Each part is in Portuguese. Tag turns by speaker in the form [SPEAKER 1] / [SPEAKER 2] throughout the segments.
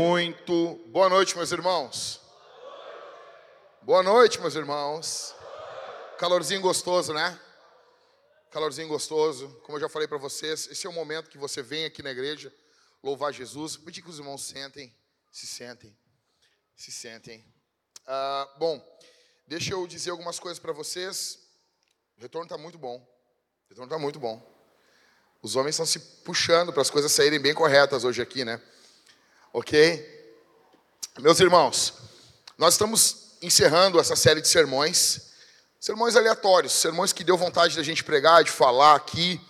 [SPEAKER 1] Muito boa noite, meus irmãos. Boa noite, meus irmãos. Calorzinho gostoso, né? Calorzinho gostoso. Como eu já falei para vocês, esse é o momento que você vem aqui na igreja louvar Jesus. Pedir que os irmãos sentem, se sentem, se sentem. Ah, bom, deixa eu dizer algumas coisas para vocês. O retorno está muito bom. O retorno está muito bom. Os homens estão se puxando para as coisas saírem bem corretas hoje aqui, né? Ok? Meus irmãos, nós estamos encerrando essa série de sermões, sermões aleatórios, sermões que deu vontade da gente pregar, de falar aqui,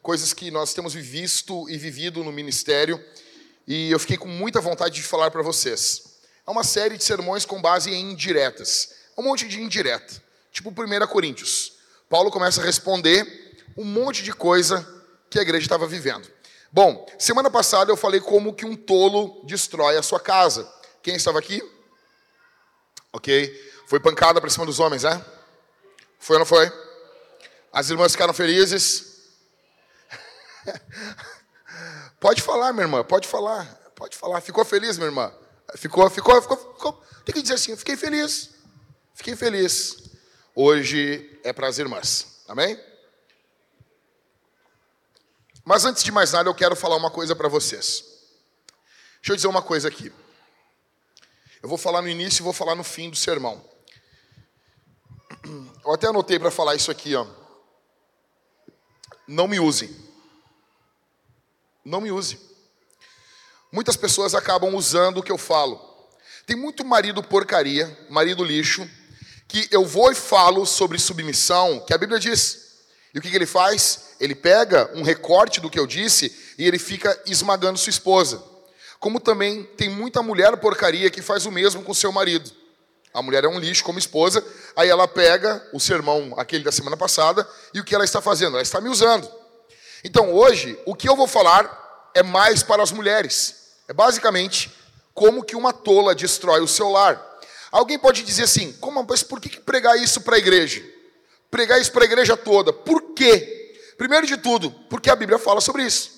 [SPEAKER 1] coisas que nós temos visto e vivido no ministério, e eu fiquei com muita vontade de falar para vocês. É uma série de sermões com base em indiretas, um monte de indireta, tipo 1 Coríntios. Paulo começa a responder um monte de coisa que a igreja estava vivendo. Bom, semana passada eu falei como que um tolo destrói a sua casa. Quem estava aqui? Ok. Foi pancada para cima dos homens, né? Foi ou não foi? As irmãs ficaram felizes? pode falar, minha irmã, pode falar. Pode falar. Ficou feliz, minha irmã? Ficou, ficou, ficou, ficou. Tem que dizer assim, fiquei feliz. Fiquei feliz. Hoje é para as irmãs. Amém? Mas antes de mais nada, eu quero falar uma coisa para vocês. Deixa eu dizer uma coisa aqui. Eu vou falar no início e vou falar no fim do sermão. Eu até anotei para falar isso aqui, ó. Não me use. Não me use. Muitas pessoas acabam usando o que eu falo. Tem muito marido porcaria, marido lixo, que eu vou e falo sobre submissão, que a Bíblia diz. E o que, que ele faz? Ele pega um recorte do que eu disse e ele fica esmagando sua esposa. Como também tem muita mulher porcaria que faz o mesmo com seu marido. A mulher é um lixo como esposa, aí ela pega o sermão, aquele da semana passada, e o que ela está fazendo? Ela está me usando. Então hoje, o que eu vou falar é mais para as mulheres. É basicamente como que uma tola destrói o seu lar. Alguém pode dizer assim, como, mas por que pregar isso para a igreja? Pregar isso para a igreja toda. Por quê? Primeiro de tudo, porque a Bíblia fala sobre isso.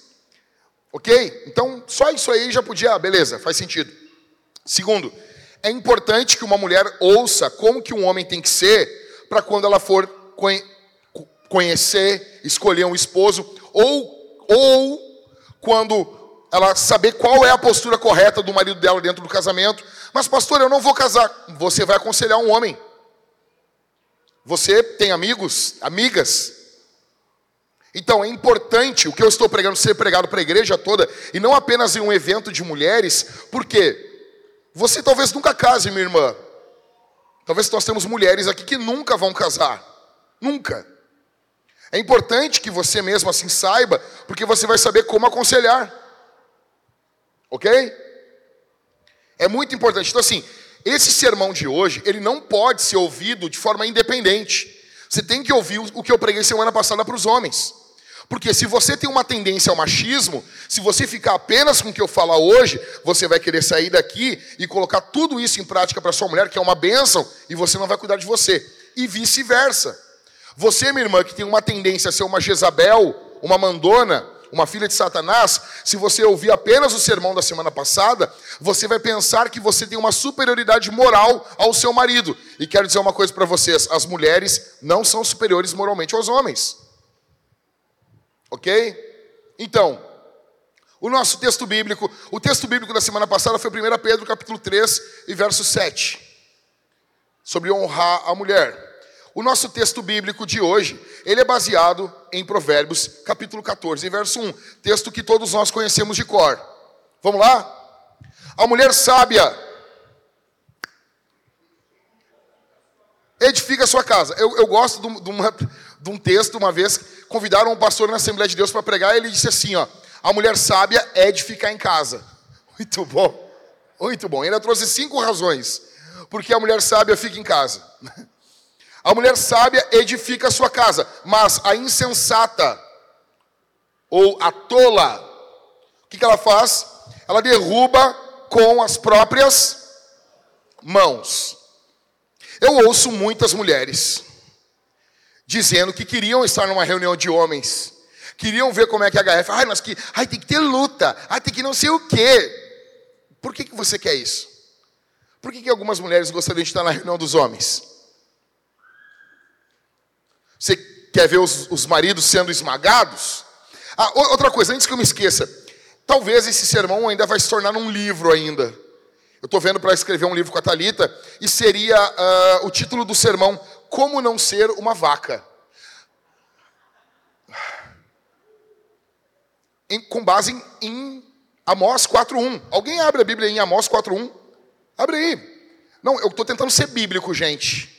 [SPEAKER 1] Ok? Então, só isso aí já podia, ah, beleza, faz sentido. Segundo, é importante que uma mulher ouça como que um homem tem que ser para quando ela for conhecer, escolher um esposo, ou, ou quando ela saber qual é a postura correta do marido dela dentro do casamento. Mas, pastor, eu não vou casar. Você vai aconselhar um homem. Você tem amigos, amigas? Então é importante o que eu estou pregando ser pregado para a igreja toda e não apenas em um evento de mulheres, porque você talvez nunca case, minha irmã. Talvez nós temos mulheres aqui que nunca vão casar. Nunca. É importante que você mesmo assim saiba, porque você vai saber como aconselhar. Ok? É muito importante. Então, assim, esse sermão de hoje, ele não pode ser ouvido de forma independente. Você tem que ouvir o que eu preguei semana passada para os homens. Porque se você tem uma tendência ao machismo, se você ficar apenas com o que eu falar hoje, você vai querer sair daqui e colocar tudo isso em prática para sua mulher, que é uma bênção, e você não vai cuidar de você. E vice-versa. Você, minha irmã, que tem uma tendência a ser uma Jezabel, uma mandona, uma filha de Satanás, se você ouvir apenas o sermão da semana passada, você vai pensar que você tem uma superioridade moral ao seu marido. E quero dizer uma coisa para vocês: as mulheres não são superiores moralmente aos homens. Ok? Então, o nosso texto bíblico, o texto bíblico da semana passada foi 1 Pedro capítulo 3 e verso 7. Sobre honrar a mulher. O nosso texto bíblico de hoje, ele é baseado em Provérbios, capítulo 14, verso 1, texto que todos nós conhecemos de cor. Vamos lá? A mulher sábia edifica sua casa. Eu, eu gosto de, de, uma, de um texto, uma vez, convidaram um pastor na Assembleia de Deus para pregar, e ele disse assim: ó, a mulher sábia é edificar em casa. Muito bom, muito bom. Ele trouxe cinco razões porque a mulher sábia fica em casa. A mulher sábia edifica a sua casa, mas a insensata ou a tola, o que, que ela faz? Ela derruba com as próprias mãos. Eu ouço muitas mulheres dizendo que queriam estar numa reunião de homens, queriam ver como é que a HF, ai, mas que, ai, tem que ter luta, ai, tem que não sei o quê. Por que, que você quer isso? Por que, que algumas mulheres gostariam de estar na reunião dos homens? Você quer ver os, os maridos sendo esmagados? Ah, outra coisa, antes que eu me esqueça, talvez esse sermão ainda vai se tornar um livro ainda. Eu estou vendo para escrever um livro com a Talita e seria uh, o título do sermão Como não ser uma vaca. Em, com base em, em Amós 4.1. Alguém abre a Bíblia em Amós 4.1? Abre aí. Não, eu estou tentando ser bíblico, gente.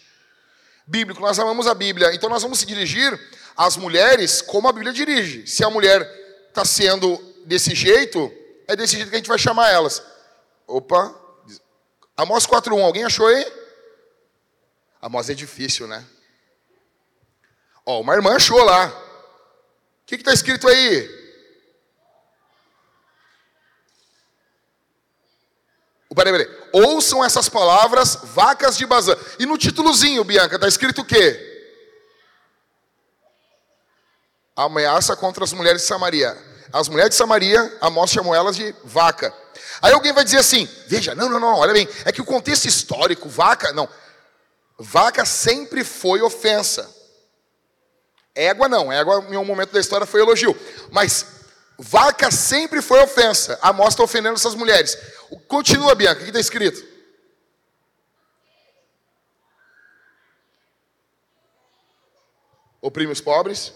[SPEAKER 1] Bíblico, nós amamos a Bíblia. Então nós vamos se dirigir às mulheres como a Bíblia dirige. Se a mulher está sendo desse jeito, é desse jeito que a gente vai chamar elas. Opa. Amós 4.1, alguém achou aí? Amós é difícil, né? Ó, uma irmã achou lá. O que está escrito aí? Peraí, peraí. Ouçam essas palavras, vacas de Bazã. E no títulozinho, Bianca, está escrito o quê? Ameaça contra as mulheres de Samaria. As mulheres de Samaria, Amós chamou elas de vaca. Aí alguém vai dizer assim: veja, não, não, não, olha bem, é que o contexto histórico, vaca, não. Vaca sempre foi ofensa. Égua não, égua em um momento da história foi elogio. Mas Vaca sempre foi ofensa. Amós está ofendendo essas mulheres. Continua, Bianca, o que está escrito? Oprime os pobres.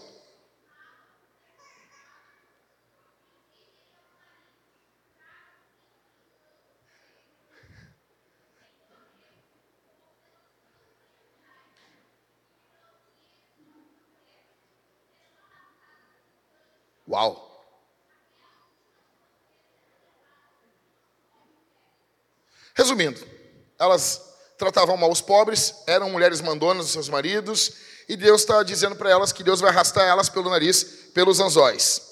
[SPEAKER 1] Uau! Resumindo, elas tratavam mal os pobres, eram mulheres mandonas dos seus maridos, e Deus está dizendo para elas que Deus vai arrastar elas pelo nariz, pelos anzóis.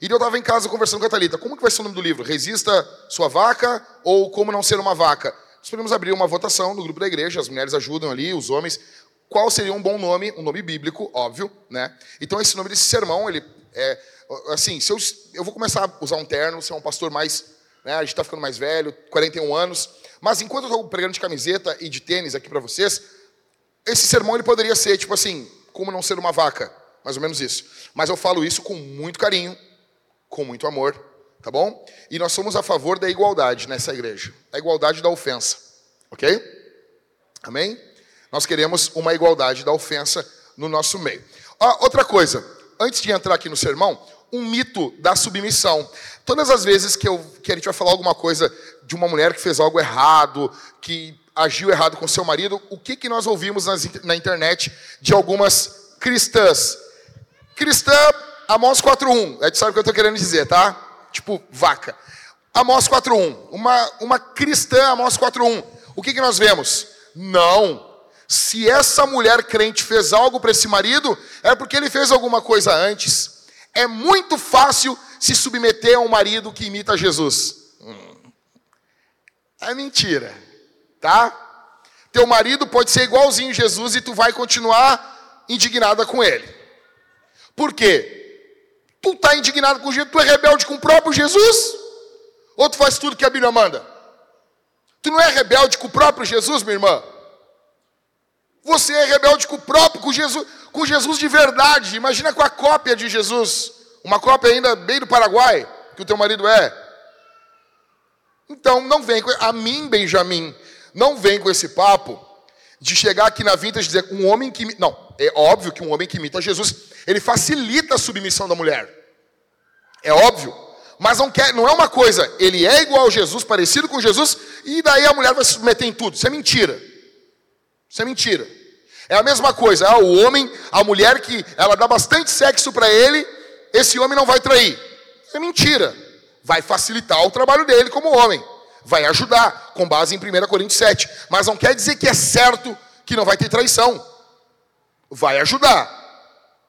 [SPEAKER 1] E eu estava em casa conversando com a Thalita, como que vai ser o nome do livro? Resista sua vaca ou como não ser uma vaca? Nós podemos abrir uma votação no grupo da igreja, as mulheres ajudam ali, os homens. Qual seria um bom nome? Um nome bíblico, óbvio, né? Então esse nome desse sermão, ele é assim, se eu, eu vou começar a usar um terno, ser um pastor mais, né, a gente está ficando mais velho, 41 anos, mas enquanto eu estou pregando de camiseta e de tênis aqui para vocês, esse sermão ele poderia ser tipo assim, como não ser uma vaca, mais ou menos isso. Mas eu falo isso com muito carinho, com muito amor, tá bom? E nós somos a favor da igualdade nessa igreja, a igualdade da ofensa, ok? Amém? Nós queremos uma igualdade da ofensa no nosso meio. Ah, outra coisa, antes de entrar aqui no sermão, um mito da submissão. Todas as vezes que, eu, que a gente vai falar alguma coisa de uma mulher que fez algo errado, que agiu errado com seu marido, o que, que nós ouvimos nas, na internet de algumas cristãs? Cristã, Amós 4.1, a gente sabe o que eu estou querendo dizer, tá? Tipo, vaca. Amós 4.1, uma, uma cristã, Amós 4.1, o que, que nós vemos? Não. Se essa mulher crente fez algo para esse marido, é porque ele fez alguma coisa antes. É muito fácil se submeter a um marido que imita Jesus. Hum. É mentira, tá? Teu marido pode ser igualzinho Jesus e tu vai continuar indignada com ele. Por quê? Tu está indignado com Jesus, tu é rebelde com o próprio Jesus? Ou tu faz tudo que a Bíblia manda? Tu não é rebelde com o próprio Jesus, minha irmã? Você é rebelde com o próprio, com Jesus com Jesus de verdade. Imagina com a cópia de Jesus. Uma cópia ainda bem do Paraguai, que o teu marido é. Então, não vem com, a mim, Benjamin, não vem com esse papo de chegar aqui na vintage e dizer um homem que não, é óbvio que um homem que imita Jesus, ele facilita a submissão da mulher. É óbvio, mas não quer, não é uma coisa, ele é igual a Jesus, parecido com Jesus, e daí a mulher vai se submeter em tudo. Isso é mentira. Isso é mentira. É a mesma coisa, ah, o homem, a mulher que ela dá bastante sexo para ele, esse homem não vai trair. É mentira. Vai facilitar o trabalho dele como homem. Vai ajudar, com base em 1 Coríntios 7. Mas não quer dizer que é certo que não vai ter traição. Vai ajudar,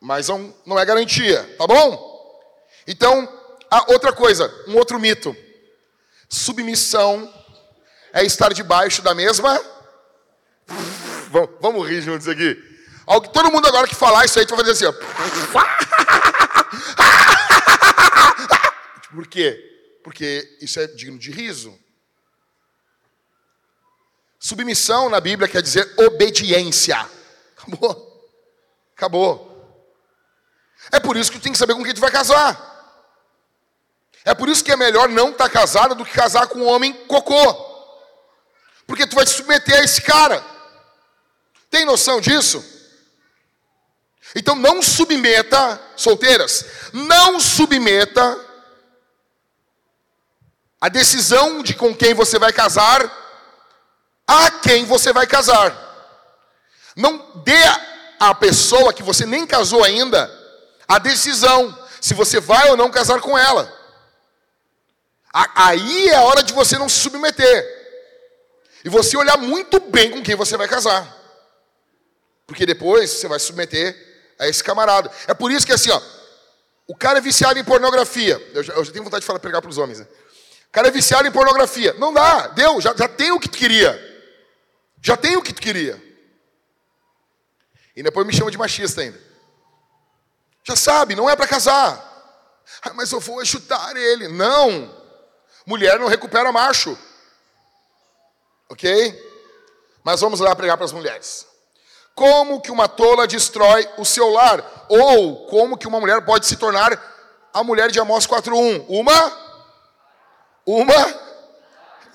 [SPEAKER 1] mas não, não é garantia, tá bom? Então, a outra coisa, um outro mito. Submissão é estar debaixo da mesma vamos, vamos rir juntos aqui. Todo mundo agora que falar isso aí, tu vai fazer assim, ó. Por quê? Porque isso é digno de riso. Submissão na Bíblia quer dizer obediência. Acabou. Acabou. É por isso que tu tem que saber com quem tu vai casar. É por isso que é melhor não estar tá casado do que casar com um homem cocô. Porque tu vai te submeter a esse cara. Tem noção disso? Então não submeta, solteiras, não submeta a decisão de com quem você vai casar a quem você vai casar. Não dê à pessoa que você nem casou ainda a decisão se você vai ou não casar com ela. Aí é a hora de você não se submeter. E você olhar muito bem com quem você vai casar. Porque depois você vai submeter a esse camarada. É por isso que assim, ó, o cara é viciado em pornografia. Eu já, eu já tenho vontade de falar, pregar para os homens. Né? O cara é viciado em pornografia. Não dá, deu, já, já tem o que tu queria. Já tem o que tu queria. E depois me chama de machista ainda. Já sabe, não é para casar. Ah, mas eu vou chutar ele. Não. Mulher não recupera macho. Ok? Mas vamos lá pregar para as mulheres. Como que uma tola destrói o seu lar? Ou como que uma mulher pode se tornar a mulher de Amós 4.1? Uma? Uma?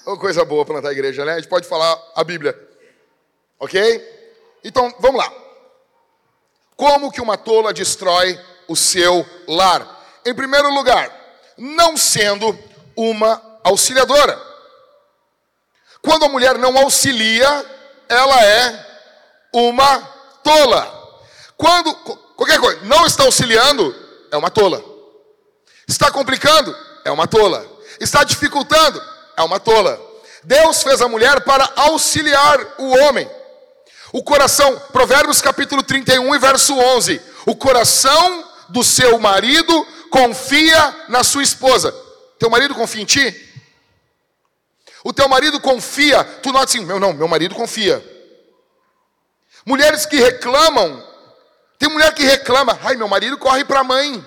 [SPEAKER 1] Oh, coisa boa plantar a igreja, né? A gente pode falar a Bíblia. Ok? Então, vamos lá. Como que uma tola destrói o seu lar? Em primeiro lugar, não sendo uma auxiliadora. Quando a mulher não auxilia, ela é uma tola. Quando qualquer coisa não está auxiliando, é uma tola. Está complicando, é uma tola. Está dificultando, é uma tola. Deus fez a mulher para auxiliar o homem. O coração, Provérbios capítulo 31 e verso 11. O coração do seu marido confia na sua esposa. Teu marido confia em ti? O teu marido confia, tu nota assim, meu não, meu marido confia. Mulheres que reclamam, tem mulher que reclama, ai, meu marido corre para a mãe,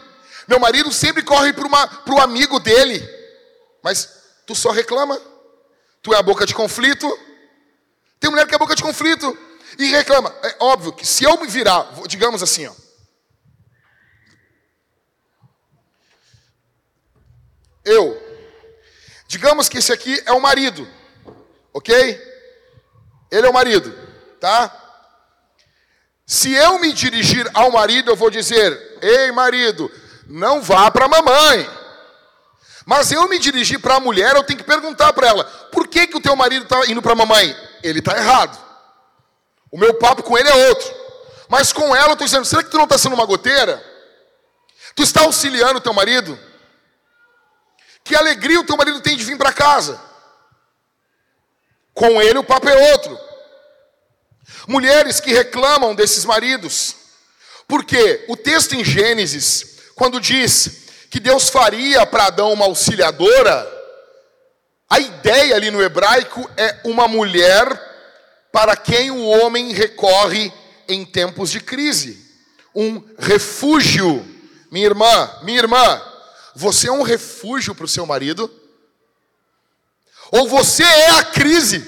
[SPEAKER 1] meu marido sempre corre para o amigo dele, mas tu só reclama, tu é a boca de conflito. Tem mulher que é boca de conflito e reclama. É óbvio que se eu me virar, digamos assim, ó, eu Digamos que esse aqui é o marido, ok? Ele é o marido, tá? Se eu me dirigir ao marido, eu vou dizer: Ei, marido, não vá para a mamãe. Mas eu me dirigir para a mulher, eu tenho que perguntar para ela: Por que, que o teu marido está indo para a mamãe? Ele está errado. O meu papo com ele é outro. Mas com ela eu estou dizendo: Será que tu não está sendo uma goteira? Tu está auxiliando o teu marido? Que alegria o teu marido tem de vir para casa. Com ele o papo é outro. Mulheres que reclamam desses maridos. Porque o texto em Gênesis, quando diz que Deus faria para Adão uma auxiliadora, a ideia ali no hebraico é uma mulher para quem o homem recorre em tempos de crise. Um refúgio. Minha irmã, minha irmã, você é um refúgio para o seu marido? Ou você é a crise?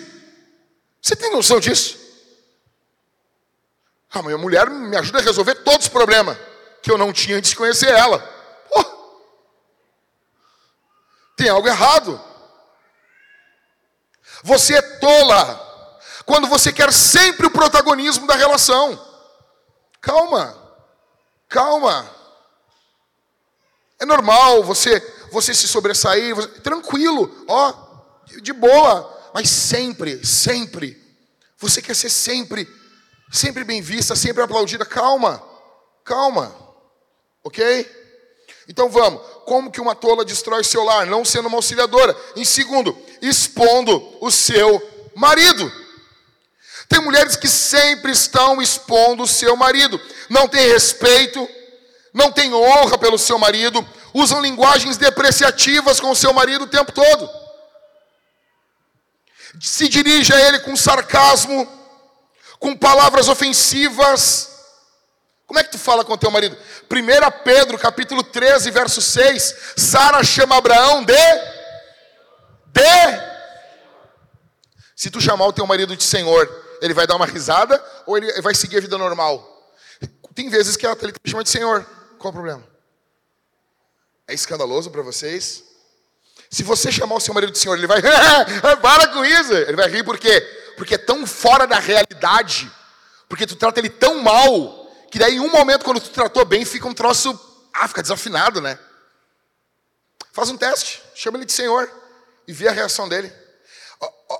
[SPEAKER 1] Você tem noção disso? A minha mulher me ajuda a resolver todos os problemas que eu não tinha antes de conhecer ela. Pô, tem algo errado. Você é tola quando você quer sempre o protagonismo da relação. Calma, calma. É normal você você se sobressair, você, tranquilo, ó, de boa, mas sempre, sempre, você quer ser sempre, sempre bem vista, sempre aplaudida. Calma, calma, ok? Então vamos. Como que uma tola destrói seu lar? Não sendo uma auxiliadora. Em segundo, expondo o seu marido. Tem mulheres que sempre estão expondo o seu marido. Não tem respeito, não tem honra pelo seu marido, usam linguagens depreciativas com o seu marido o tempo todo. Se dirige a ele com sarcasmo, com palavras ofensivas. Como é que tu fala com teu marido? 1 Pedro, capítulo 13, verso 6, Sara chama Abraão de de Se tu chamar o teu marido de Senhor, ele vai dar uma risada ou ele vai seguir a vida normal? Tem vezes que ele te chama de Senhor. Qual o problema? É escandaloso para vocês? Se você chamar o seu marido de Senhor, ele vai, para com isso. Ele vai rir por quê? Porque é tão fora da realidade, porque tu trata ele tão mal, que daí em um momento, quando tu tratou bem, fica um troço, ah, fica desafinado, né? Faz um teste, chama ele de Senhor e vê a reação dele.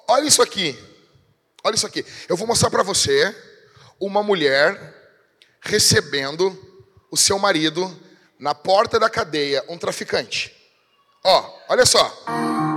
[SPEAKER 1] Olha isso aqui. Olha isso aqui. Eu vou mostrar para você uma mulher recebendo o seu marido na porta da cadeia, um traficante. Ó, olha só.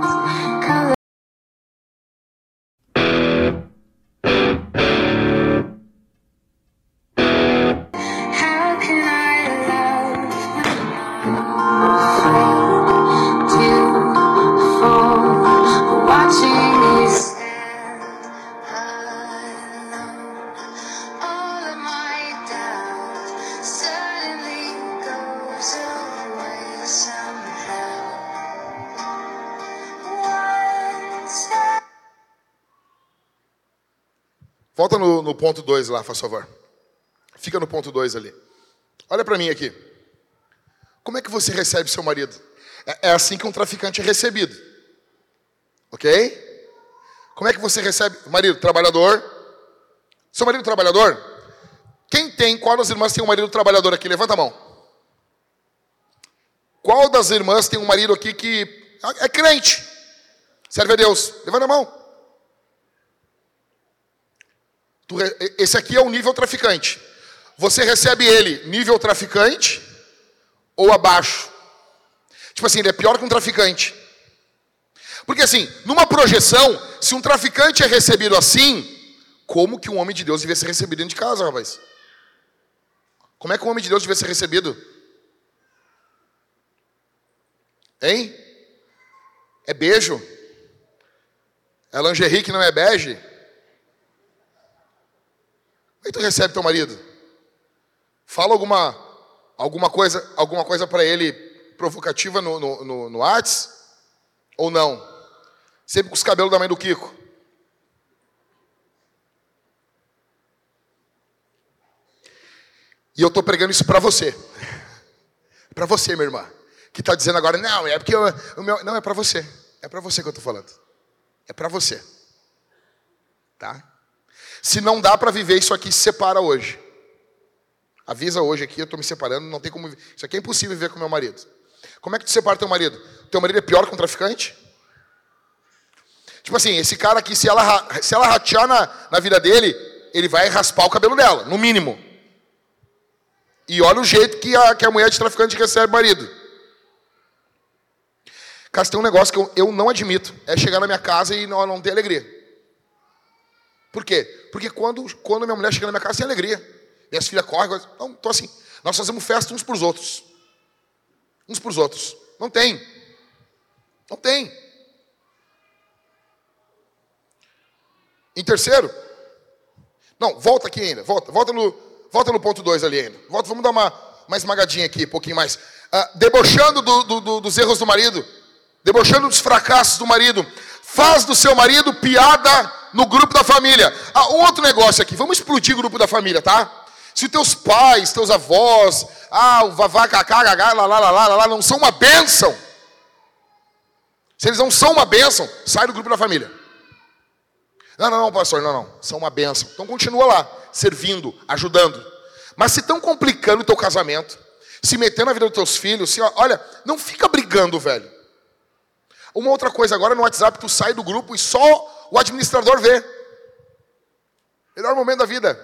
[SPEAKER 1] 2 lá, faz favor. Fica no ponto 2 ali. Olha para mim aqui. Como é que você recebe seu marido? É, é assim que um traficante é recebido. Ok? Como é que você recebe? Marido, trabalhador. Seu marido trabalhador? Quem tem, qual das irmãs tem um marido trabalhador aqui? Levanta a mão. Qual das irmãs tem um marido aqui que é crente? Serve a Deus? Levanta a mão. Esse aqui é o nível traficante. Você recebe ele nível traficante ou abaixo? Tipo assim, ele é pior que um traficante. Porque assim, numa projeção, se um traficante é recebido assim, como que um homem de Deus devia ser recebido dentro de casa, rapaz? Como é que um homem de Deus devia ser recebido? Hein? É beijo? É lingerie que não é bege? Aí tu recebe teu marido. Fala alguma, alguma coisa, alguma coisa para ele provocativa no, no, no, no? Ou não? Sempre com os cabelos da mãe do Kiko. E eu estou pregando isso para você. para você, minha irmã. Que está dizendo agora, não, é porque eu, o meu. Não, é para você. É para você que eu estou falando. É para você. Tá? Se não dá para viver isso aqui, se separa hoje. Avisa hoje aqui, eu estou me separando, não tem como. Isso aqui é impossível viver com meu marido. Como é que tu separa teu marido? Teu marido é pior que um traficante? Tipo assim, esse cara aqui, se ela, se ela ratear na, na vida dele, ele vai raspar o cabelo dela, no mínimo. E olha o jeito que a, que a mulher de traficante recebe o marido. Cara, tem um negócio que eu, eu não admito. É chegar na minha casa e não, não ter alegria. Por quê? Porque quando, quando minha mulher chega na minha casa, tem alegria. Minhas filhas correm. Não, então assim, nós fazemos festa uns para os outros. Uns para os outros. Não tem. Não tem. Em terceiro, não, volta aqui ainda, volta, volta no, volta no ponto 2 ali ainda. Volta, vamos dar uma, uma esmagadinha aqui, um pouquinho mais. Ah, debochando do, do, do, dos erros do marido, debochando dos fracassos do marido, faz do seu marido piada no grupo da família. Ah, um outro negócio aqui, vamos explodir o grupo da família, tá? Se teus pais, teus avós, ah, o vavá, cacá, gagá, lá, lá, lá, lá, lá, não são uma bênção, se eles não são uma bênção, sai do grupo da família. Não, não, não, pastor, não, não, são uma bênção. Então continua lá, servindo, ajudando. Mas se estão complicando o teu casamento, se metendo na vida dos teus filhos, se, olha, não fica brigando, velho. Uma outra coisa, agora no WhatsApp tu sai do grupo e só o administrador vê. Melhor momento da vida.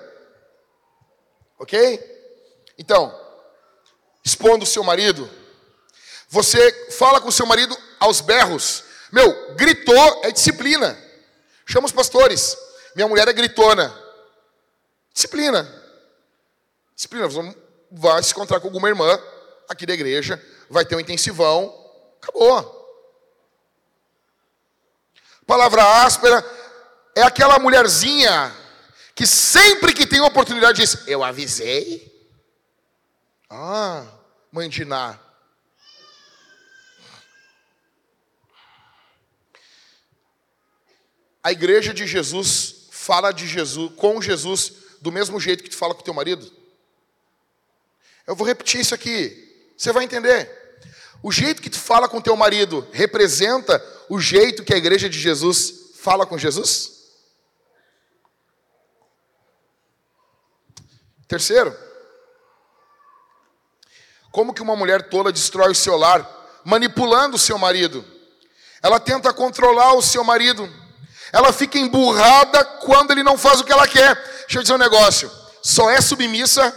[SPEAKER 1] Ok? Então, expondo o seu marido. Você fala com o seu marido aos berros. Meu, gritou é disciplina. Chama os pastores. Minha mulher é gritona. Disciplina. Disciplina. Você vai se encontrar com alguma irmã aqui da igreja. Vai ter um intensivão. Acabou. Palavra áspera é aquela mulherzinha que sempre que tem oportunidade diz: Eu avisei. Ah, mãe de Ná. A igreja de Jesus fala de Jesus com Jesus do mesmo jeito que tu fala com teu marido? Eu vou repetir isso aqui. Você vai entender. O jeito que tu fala com teu marido representa o jeito que a igreja de Jesus fala com Jesus? Terceiro, como que uma mulher tola destrói o seu lar? Manipulando o seu marido. Ela tenta controlar o seu marido. Ela fica emburrada quando ele não faz o que ela quer. Deixa eu dizer um negócio. Só é submissa,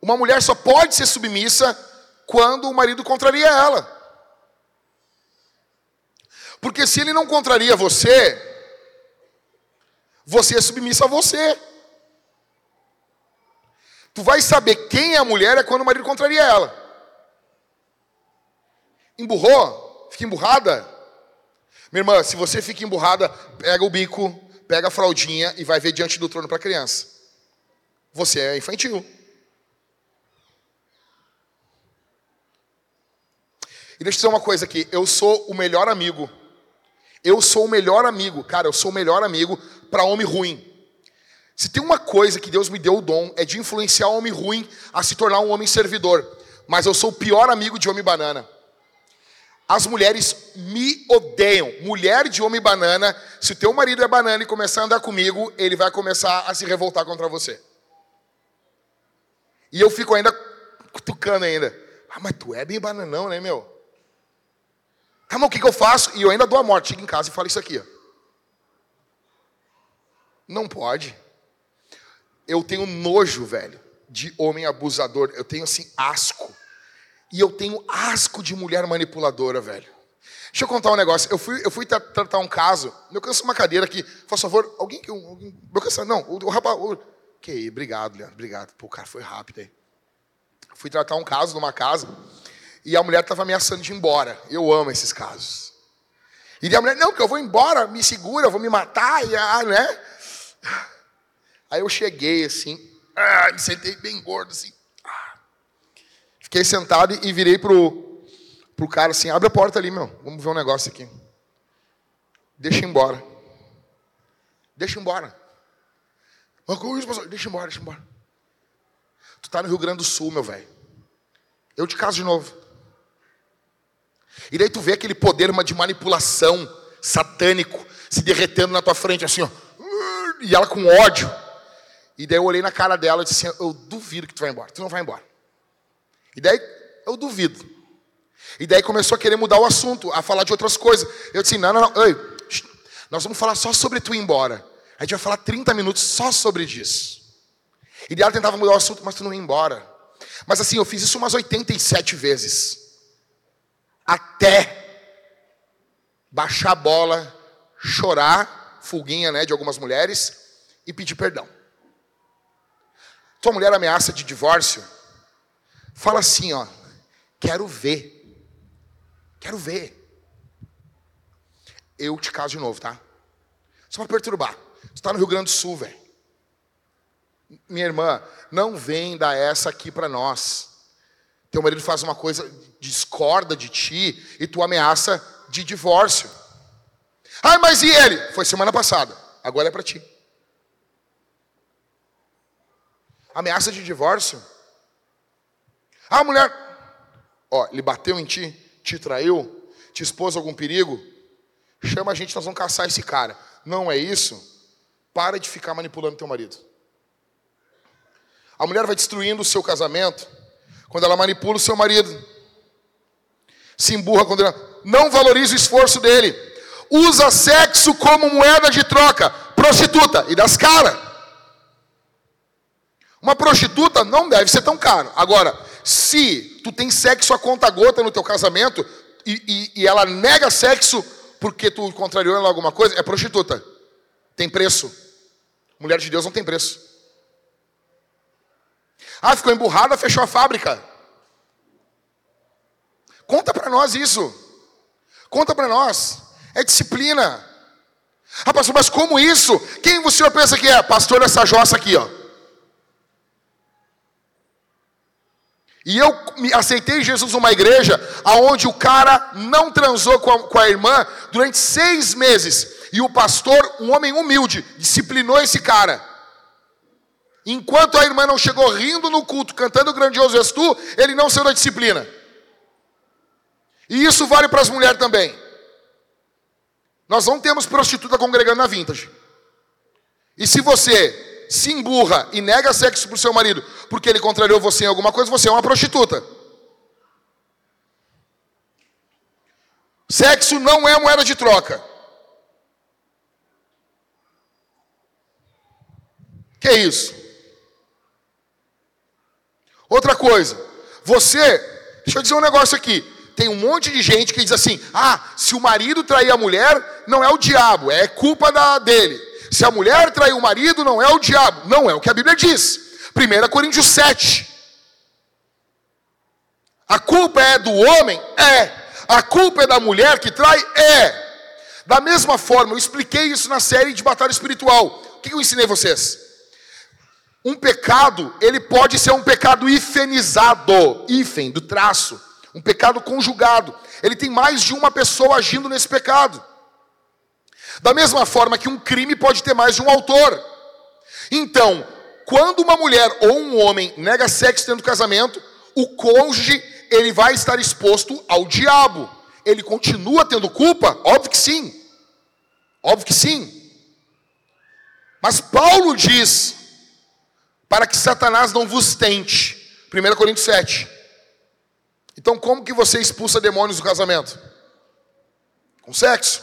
[SPEAKER 1] uma mulher só pode ser submissa quando o marido contraria ela. Porque se ele não contraria você, você é submissa a você. Tu vai saber quem é a mulher é quando o marido contraria ela. Emburrou? Fica emburrada? Minha irmã, se você fica emburrada, pega o bico, pega a fraldinha e vai ver diante do trono para a criança. Você é infantil. Deixa eu dizer uma coisa aqui, eu sou o melhor amigo. Eu sou o melhor amigo, cara, eu sou o melhor amigo para homem ruim. Se tem uma coisa que Deus me deu o dom, é de influenciar homem ruim a se tornar um homem servidor. Mas eu sou o pior amigo de homem banana. As mulheres me odeiam. Mulher de homem banana, se o teu marido é banana e começar a andar comigo, ele vai começar a se revoltar contra você. E eu fico ainda cutucando ainda. Ah, mas tu é bem bananão, né, meu? Tá, mas o que, que eu faço? E eu ainda dou a morte. Chego em casa e falo isso aqui. Ó. Não pode. Eu tenho nojo, velho, de homem abusador. Eu tenho assim asco. E eu tenho asco de mulher manipuladora, velho. Deixa eu contar um negócio. Eu fui, eu fui tratar um caso. Eu canso uma cadeira aqui. Por favor, alguém que. Alguém, meu canso, não, o, o rapaz. O, que obrigado, Leandro. Obrigado. Pô, o cara foi rápido aí. Fui tratar um caso numa casa. E a mulher estava ameaçando de ir embora. Eu amo esses casos. E a mulher, não, que eu vou embora, me segura, eu vou me matar, e, ah, né? Aí eu cheguei assim, ah, me sentei bem gordo assim. Ah. Fiquei sentado e virei pro, pro cara assim, abre a porta ali, meu. Vamos ver um negócio aqui. Deixa embora. Deixa embora. Deixa embora, deixa embora. Tu tá no Rio Grande do Sul, meu velho. Eu te caso de novo. E daí tu vê aquele poder de manipulação satânico se derretendo na tua frente, assim, ó. E ela com ódio. E daí eu olhei na cara dela e disse assim: Eu duvido que tu vai embora. Tu não vai embora. E daí eu duvido. E daí começou a querer mudar o assunto, a falar de outras coisas. Eu disse: Não, não, não. Ei, nós vamos falar só sobre tu ir embora. A gente vai falar 30 minutos só sobre isso. E daí ela tentava mudar o assunto, mas tu não ia embora. Mas assim, eu fiz isso umas 87 vezes. Até baixar a bola, chorar, fulguinha né, de algumas mulheres, e pedir perdão tua mulher ameaça de divórcio, fala assim, ó, quero ver. Quero ver. Eu te caso de novo, tá? Só para perturbar. Você está no Rio Grande do Sul, velho. Minha irmã, não vem dar essa aqui para nós. Teu marido faz uma coisa, discorda de ti e tu ameaça de divórcio. Ah, mas e ele? Foi semana passada. Agora é para ti. Ameaça de divórcio. Ah, mulher, ó, ele bateu em ti, te traiu, te expôs a algum perigo. Chama a gente, nós vamos caçar esse cara. Não é isso? Para de ficar manipulando teu marido. A mulher vai destruindo o seu casamento quando ela manipula o seu marido. Se emburra quando ela não valoriza o esforço dele. Usa sexo como moeda de troca. Prostituta e das caras. Uma prostituta não deve ser tão caro. Agora, se tu tem sexo a conta gota no teu casamento e, e, e ela nega sexo porque tu contrariou ela alguma coisa, é prostituta. Tem preço. Mulher de Deus não tem preço. Ah, ficou emburrada, fechou a fábrica. Conta para nós isso. Conta para nós. É disciplina. Pastor, mas como isso? Quem o senhor pensa que é? Pastor essa jossa aqui, ó. E eu aceitei Jesus numa igreja onde o cara não transou com a, com a irmã durante seis meses. E o pastor, um homem humilde, disciplinou esse cara. Enquanto a irmã não chegou rindo no culto, cantando grandioso és tu, ele não saiu da disciplina. E isso vale para as mulheres também. Nós não temos prostituta congregando na vintage. E se você se emburra e nega sexo para o seu marido porque ele contrariou você em alguma coisa, você é uma prostituta. Sexo não é moeda de troca. Que é isso? Outra coisa, você, deixa eu dizer um negócio aqui. Tem um monte de gente que diz assim: ah, se o marido trair a mulher, não é o diabo, é culpa da, dele. Se a mulher trair o marido, não é o diabo. Não é o que a Bíblia diz. 1 Coríntios 7. A culpa é do homem? É. A culpa é da mulher que trai? É. Da mesma forma, eu expliquei isso na série de batalha espiritual. O que eu ensinei vocês? Um pecado, ele pode ser um pecado ifenizado, ifen, do traço, um pecado conjugado. Ele tem mais de uma pessoa agindo nesse pecado. Da mesma forma que um crime pode ter mais de um autor. Então, quando uma mulher ou um homem nega sexo dentro do casamento, o cônjuge ele vai estar exposto ao diabo. Ele continua tendo culpa? Óbvio que sim. Óbvio que sim. Mas Paulo diz para que Satanás não vos tente. 1 Coríntios 7. Então, como que você expulsa demônios do casamento? Com sexo.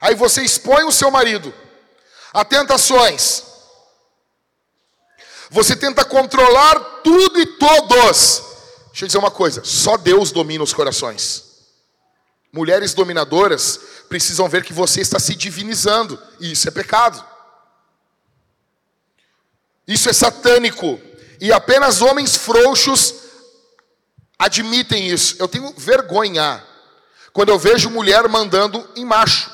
[SPEAKER 1] Aí você expõe o seu marido a tentações. Você tenta controlar tudo e todos. Deixa eu dizer uma coisa: só Deus domina os corações. Mulheres dominadoras precisam ver que você está se divinizando, e isso é pecado. Isso é satânico, e apenas homens frouxos admitem isso. Eu tenho vergonha quando eu vejo mulher mandando em macho.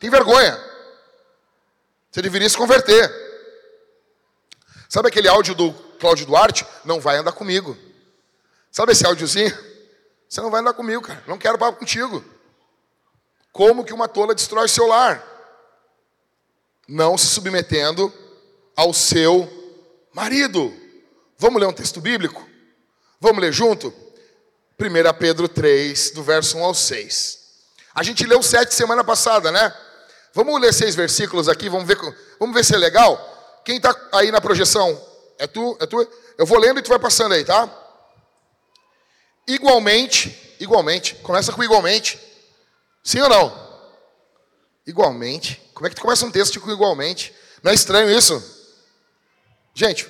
[SPEAKER 1] Tem vergonha. Você deveria se converter. Sabe aquele áudio do Cláudio Duarte? Não vai andar comigo. Sabe esse áudiozinho? Você não vai andar comigo, cara. Não quero papo contigo. Como que uma tola destrói seu lar? Não se submetendo ao seu marido. Vamos ler um texto bíblico? Vamos ler junto? 1 Pedro 3, do verso 1 ao 6. A gente leu sete semana passada, né? Vamos ler seis versículos aqui, vamos ver, vamos ver se é legal. Quem está aí na projeção? É tu? É tu? Eu vou lendo e tu vai passando aí, tá? Igualmente, igualmente, começa com igualmente. Sim ou não? Igualmente. Como é que tu começa um texto com igualmente? Não é estranho isso? Gente,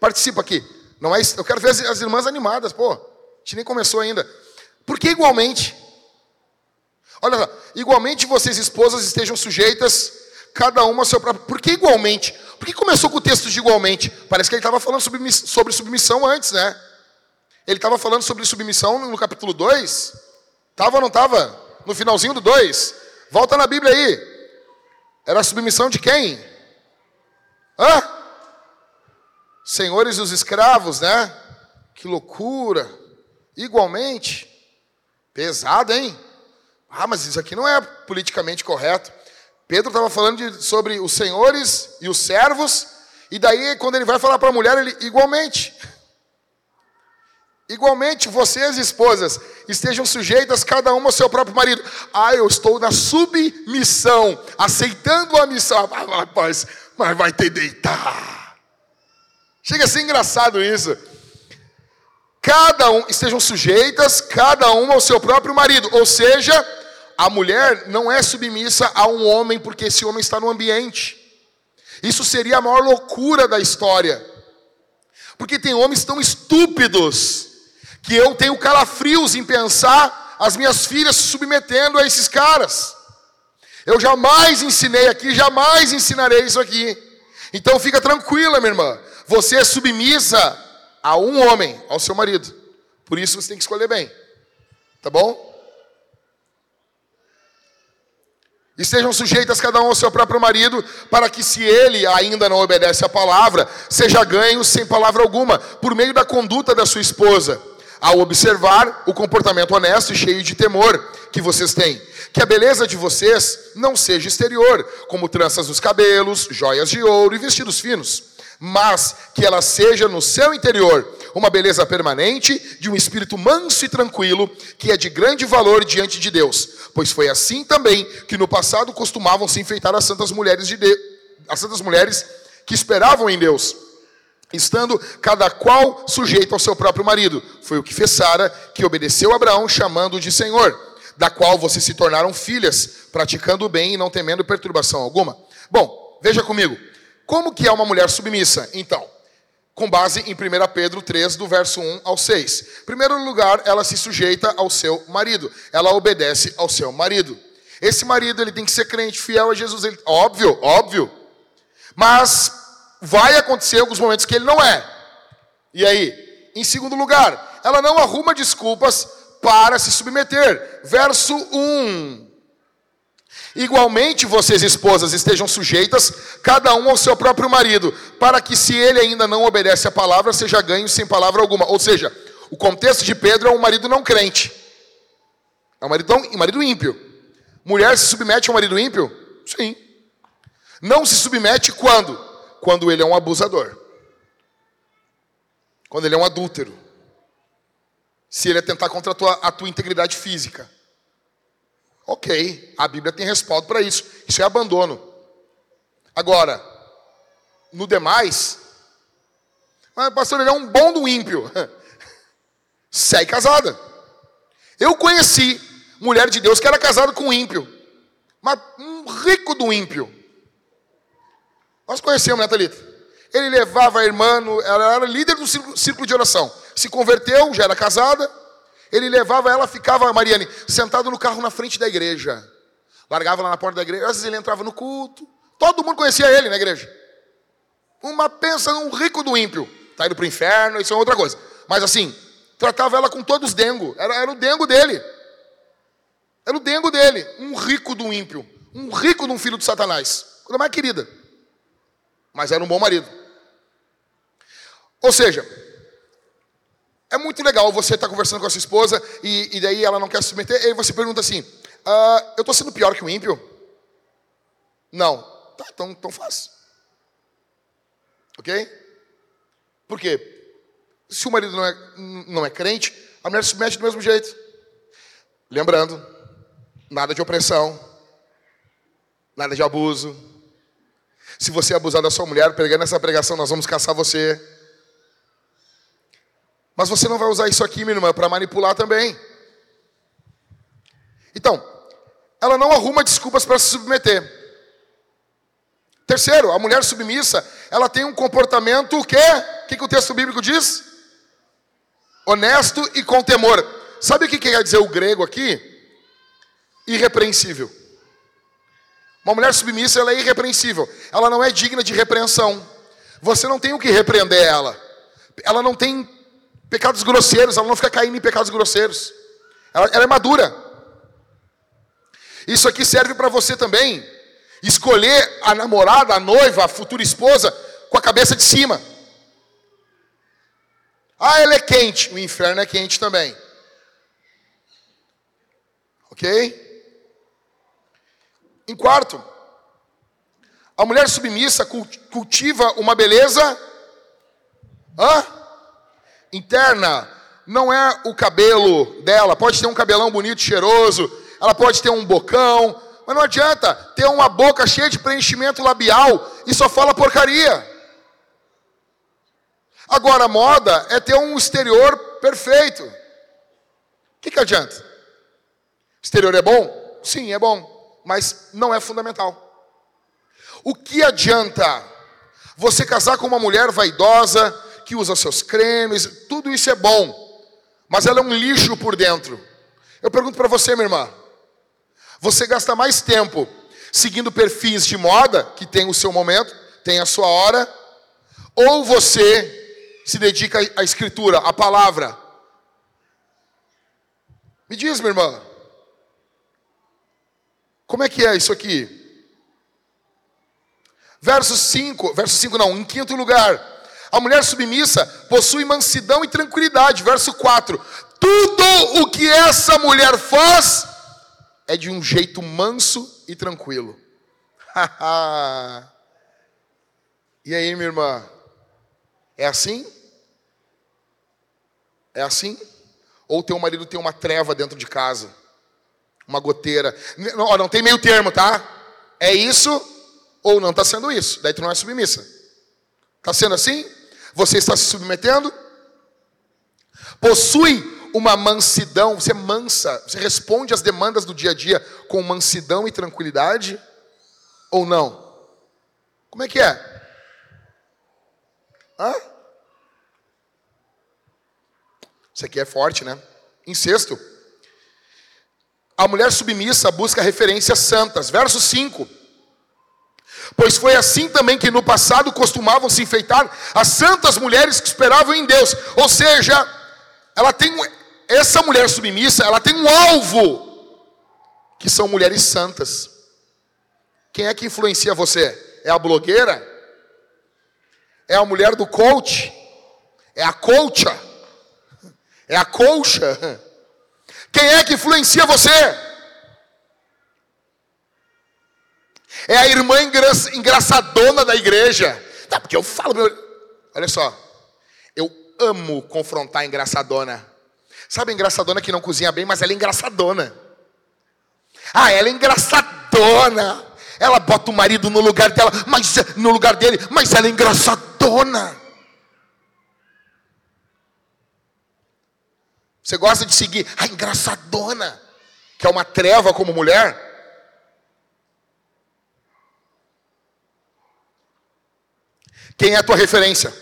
[SPEAKER 1] participa aqui. Não é, eu quero ver as, as irmãs animadas, pô. A gente nem começou ainda. Por que igualmente? Olha só, igualmente vocês esposas estejam sujeitas, cada uma ao seu próprio. Por que igualmente? Por que começou com o texto de igualmente? Parece que ele estava falando sobre submissão antes, né? Ele estava falando sobre submissão no capítulo 2. Estava ou não estava? No finalzinho do 2. Volta na Bíblia aí. Era a submissão de quem? Hã? Senhores dos escravos, né? Que loucura. Igualmente. Pesado, hein? Ah, mas isso aqui não é politicamente correto. Pedro estava falando de, sobre os senhores e os servos, e daí, quando ele vai falar para a mulher, ele, igualmente. Igualmente, vocês, esposas, estejam sujeitas cada uma ao seu próprio marido. Ah, eu estou na submissão, aceitando a missão. Ah, rapaz, mas vai ter deitar. Chega a ser engraçado isso. Cada um, estejam sujeitas, cada uma ao seu próprio marido. Ou seja, a mulher não é submissa a um homem porque esse homem está no ambiente. Isso seria a maior loucura da história. Porque tem homens tão estúpidos que eu tenho calafrios em pensar as minhas filhas se submetendo a esses caras. Eu jamais ensinei aqui, jamais ensinarei isso aqui. Então fica tranquila, minha irmã. Você é submissa a um homem, ao seu marido. Por isso você tem que escolher bem. Tá bom? Estejam sujeitas cada um ao seu próprio marido, para que, se ele ainda não obedece à palavra, seja ganho sem palavra alguma, por meio da conduta da sua esposa, ao observar o comportamento honesto e cheio de temor que vocês têm. que a beleza de vocês não seja exterior, como tranças nos cabelos, joias de ouro e vestidos finos, mas que ela seja no seu interior uma beleza permanente, de um espírito manso e tranquilo, que é de grande valor diante de Deus. Pois foi assim também que no passado costumavam se enfeitar as santas mulheres de Deus, as santas mulheres que esperavam em Deus estando cada qual sujeito ao seu próprio marido. Foi o que fez Sara, que obedeceu a Abraão, chamando-o de Senhor, da qual vocês se tornaram filhas, praticando o bem e não temendo perturbação alguma. Bom, veja comigo. Como que é uma mulher submissa? Então, com base em 1 Pedro 3, do verso 1 ao 6. Em primeiro lugar, ela se sujeita ao seu marido. Ela obedece ao seu marido. Esse marido, ele tem que ser crente, fiel a Jesus. Ele, óbvio, óbvio. Mas vai acontecer alguns momentos que ele não é. E aí? Em segundo lugar, ela não arruma desculpas para se submeter. Verso 1. Igualmente, vocês, esposas, estejam sujeitas, cada um ao seu próprio marido, para que, se ele ainda não obedece a palavra, seja ganho sem palavra alguma. Ou seja, o contexto de Pedro é um marido não crente, é um marido, um marido ímpio. Mulher se submete a um marido ímpio? Sim. Não se submete quando? Quando ele é um abusador, quando ele é um adúltero, se ele atentar contra a tua, a tua integridade física. Ok, a Bíblia tem respaldo para isso. Isso é abandono. Agora, no demais, mas pastor, ele é um bom do ímpio. Segue casada. Eu conheci mulher de Deus que era casada com um ímpio. Mas um rico do ímpio. Nós conhecemos, né, Thalita? Ele levava a irmã, ela era líder do círculo de oração. Se converteu, já era casada. Ele levava ela, ficava, Mariane, sentado no carro na frente da igreja. Largava lá na porta da igreja. Às vezes ele entrava no culto. Todo mundo conhecia ele na igreja. Uma pensa num rico do ímpio. Está indo para o inferno, isso é outra coisa. Mas assim, tratava ela com todos os dengo. Era, era o dengo dele. Era o dengo dele. Um rico do ímpio. Um rico de um filho de Satanás. Coisa mais querida. Mas era um bom marido. Ou seja, é muito legal você estar tá conversando com a sua esposa e, e, daí ela não quer se submeter, e aí você pergunta assim: ah, Eu estou sendo pior que o ímpio? Não. Tá, então, então faz. Ok? Por quê? Se o marido não é, não é crente, a mulher se submete do mesmo jeito. Lembrando, nada de opressão, nada de abuso. Se você abusar da sua mulher, pregando essa pregação, nós vamos caçar você. Mas você não vai usar isso aqui, minha irmã, para manipular também. Então, ela não arruma desculpas para se submeter. Terceiro, a mulher submissa, ela tem um comportamento o quê? O que, que o texto bíblico diz? Honesto e com temor. Sabe o que quer dizer o grego aqui? Irrepreensível. Uma mulher submissa, ela é irrepreensível. Ela não é digna de repreensão. Você não tem o que repreender ela. Ela não tem pecados grosseiros, ela não fica caindo em pecados grosseiros. Ela, ela é madura. Isso aqui serve para você também escolher a namorada, a noiva, a futura esposa com a cabeça de cima. Ah, ela é quente, o inferno é quente também. Ok? Em quarto, a mulher submissa cultiva uma beleza. Interna não é o cabelo dela, pode ter um cabelão bonito, cheiroso, ela pode ter um bocão, mas não adianta ter uma boca cheia de preenchimento labial e só fala porcaria. Agora, a moda é ter um exterior perfeito. O que, que adianta? Exterior é bom? Sim, é bom, mas não é fundamental. O que adianta você casar com uma mulher vaidosa, que usa seus cremes, tudo isso é bom, mas ela é um lixo por dentro. Eu pergunto para você, minha irmã, você gasta mais tempo seguindo perfis de moda, que tem o seu momento, tem a sua hora, ou você se dedica à escritura, à palavra? Me diz, minha irmã, como é que é isso aqui? Verso 5, verso 5 não, em quinto lugar, a mulher submissa possui mansidão e tranquilidade. Verso 4: Tudo o que essa mulher faz é de um jeito manso e tranquilo. e aí, minha irmã? É assim? É assim? Ou teu marido tem uma treva dentro de casa? Uma goteira? Não, não tem meio termo, tá? É isso ou não está sendo isso. Daí tu não é submissa. Está sendo assim? Você está se submetendo? Possui uma mansidão, você é mansa, você responde às demandas do dia a dia com mansidão e tranquilidade? Ou não? Como é que é? Hã? Isso aqui é forte, né? Sexto, a mulher submissa busca referências santas. Verso 5. Pois foi assim também que no passado costumavam se enfeitar as santas mulheres que esperavam em Deus. Ou seja, ela tem essa mulher submissa, ela tem um alvo que são mulheres santas. Quem é que influencia você? É a blogueira? É a mulher do coach? É a coacha? É a colcha? Quem é que influencia você? É a irmã engraçadona da igreja. Tá, porque eu falo, meu... olha só, eu amo confrontar a engraçadona. Sabe a engraçadona que não cozinha bem, mas ela é engraçadona. Ah, ela é engraçadona. Ela bota o marido no lugar dela, mas no lugar dele, mas ela é engraçadona. Você gosta de seguir a engraçadona, que é uma treva como mulher? Quem é a tua referência?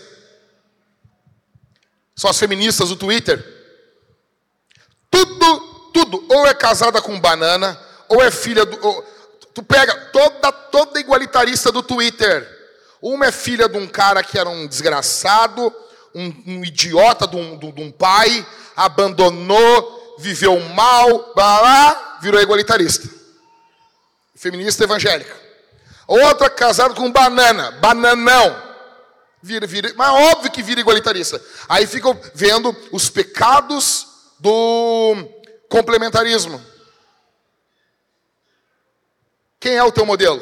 [SPEAKER 1] São as feministas do Twitter? Tudo, tudo, ou é casada com banana, ou é filha do. Ou, tu pega toda, toda igualitarista do Twitter. Uma é filha de um cara que era um desgraçado, um, um idiota de um, de um pai, abandonou, viveu mal, blá, blá, virou igualitarista. Feminista evangélica. Outra casada com banana, bananão. Vira, vira, mas óbvio que vira igualitarista. Aí ficam vendo os pecados do complementarismo. Quem é o teu modelo?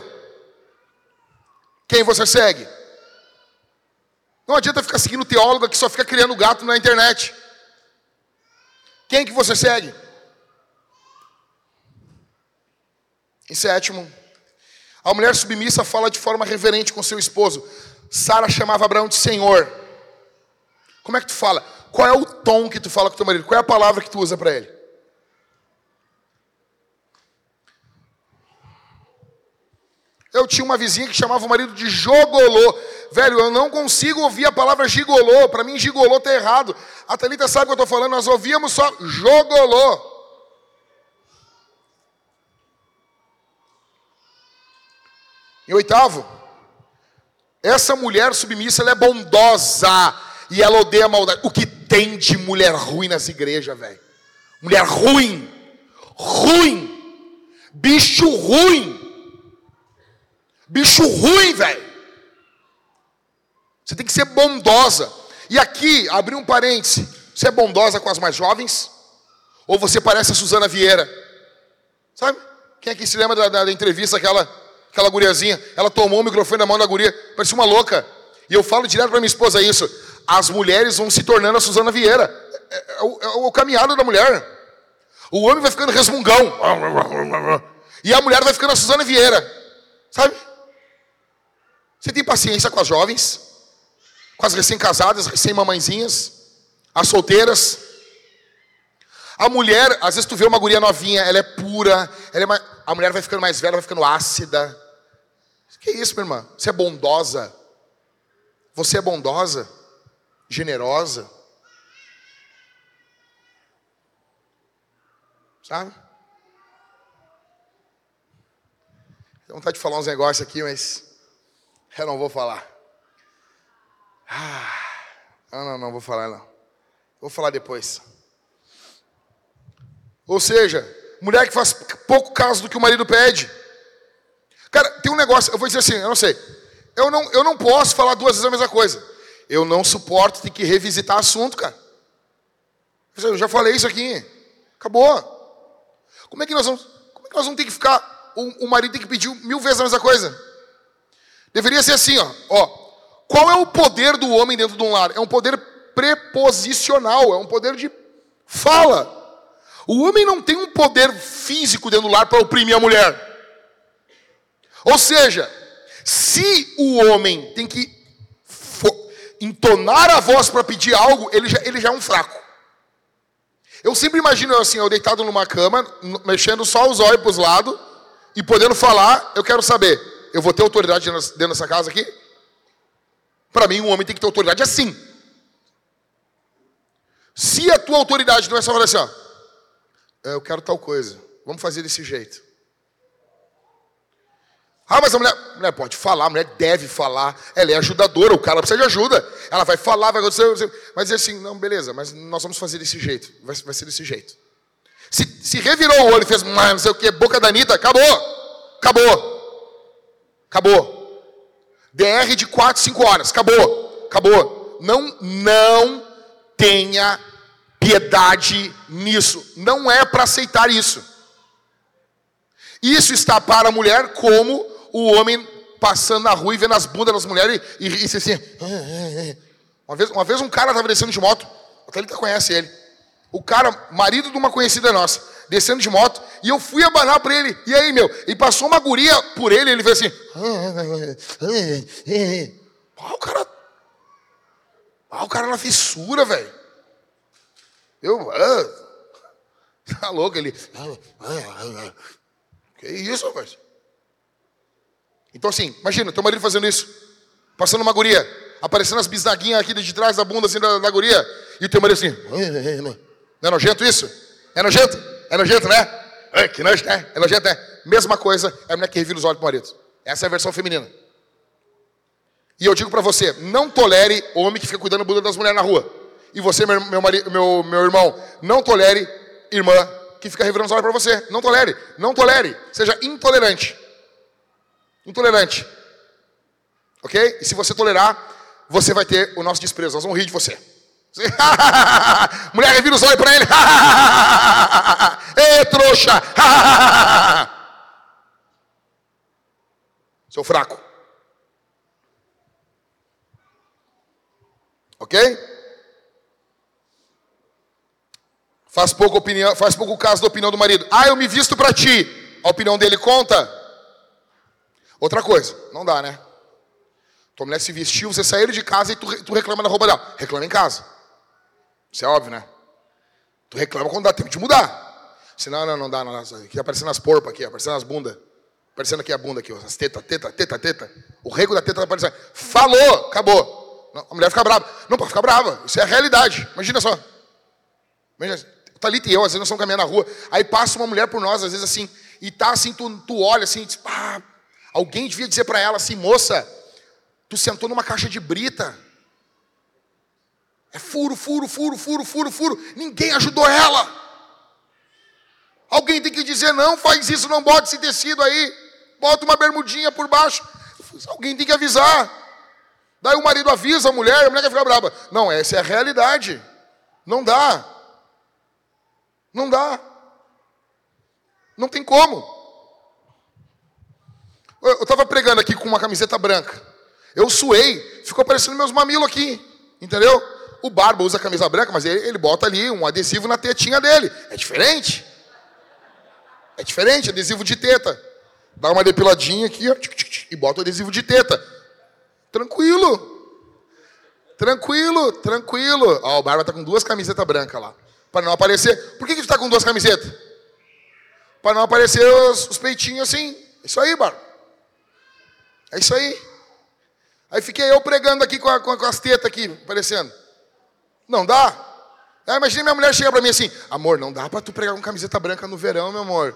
[SPEAKER 1] Quem você segue? Não adianta ficar seguindo teólogo que só fica criando gato na internet. Quem que você segue? Em sétimo, a mulher submissa fala de forma reverente com seu esposo. Sara chamava Abraão de Senhor. Como é que tu fala? Qual é o tom que tu fala com teu marido? Qual é a palavra que tu usa para ele? Eu tinha uma vizinha que chamava o marido de jogolô. Velho, eu não consigo ouvir a palavra gigolô. Para mim, gigolô tá errado. A Thalita sabe o que eu estou falando. Nós ouvíamos só jogolô. Em oitavo, essa mulher submissa, ela é bondosa. E ela odeia a maldade. O que tem de mulher ruim nas igrejas, velho? Mulher ruim. Ruim. Bicho ruim. Bicho ruim, velho. Você tem que ser bondosa. E aqui, abri um parêntese. Você é bondosa com as mais jovens? Ou você parece a Suzana Vieira? Sabe? Quem aqui se lembra da, da, da entrevista aquela, aquela guriazinha? Ela tomou o microfone na mão da guria, parecia uma louca. E eu falo direto para minha esposa isso. As mulheres vão se tornando a Suzana Vieira. É, é, é, o, é o caminhado da mulher. O homem vai ficando resmungão. E a mulher vai ficando a Suzana Vieira. Sabe? Você tem paciência com as jovens? Com as recém-casadas, recém-mamãezinhas? As solteiras? A mulher, às vezes tu vê uma guria novinha, ela é pura, ela é mais... a mulher vai ficando mais velha, vai ficando ácida. Que isso, minha irmã? Você é bondosa? Você é bondosa? Generosa? Sabe? Tenho vontade de falar uns negócios aqui, mas eu não vou falar. Ah, não, não, não vou falar não. Vou falar depois. Ou seja, mulher que faz pouco caso do que o marido pede. Cara, tem um negócio, eu vou dizer assim, eu não sei. Eu não, eu não posso falar duas vezes a mesma coisa. Eu não suporto ter que revisitar assunto, cara. Eu já falei isso aqui. Acabou. Como é que nós vamos, como é nós vamos ter que ficar, o, o marido tem que pedir mil vezes a mesma coisa. Deveria ser assim, ó, ó. Qual é o poder do homem dentro de um lar? É um poder preposicional, é um poder de fala. O homem não tem um poder físico dentro do lar para oprimir a mulher. Ou seja, se o homem tem que entonar a voz para pedir algo, ele já, ele já é um fraco. Eu sempre imagino assim, eu deitado numa cama, mexendo só os olhos para os lados e podendo falar, eu quero saber, eu vou ter autoridade dentro dessa casa aqui? Para mim, um homem tem que ter autoridade assim. Se a tua autoridade não é só falar assim, ó, é, eu quero tal coisa, vamos fazer desse jeito. Ah, mas a mulher, a mulher pode falar, a mulher deve falar, ela é ajudadora, o cara precisa de ajuda. Ela vai falar, vai acontecer, vai dizer assim, não, beleza, mas nós vamos fazer desse jeito, vai, vai ser desse jeito. Se, se revirou o olho e fez, não sei o que, boca da Anitta, acabou, acabou, acabou. DR de 4, 5 horas, acabou, acabou. Não, não tenha piedade nisso, não é para aceitar isso. Isso está para a mulher como o homem passando na rua e vendo as bundas das mulheres e, e, e assim. Uma vez, uma vez um cara estava descendo de moto, até ele conhece ele. O cara, marido de uma conhecida nossa, descendo de moto, e eu fui abanar para ele. E aí, meu? E passou uma guria por ele, ele fez assim. Ah, o cara. Ah, o cara na fissura, velho. Eu. Ah, tá louco, ele. Que isso, rapaz? Então, assim, imagina, teu marido fazendo isso, passando uma guria, aparecendo as bisnaguinhas aqui de trás da bunda, assim, da, da guria, e o teu marido assim, não é nojento isso? É nojento? É nojento, né? É, que nojento, né? É nojento, né? Mesma coisa, é a mulher que revira os olhos pro marido. Essa é a versão feminina. E eu digo para você, não tolere homem que fica cuidando da bunda das mulheres na rua. E você, meu, meu, marido, meu, meu irmão, não tolere irmã que fica revirando os olhos para você. Não tolere, não tolere. Seja intolerante. Intolerante. Ok? E se você tolerar, você vai ter o nosso desprezo. Nós vamos rir de você. Mulher revira os olhos para ele. Ê, trouxa! Seu fraco. Ok? Faz pouco, opinião, faz pouco caso da opinião do marido. Ah, eu me visto para ti. A opinião dele conta? Outra coisa, não dá, né? Tua mulher se vestiu, você saiu de casa e tu, tu reclama da roupa dela. Reclama em casa. Isso é óbvio, né? Tu reclama quando dá tempo de mudar. Senão, não, não dá, não dá. Aqui aparecendo as porpas aqui, aparecendo as bundas. Aparecendo aqui a bunda aqui, as tetas, teta, teta, teta. O rego da teta tá aparecendo. Falou, acabou. Não, a mulher fica brava. Não pode ficar brava. Isso é a realidade. Imagina só. Imagina, Thalita e eu, às vezes nós estamos caminhando na rua, aí passa uma mulher por nós, às vezes assim, e tá assim, tu, tu olha assim, diz, pá, Alguém devia dizer para ela assim, moça, tu sentou numa caixa de brita. É furo, furo, furo, furo, furo, furo. Ninguém ajudou ela. Alguém tem que dizer, não, faz isso, não bota esse tecido aí. Bota uma bermudinha por baixo. Alguém tem que avisar. Daí o marido avisa a mulher, a mulher quer ficar brava. Não, essa é a realidade. Não dá. Não dá. Não tem como. Eu estava pregando aqui com uma camiseta branca. Eu suei, ficou aparecendo meus mamilos aqui. Entendeu? O Barba usa camisa branca, mas ele, ele bota ali um adesivo na tetinha dele. É diferente. É diferente, adesivo de teta. Dá uma depiladinha aqui ó, e bota o adesivo de teta. Tranquilo. Tranquilo, tranquilo. Ó, o Barba tá com duas camisetas brancas lá. Para não aparecer. Por que, que tu tá com duas camisetas? Para não aparecer os, os peitinhos assim. Isso aí, Barba. É isso aí. Aí fiquei eu pregando aqui com, a, com, as tetas aqui, aparecendo. Não dá? Aí imagina minha mulher chega para mim assim, amor, não dá para tu pregar com camiseta branca no verão, meu amor.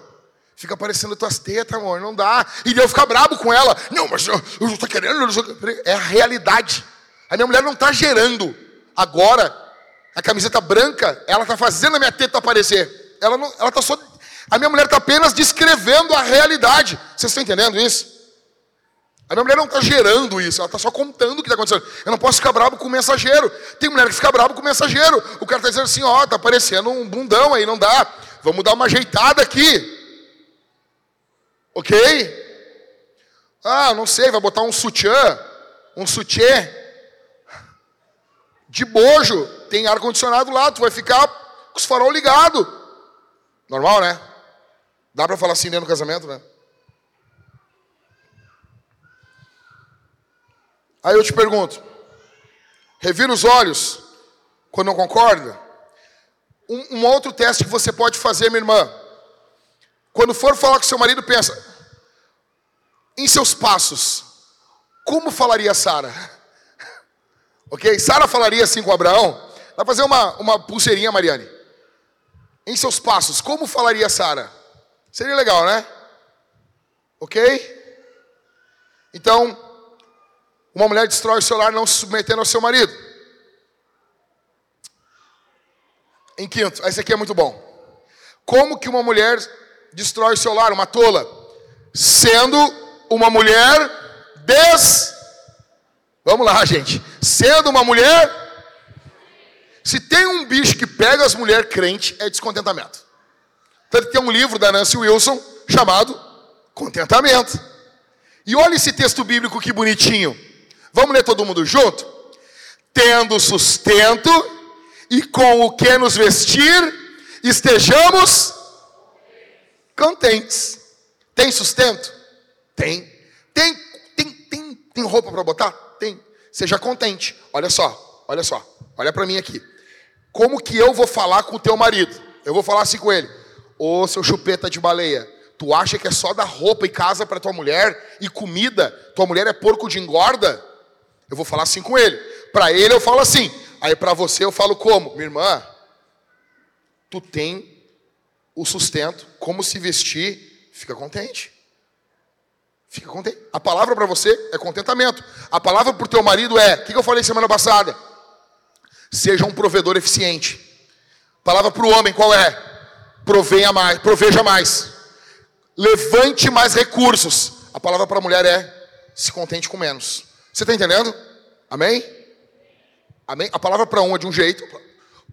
[SPEAKER 1] Fica aparecendo tuas tetas, amor, não dá. E eu ficar brabo com ela. Não, mas eu, eu estou querendo. Eu É a realidade. A minha mulher não está gerando agora a camiseta branca, ela está fazendo a minha teta aparecer. Ela não, ela está só. A minha mulher está apenas descrevendo a realidade. Vocês estão entendendo isso? A minha mulher não está gerando isso, ela está só contando o que está acontecendo. Eu não posso ficar bravo com o mensageiro. Tem mulher que fica bravo com o mensageiro. O cara está dizendo assim, ó, está aparecendo um bundão aí, não dá. Vamos dar uma ajeitada aqui. Ok? Ah, não sei, vai botar um sutiã, um sutiã de bojo, tem ar-condicionado lá, tu vai ficar com os farol ligado. Normal, né? Dá para falar assim dentro do casamento, né? Aí eu te pergunto, revira os olhos quando não concorda? Um, um outro teste que você pode fazer, minha irmã, quando for falar com seu marido, pensa, em seus passos, como falaria Sara? ok? Sara falaria assim com Abraão? Vai fazer uma, uma pulseirinha, Mariane. Em seus passos, como falaria Sara? Seria legal, né? Ok? Então, uma mulher destrói o seu lar não se submetendo ao seu marido. Em quinto, esse aqui é muito bom. Como que uma mulher destrói o seu lar, uma tola? Sendo uma mulher des. Vamos lá, gente. Sendo uma mulher. Se tem um bicho que pega as mulheres crentes, é descontentamento. Tanto que tem um livro da Nancy Wilson chamado Contentamento. E olha esse texto bíblico que bonitinho. Vamos ler todo mundo junto? Tendo sustento e com o que nos vestir, estejamos contentes. Tem sustento? Tem. Tem, tem, tem, tem roupa para botar? Tem. Seja contente. Olha só, olha só. Olha para mim aqui. Como que eu vou falar com o teu marido? Eu vou falar assim com ele: Ô seu chupeta de baleia, tu acha que é só dar roupa e casa para tua mulher e comida? Tua mulher é porco de engorda? Eu vou falar assim com ele. Para ele eu falo assim. Aí para você eu falo como? Minha irmã, tu tem o sustento, como se vestir, fica contente. Fica contente. A palavra para você é contentamento. A palavra para o teu marido é, o que, que eu falei semana passada? Seja um provedor eficiente. A palavra para o homem qual é? Provenha mais, proveja mais. Levante mais recursos. A palavra para a mulher é se contente com menos. Você está entendendo? Amém? Amém? A palavra para um é de um jeito,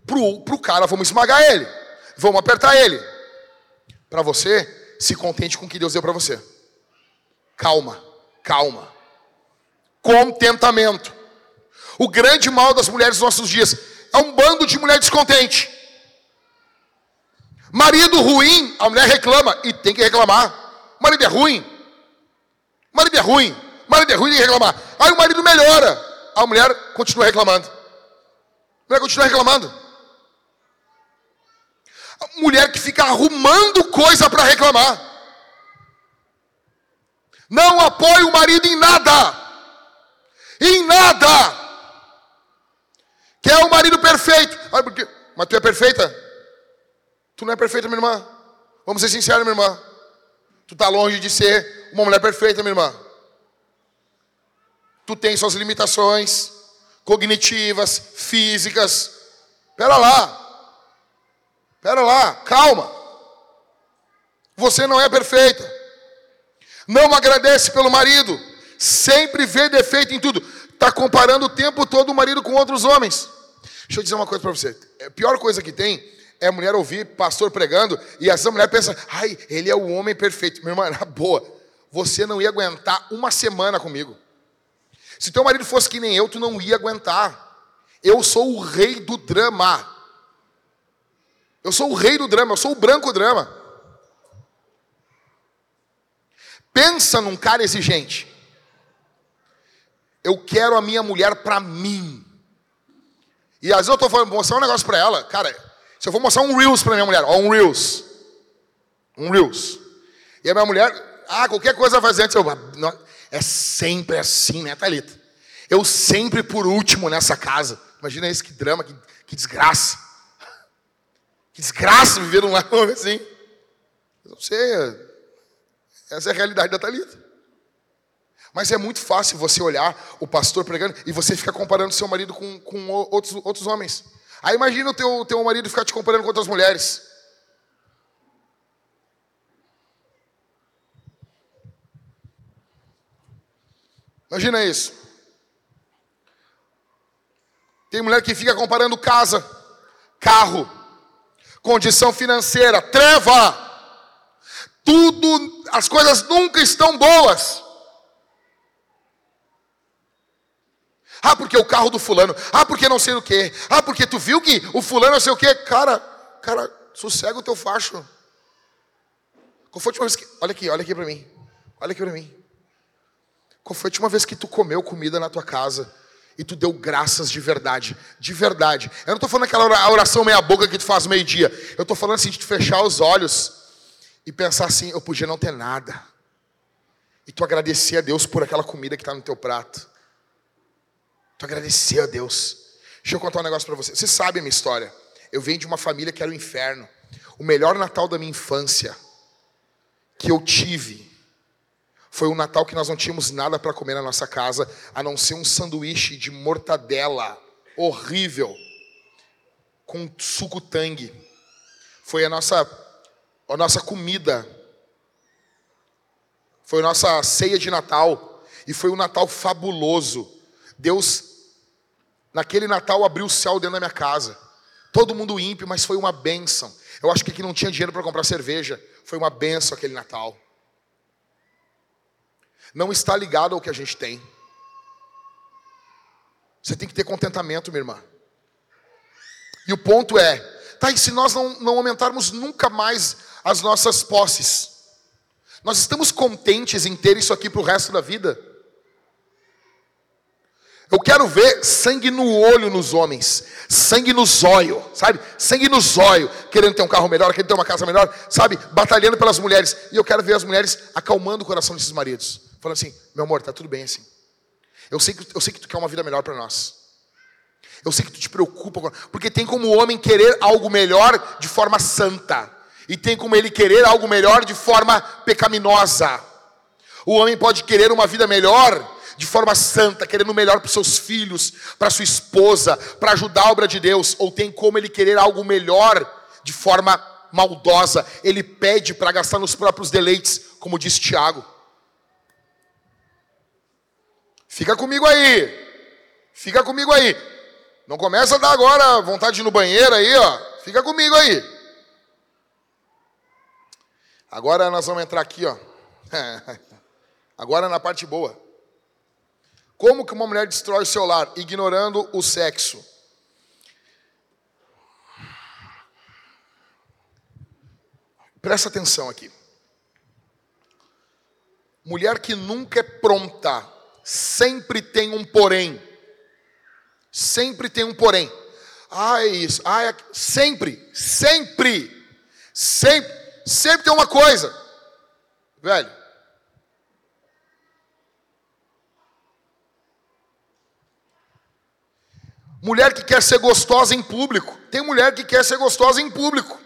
[SPEAKER 1] para o cara vamos esmagar ele, vamos apertar ele. Para você, se contente com o que Deus deu para você. Calma, calma. Contentamento. O grande mal das mulheres dos nossos dias é um bando de mulher descontente. Marido ruim, a mulher reclama e tem que reclamar. Marido é ruim. Marido é ruim. Marido é ruim, tem que reclamar. Aí o marido melhora, a mulher continua reclamando. A mulher continua reclamando. A mulher que fica arrumando coisa para reclamar. Não apoia o marido em nada. Em nada. Quer o marido perfeito. Mas tu é perfeita? Tu não é perfeita, minha irmã. Vamos ser sinceros, minha irmã. Tu está longe de ser uma mulher perfeita, minha irmã. Tu tem suas limitações cognitivas, físicas. Pera lá. Pera lá, calma. Você não é perfeita. Não agradece pelo marido. Sempre vê defeito em tudo. Está comparando o tempo todo o marido com outros homens. Deixa eu dizer uma coisa para você. A pior coisa que tem é a mulher ouvir pastor pregando e essa mulher pensa, ai, ele é o homem perfeito. Minha irmã, na boa, você não ia aguentar uma semana comigo. Se teu marido fosse que nem eu, tu não ia aguentar. Eu sou o rei do drama. Eu sou o rei do drama, eu sou o branco drama. Pensa num cara exigente. Eu quero a minha mulher para mim. E às vezes eu estou falando, mostrar um negócio para ela. Cara, se eu vou mostrar um Reels para minha mulher, ó, um Reels. Um Reels. E a minha mulher, ah, qualquer coisa vai fazer antes. Eu, é sempre assim, né, Thalita? Eu sempre por último nessa casa. Imagina isso, que drama, que, que desgraça. Que desgraça viver num lar assim. Não sei, essa é a realidade da Thalita. Mas é muito fácil você olhar o pastor pregando e você ficar comparando seu marido com, com outros, outros homens. Aí imagina o teu, teu marido ficar te comparando com outras mulheres. Imagina isso. Tem mulher que fica comparando casa, carro, condição financeira, treva. tudo, as coisas nunca estão boas. Ah, porque o carro do fulano. Ah, porque não sei o quê. Ah, porque tu viu que o fulano não sei o quê. Cara, cara, sossega o teu facho. Qual foi a última vez que. Olha aqui, olha aqui para mim. Olha aqui para mim. Qual foi a última vez que tu comeu comida na tua casa e tu deu graças de verdade? De verdade. Eu não estou falando aquela oração meia-boca que tu faz meio-dia. Eu estou falando assim de tu fechar os olhos e pensar assim: eu podia não ter nada. E tu agradecer a Deus por aquela comida que está no teu prato. Tu agradecer a Deus. Deixa eu contar um negócio para você. Você sabe a minha história. Eu venho de uma família que era o inferno. O melhor Natal da minha infância que eu tive foi um Natal que nós não tínhamos nada para comer na nossa casa, a não ser um sanduíche de mortadela horrível com suco tangue. Foi a nossa a nossa comida. Foi a nossa ceia de Natal. E foi um Natal fabuloso. Deus, naquele Natal, abriu o céu dentro da minha casa. Todo mundo ímpio, mas foi uma bênção. Eu acho que aqui não tinha dinheiro para comprar cerveja. Foi uma benção aquele Natal. Não está ligado ao que a gente tem. Você tem que ter contentamento, minha irmã. E o ponto é, tá, e se nós não, não aumentarmos nunca mais as nossas posses. Nós estamos contentes em ter isso aqui para o resto da vida? Eu quero ver sangue no olho nos homens, sangue no zóio, sabe? Sangue no zóio, querendo ter um carro melhor, querendo ter uma casa melhor, sabe? Batalhando pelas mulheres. E eu quero ver as mulheres acalmando o coração desses maridos, falando assim: meu amor, tá tudo bem assim. Eu sei que, eu sei que tu quer uma vida melhor para nós. Eu sei que tu te preocupa, porque tem como o homem querer algo melhor de forma santa. E tem como ele querer algo melhor de forma pecaminosa. O homem pode querer uma vida melhor de forma santa, querendo o melhor para seus filhos, para sua esposa, para ajudar a obra de Deus, ou tem como ele querer algo melhor de forma maldosa. Ele pede para gastar nos próprios deleites, como diz Tiago. Fica comigo aí. Fica comigo aí. Não começa a dar agora vontade de ir no banheiro aí, ó. Fica comigo aí. Agora nós vamos entrar aqui, ó. Agora na parte boa. Como que uma mulher destrói o seu lar? Ignorando o sexo. Presta atenção aqui. Mulher que nunca é pronta, sempre tem um porém. Sempre tem um porém. Ah, é isso. Ah, é... Sempre, sempre, sempre sempre tem uma coisa, velho. Mulher que quer ser gostosa em público. Tem mulher que quer ser gostosa em público.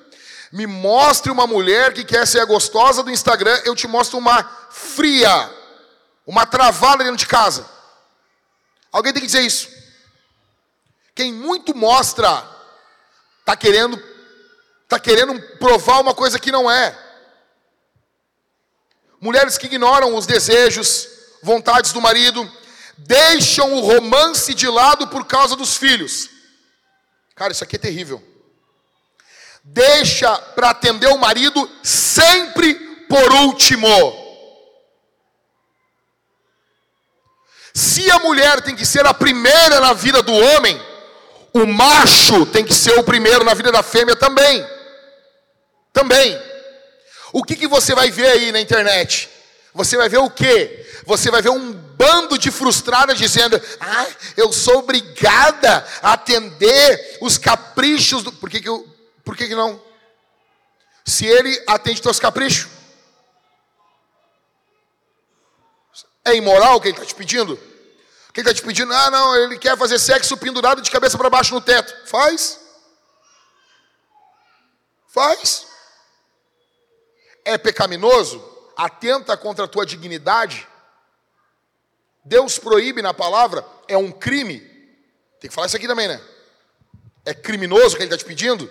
[SPEAKER 1] Me mostre uma mulher que quer ser gostosa do Instagram, eu te mostro uma fria, uma travada dentro de casa. Alguém tem que dizer isso. Quem muito mostra, está querendo Está querendo provar uma coisa que não é. Mulheres que ignoram os desejos, vontades do marido, deixam o romance de lado por causa dos filhos. Cara, isso aqui é terrível. Deixa para atender o marido sempre por último. Se a mulher tem que ser a primeira na vida do homem, o macho tem que ser o primeiro na vida da fêmea também. Também. O que, que você vai ver aí na internet? Você vai ver o quê? Você vai ver um bando de frustradas dizendo: Ah, eu sou obrigada a atender os caprichos do. Por que, que, eu... Por que, que não? Se ele atende teus caprichos, é imoral o que ele está te pedindo? O que ele está te pedindo? Ah, não, ele quer fazer sexo pendurado de cabeça para baixo no teto. Faz. Faz é pecaminoso, atenta contra a tua dignidade, Deus proíbe na palavra, é um crime. Tem que falar isso aqui também, né? É criminoso o que ele está te pedindo?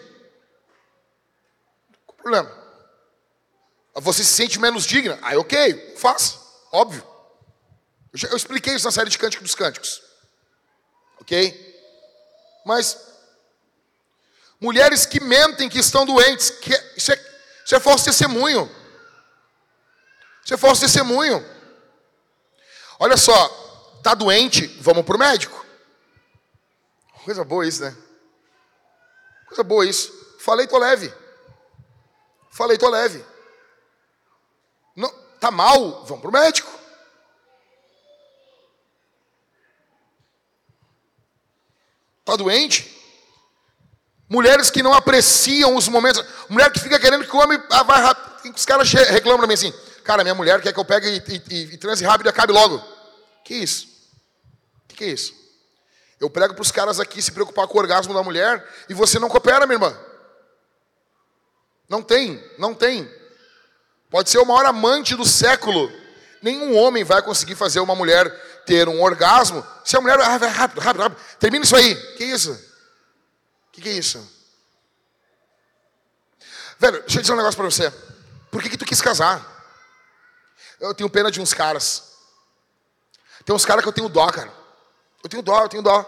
[SPEAKER 1] Qual problema? Você se sente menos digna? Aí, ok, faça, óbvio. Eu, expliquei isso na série de Cânticos dos Cânticos. Ok? Mas, mulheres que mentem que estão doentes, que, isso é isso é falso testemunho. Isso é falso testemunho. Olha só, tá doente, vamos pro médico. Coisa boa isso, né? Coisa boa isso. Falei, tô leve. Falei, tô leve. Não, tá mal, vamos pro médico. Tá doente? Mulheres que não apreciam os momentos. Mulher que fica querendo que o homem ah, vai rápido. Os caras reclamam pra mim assim: Cara, minha mulher quer que eu pegue e, e, e transe rápido e acabe logo. Que isso? Que que é isso? Eu prego para os caras aqui se preocupar com o orgasmo da mulher e você não coopera, minha irmã. Não tem, não tem. Pode ser o maior amante do século. Nenhum homem vai conseguir fazer uma mulher ter um orgasmo se a mulher. Ah, rápido, rápido, rápido. Termina isso aí. Que isso? Que que é isso? Velho, deixa eu dizer um negócio para você. Por que, que tu quis casar? Eu tenho pena de uns caras. Tem uns caras que eu tenho dó, cara. Eu tenho dó, eu tenho dó.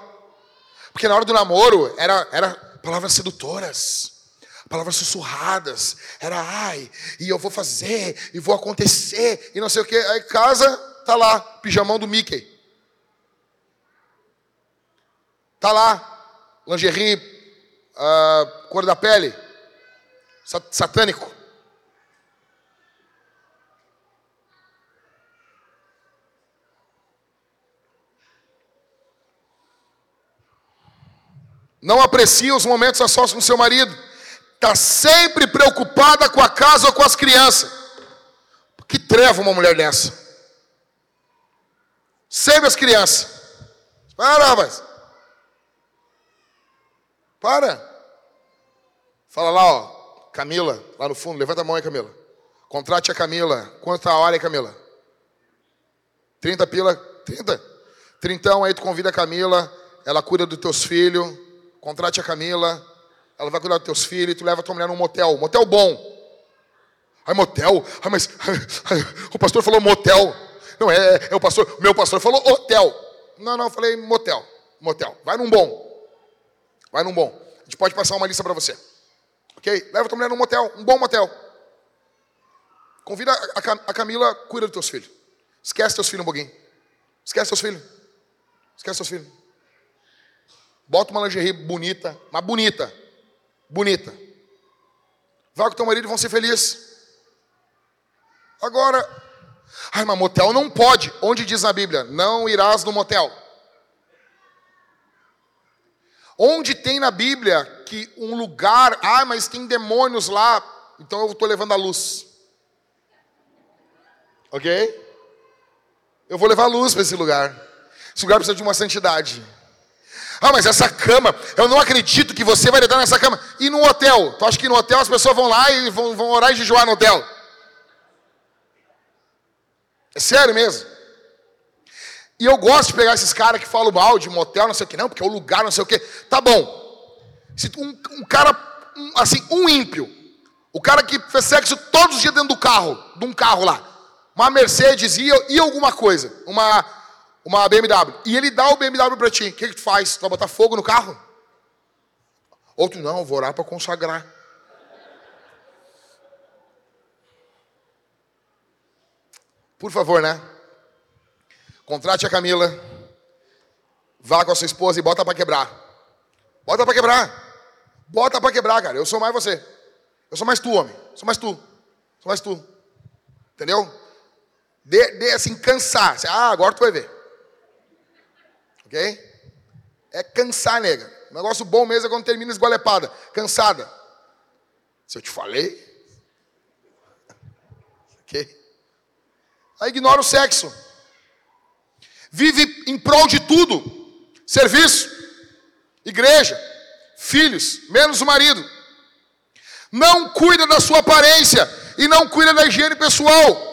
[SPEAKER 1] Porque na hora do namoro era, era palavras sedutoras palavras sussurradas. Era ai, e eu vou fazer, e vou acontecer, e não sei o que. Aí casa, tá lá, pijamão do Mickey. Tá lá, lingerie, uh, cor da pele, satânico. Não aprecia os momentos a sós com seu marido está sempre preocupada com a casa ou com as crianças. Que treva uma mulher dessa. Sempre as crianças. Para, rapaz. Para. Fala lá, ó. Camila, lá no fundo. Levanta a mão aí, Camila. Contrate a Camila. Quanto a hora aí, Camila? 30 pila. 30? Trintão aí, tu convida a Camila. Ela cuida dos teus filhos. Contrate a Camila ela vai cuidar dos teus filhos, tu leva a tua mulher num motel, motel bom. Ai, motel? Ai, mas ai, o pastor falou motel. Não, é, é o pastor, meu pastor falou hotel. Não, não, eu falei motel, motel. Vai num bom. Vai num bom. A gente pode passar uma lista para você. Ok? Leva tua mulher num motel, um bom motel. Convida a, a, a Camila, cuida dos teus filhos. Esquece teus filhos um pouquinho. Esquece teus filhos. Esquece teus filhos. Bota uma lingerie bonita, mas bonita bonita. Vai com teu marido e vão ser felizes. Agora, ai, mas motel não pode. Onde diz na Bíblia? Não irás no motel. Onde tem na Bíblia que um lugar, ah, mas tem demônios lá, então eu estou levando a luz. Ok? Eu vou levar a luz para esse lugar. Esse lugar precisa de uma santidade. Ah, mas essa cama, eu não acredito que você vai deitar nessa cama. E no hotel? Tu acha que no hotel as pessoas vão lá e vão, vão orar e jejuar no hotel? É sério mesmo. E eu gosto de pegar esses caras que falam mal de motel, não sei o que, não, porque é o lugar, não sei o que. Tá bom. Se um, um cara, um, assim, um ímpio, o cara que fez sexo todos os dias dentro do carro, de um carro lá, uma Mercedes e, e alguma coisa, uma uma BMW, e ele dá o BMW para ti, o que, que tu faz? Tu vai botar fogo no carro? Outro, não, vou orar para consagrar. Por favor, né? Contrate a Camila, vá com a sua esposa e bota para quebrar. Bota para quebrar. Bota para quebrar, cara. Eu sou mais você. Eu sou mais tu, homem. Sou mais tu. Sou mais tu. Entendeu? Dê, dê assim, cansar. Ah, agora tu vai ver. Ok? É cansar, nega. O negócio bom mesmo é quando termina esgualepada, cansada. Se eu te falei. Ok? Aí ignora o sexo. Vive em prol de tudo: serviço, igreja, filhos, menos o marido. Não cuida da sua aparência e não cuida da higiene pessoal.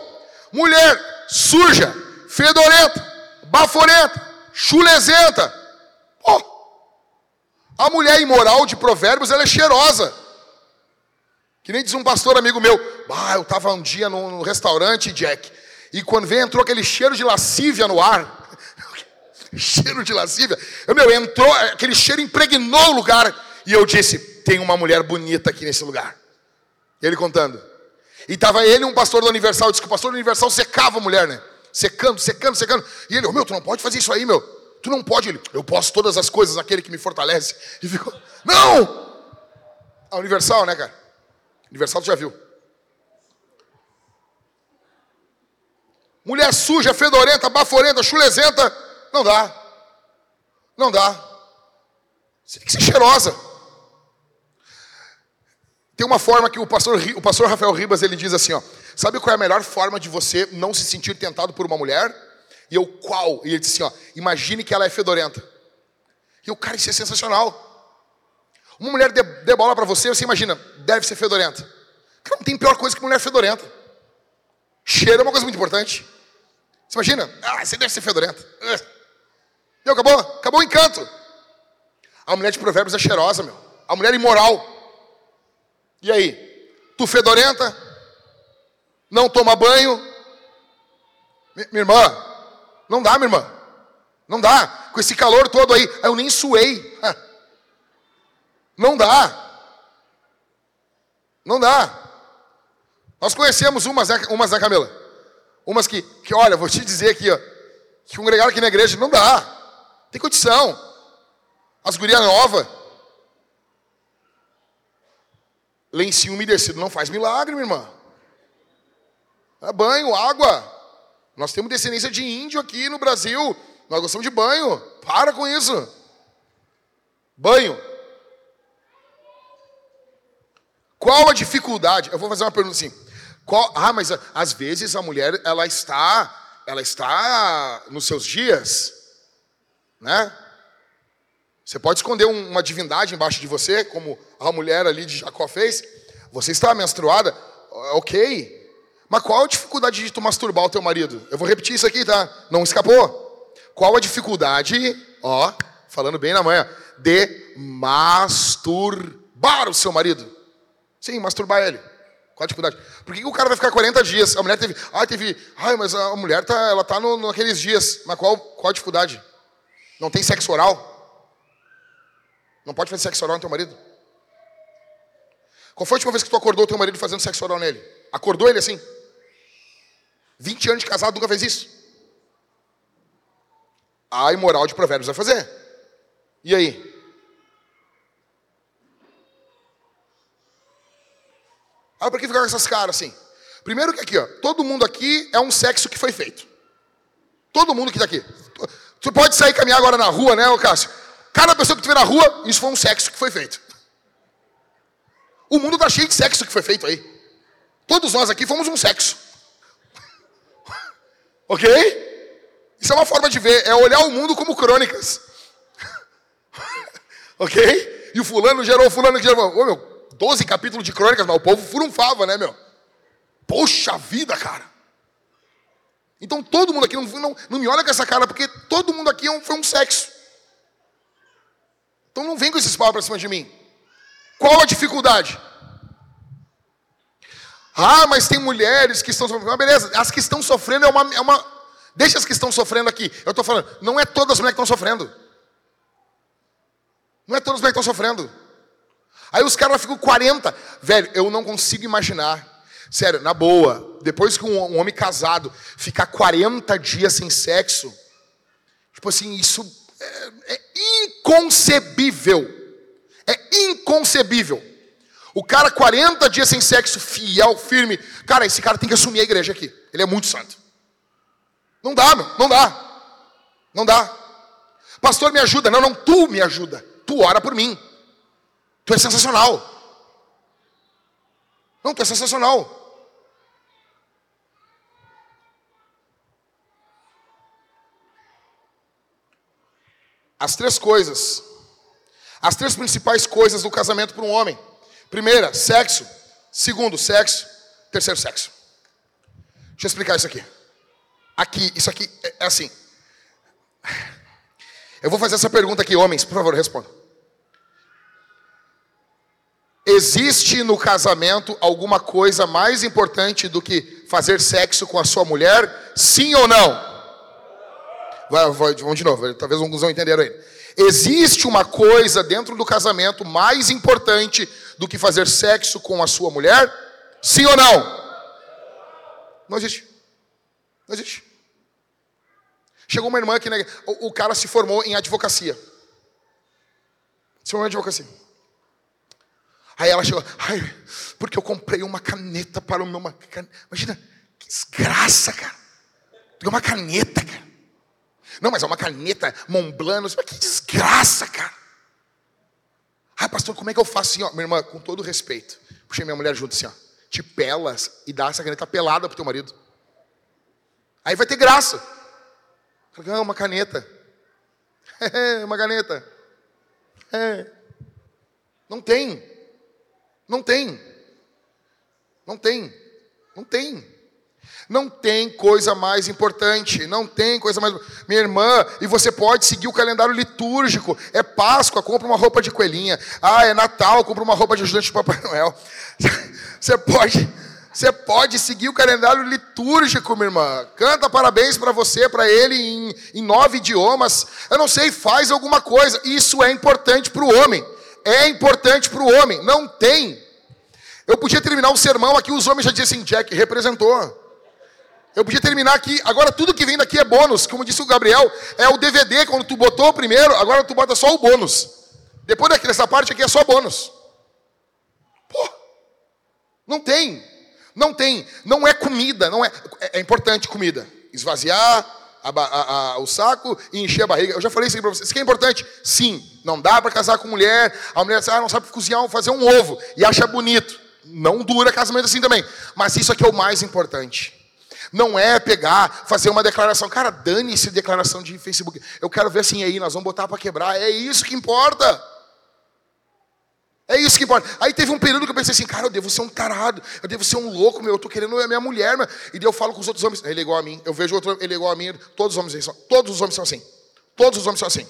[SPEAKER 1] Mulher suja, fedorenta, baforenta, chulezenta. Pô, a mulher imoral de provérbios, ela é cheirosa. Que nem diz um pastor amigo meu, ah, eu estava um dia no, restaurante, Jack, e quando veio, entrou aquele cheiro de lascívia no ar. cheiro de lascívia. Eu, meu, entrou, aquele cheiro impregnou o lugar. E eu disse, tem uma mulher bonita aqui nesse lugar. Ele contando. E tava ele e um pastor da Universal, disse que o pastor da Universal secava a mulher, né? Secando, secando, secando. E ele, oh, meu, tu não pode fazer isso aí, meu. Tu não pode. Ele, eu posso todas as coisas naquele que me fortalece. E ficou, não! A Universal, né, cara? Universal tu já viu. Mulher suja, fedorenta, baforenta, chulezenta, não dá. Não dá. Você tem que ser cheirosa. Tem uma forma que o pastor, o pastor Rafael Ribas ele diz assim, ó, sabe qual é a melhor forma de você não se sentir tentado por uma mulher? E eu, qual? E ele disse assim, ó, imagine que ela é fedorenta. E o cara, isso é sensacional. Uma mulher dê bola para você, você imagina, deve ser fedorenta. Cara, não tem pior coisa que mulher fedorenta. Cheiro é uma coisa muito importante. Você imagina? Ah, você deve ser fedorenta. E acabou, acabou o encanto. A mulher de provérbios é cheirosa, meu. A mulher é imoral. E aí? Tu fedorenta? Não toma banho? Minha irmã, não dá, minha irmã. Não dá. Com esse calor todo aí, eu nem suei. Não dá. Não dá. Nós conhecemos umas, né, umas, né, Camila? Umas que, que, olha, vou te dizer aqui, ó, que congregaram aqui na igreja, não dá. Tem condição. As gurias novas. Lencinho umedecido não faz milagre, minha irmã. É banho, água. Nós temos descendência de índio aqui no Brasil. Nós gostamos de banho. Para com isso. Banho. Qual a dificuldade? Eu vou fazer uma pergunta assim. Qual, ah, mas às vezes a mulher ela está, ela está nos seus dias, né? Você pode esconder uma divindade embaixo de você, como a mulher ali de Jacó fez. Você está menstruada, ok? Mas qual a dificuldade de tu masturbar o teu marido? Eu vou repetir isso aqui, tá? Não escapou. Qual a dificuldade, ó, falando bem na manhã, de masturbar o seu marido? Sim, masturbar ele. Qual a dificuldade? Por que, o cara vai ficar 40 dias? A mulher teve. Ai, teve. Ai, mas a mulher tá, ela tá no, naqueles dias. Mas qual, qual a dificuldade? Não tem sexo oral? Não pode fazer sexo oral no teu marido? Qual foi a última vez que tu acordou o teu marido fazendo sexo oral nele? Acordou ele assim? 20 anos de casado nunca fez isso? A imoral de provérbios vai fazer. E aí? Ah, por que ficar com essas caras assim? Primeiro que aqui, ó, todo mundo aqui é um sexo que foi feito. Todo mundo que está aqui. Tu pode sair caminhar agora na rua, né, Cássio? Cada pessoa que tu vê na rua, isso foi um sexo que foi feito. O mundo está cheio de sexo que foi feito aí. Todos nós aqui fomos um sexo. ok? Isso é uma forma de ver, é olhar o mundo como crônicas. ok? E o fulano gerou o fulano que gerou. Ô meu, 12 capítulos de crônicas, mas o povo furunfava, né, meu? Poxa vida, cara. Então todo mundo aqui, não, não, não me olha com essa cara, porque todo mundo aqui é foi um sexo. Então não vem com esses papos para cima de mim. Qual a dificuldade? Ah, mas tem mulheres que estão sofrendo. Ah, beleza, as que estão sofrendo é uma, é uma. Deixa as que estão sofrendo aqui. Eu estou falando, não é todas as mulheres que estão sofrendo. Não é todas as mulheres que estão sofrendo. Aí os caras ficam 40. Velho, eu não consigo imaginar. Sério, na boa. Depois que um, homem casado ficar 40 dias sem sexo. Tipo assim, isso é, é inconcebível. É inconcebível. O cara 40 dias sem sexo, fiel, firme. Cara, esse cara tem que assumir a igreja aqui. Ele é muito santo. Não dá, meu. Não dá. Não dá. Pastor, me ajuda. Não, não, tu me ajuda. Tu ora por mim. Tu é sensacional. Não, tu é sensacional. As três coisas. As três principais coisas do casamento para um homem. Primeira, sexo. Segundo, sexo. Terceiro, sexo. Deixa eu explicar isso aqui. Aqui, isso aqui é, é assim. Eu vou fazer essa pergunta aqui, homens, por favor, respondam. Existe no casamento alguma coisa mais importante do que fazer sexo com a sua mulher? Sim ou não? Vai, vamos de novo, talvez alguns não entenderam aí. Existe uma coisa dentro do casamento mais importante do que fazer sexo com a sua mulher? Sim ou não? Não existe. Não existe. Chegou uma irmã que o, o, cara se formou em advocacia. Se formou em advocacia. Aí ela chegou, ai, porque eu comprei uma caneta para o meu. Imagina, que desgraça, cara. Uma caneta, cara. Não, mas é uma caneta Montblanc. Mas que desgraça, cara. Ai, pastor, como é que eu faço assim, ó? Minha irmã, com todo respeito. Puxei minha mulher junto assim, ó. Te pelas e dá essa caneta pelada pro teu marido. Aí vai ter graça. Ah, uma caneta. É, uma caneta. É. Não tem. Não tem. Não tem. Não tem. Não tem coisa mais importante, não tem coisa mais. Minha irmã, e você pode seguir o calendário litúrgico. É Páscoa, compra uma roupa de coelhinha. Ah, é Natal, compra uma roupa de ajudante de Papai Noel. Você pode, você pode seguir o calendário litúrgico, minha irmã. Canta parabéns para você, para ele, em, em nove idiomas. Eu não sei, faz alguma coisa. Isso é importante para o homem. É importante para o homem. Não tem. Eu podia terminar o sermão aqui, os homens já diziam assim, Jack representou. Eu podia terminar aqui. Agora tudo que vem daqui é bônus. Como disse o Gabriel, é o DVD. Quando tu botou primeiro, agora tu bota só o bônus. Depois daqui, dessa parte aqui é só bônus. Pô, não tem. Não tem. Não é comida. Não é, é, é importante comida. Esvaziar a, a, a, o saco e encher a barriga. Eu já falei isso para vocês. Isso que é importante. Sim, não dá para casar com mulher. A mulher diz, ah, não sabe cozinhar, fazer um ovo. E acha bonito. Não dura casamento assim também. Mas isso aqui é o mais importante. Não é pegar, fazer uma declaração. Cara, dane-se declaração de Facebook. Eu quero ver assim aí, nós vamos botar para quebrar. É isso que importa. É isso que importa. Aí teve um período que eu pensei assim, cara, eu devo ser um tarado, eu devo ser um louco, meu, eu tô querendo a minha mulher, meu. e daí eu falo com os outros homens, ele é igual a mim, eu vejo outro, ele é igual a mim, todos os homens são, todos os homens são assim. Todos os homens são assim.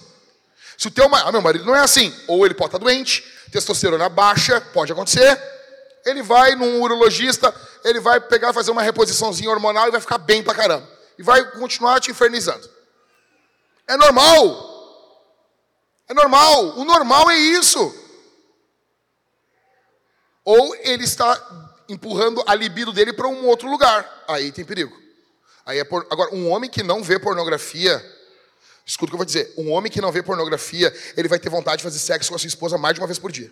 [SPEAKER 1] Se o teu ah, meu marido não é assim, ou ele pode estar doente, testosterona baixa, pode acontecer, ele vai num urologista, ele vai pegar, fazer uma reposiçãozinha hormonal e vai ficar bem pra caramba. E vai continuar te infernizando. É normal. É normal. O normal é isso. Ou ele está empurrando a libido dele para um outro lugar. Aí tem perigo. Aí é por... Agora, um homem que não vê pornografia, escuta o que eu vou dizer. Um homem que não vê pornografia, ele vai ter vontade de fazer sexo com a sua esposa mais de uma vez por dia.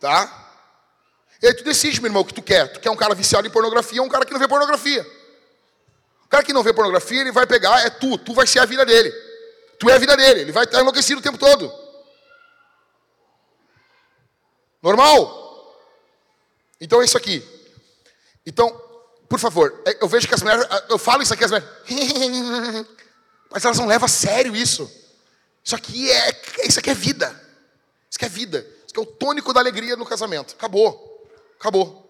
[SPEAKER 1] Tá? E aí tu decide, meu irmão, o que tu quer. Tu quer um cara viciado em pornografia ou um cara que não vê pornografia? O cara que não vê pornografia, ele vai pegar, é tu, tu vai ser a vida dele. Tu é a vida dele, ele vai estar enlouquecido o tempo todo. Normal? Então é isso aqui. Então, por favor, é, eu vejo que as mulheres, eu falo isso aqui, as mulheres, mas elas não levam a sério isso. Isso aqui é, isso aqui é vida. Isso aqui é vida que é o tônico da alegria no casamento. Acabou. Acabou.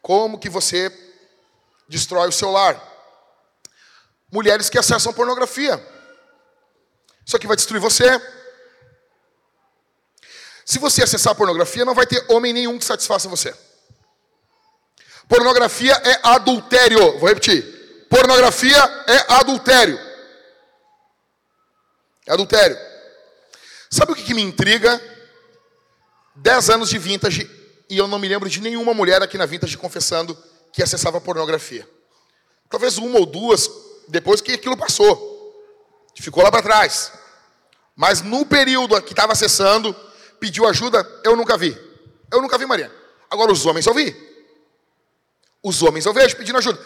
[SPEAKER 1] Como que você destrói o seu lar? Mulheres que acessam pornografia. Isso aqui vai destruir você. Se você acessar a pornografia, não vai ter homem nenhum que satisfaça você. Pornografia é adultério. Vou repetir. Pornografia é adultério. É adultério. Sabe o que, que me intriga? Dez anos de vintage e eu não me lembro de nenhuma mulher aqui na vintage confessando que acessava pornografia. Talvez uma ou duas depois que aquilo passou. Ficou lá para trás. Mas no período que estava acessando, pediu ajuda, eu nunca vi. Eu nunca vi, Maria. Agora os homens eu vi. Os homens eu vejo pedindo ajuda.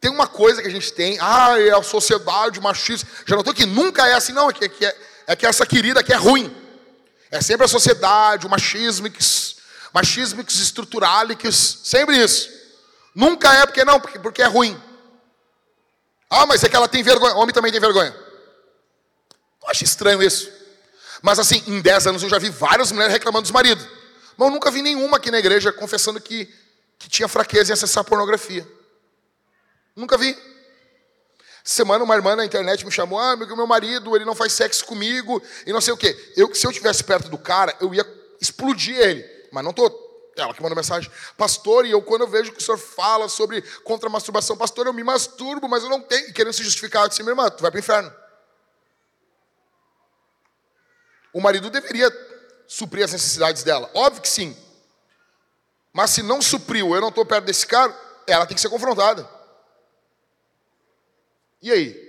[SPEAKER 1] Tem uma coisa que a gente tem, ah, é a sociedade machista. Já notou que nunca é assim, não, é que, é, que é, é que essa querida que é ruim. É sempre a sociedade, o machismo, machismo estruturalics, sempre isso. Nunca é porque não, porque, porque é ruim. Ah, mas é que ela tem vergonha. Homem também tem vergonha. Eu acho estranho isso. Mas assim, em 10 anos eu já vi várias mulheres reclamando dos maridos. Mas eu nunca vi nenhuma aqui na igreja confessando que, que tinha fraqueza em acessar pornografia. Nunca vi. Semana uma irmã na internet me chamou, ah, meu marido, ele não faz sexo comigo, e não sei o quê. Eu, se eu estivesse perto do cara, eu ia explodir ele. Mas não estou. Ela que mandou mensagem, pastor, e eu quando eu vejo que o senhor fala sobre contra masturbação, pastor, eu me masturbo, mas eu não tenho. Querendo se justificar, eu disse, minha irmã, tu vai para o inferno. O marido deveria suprir as necessidades dela. Óbvio que sim. Mas se não supriu, eu não estou perto desse cara, ela tem que ser confrontada. E aí?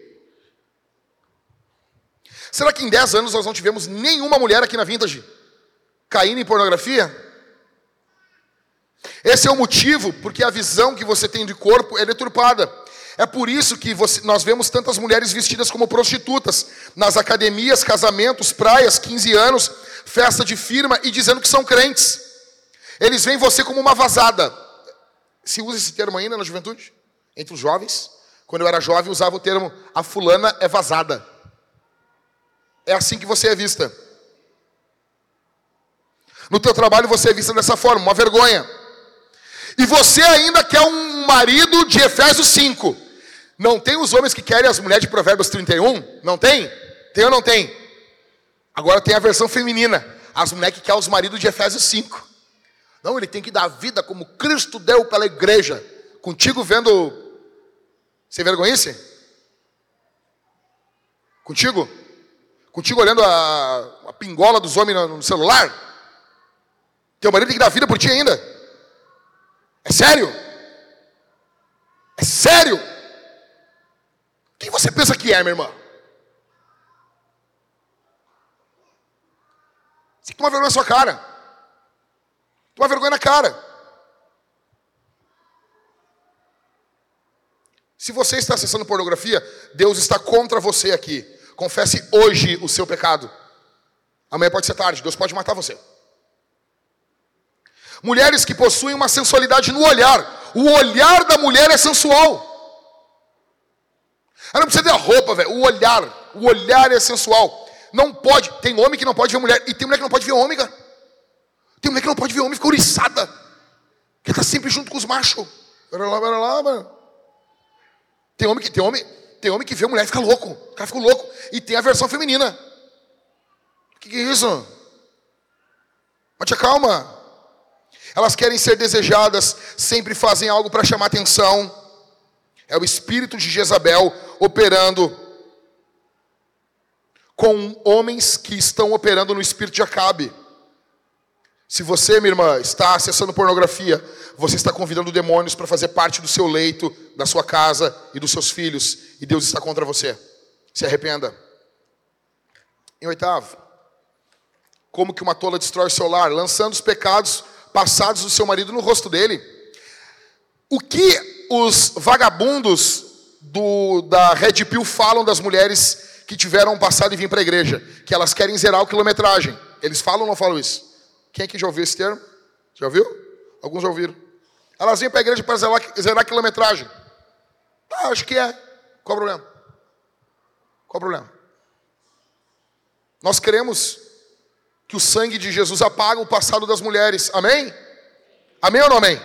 [SPEAKER 1] Será que em 10 anos nós não tivemos nenhuma mulher aqui na Vintage caindo em pornografia? Esse é o motivo porque a visão que você tem de corpo é deturpada. É por isso que você, nós vemos tantas mulheres vestidas como prostitutas nas academias, casamentos, praias, 15 anos, festa de firma e dizendo que são crentes. Eles veem você como uma vazada. Se usa esse termo ainda na juventude? Entre os jovens? Quando eu era jovem, usava o termo a fulana é vazada. É assim que você é vista. No teu trabalho você é vista dessa forma, uma vergonha. E você ainda quer um marido de Efésios 5. Não tem os homens que querem as mulheres de Provérbios 31? Não tem? Tem ou não tem? Agora tem a versão feminina. As mulheres que querem os maridos de Efésios 5. Não, ele tem que dar vida como Cristo deu pela igreja. Contigo vendo. Sem vergonhice? Contigo? Contigo olhando a, a pingola dos homens no, no celular? Teu marido tem que dar vida por ti ainda. É sério? É sério? Quem você pensa que é, minha irmã? Você toma vergonha na sua cara. Toma vergonha na cara. Se você está acessando pornografia, Deus está contra você aqui. Confesse hoje o seu pecado. Amanhã pode ser tarde, Deus pode matar você. Mulheres que possuem uma sensualidade no olhar. O olhar da mulher é sensual. Ela não precisa ter a roupa, velho. O olhar. O olhar é sensual. Não pode. Tem homem que não pode ver mulher. E tem mulher que não pode ver homem, cara. Tem mulher que não pode ver homem, fica oriçada. Que está sempre junto com os machos. Bora lá, bora lá, mano. Tem homem que, tem homem, tem homem que vê mulher e fica louco. O cara fica louco. E tem a versão feminina. O que, que é isso? Mas te calma. Elas querem ser desejadas, sempre fazem algo para chamar atenção. É o espírito de Jezabel operando com homens que estão operando no espírito de Acabe. Se você, minha irmã, está acessando pornografia, você está convidando demônios para fazer parte do seu leito, da sua casa e dos seus filhos, e Deus está contra você. Se arrependa. Em oitavo, como que uma tola destrói o seu lar? Lançando os pecados passados do seu marido no rosto dele. O que os vagabundos do, da Red Pill falam das mulheres que tiveram passado e vêm para a igreja? Que elas querem zerar o quilometragem. Eles falam ou não falam isso? Quem aqui já ouviu esse termo? Já ouviu? Alguns já ouviram. Elas vêm para a igreja para zerar, zerar a quilometragem. Ah, acho que é. Qual o problema? Qual o problema? Nós queremos que o sangue de Jesus apaga o passado das mulheres. Amém? Amém ou não amém?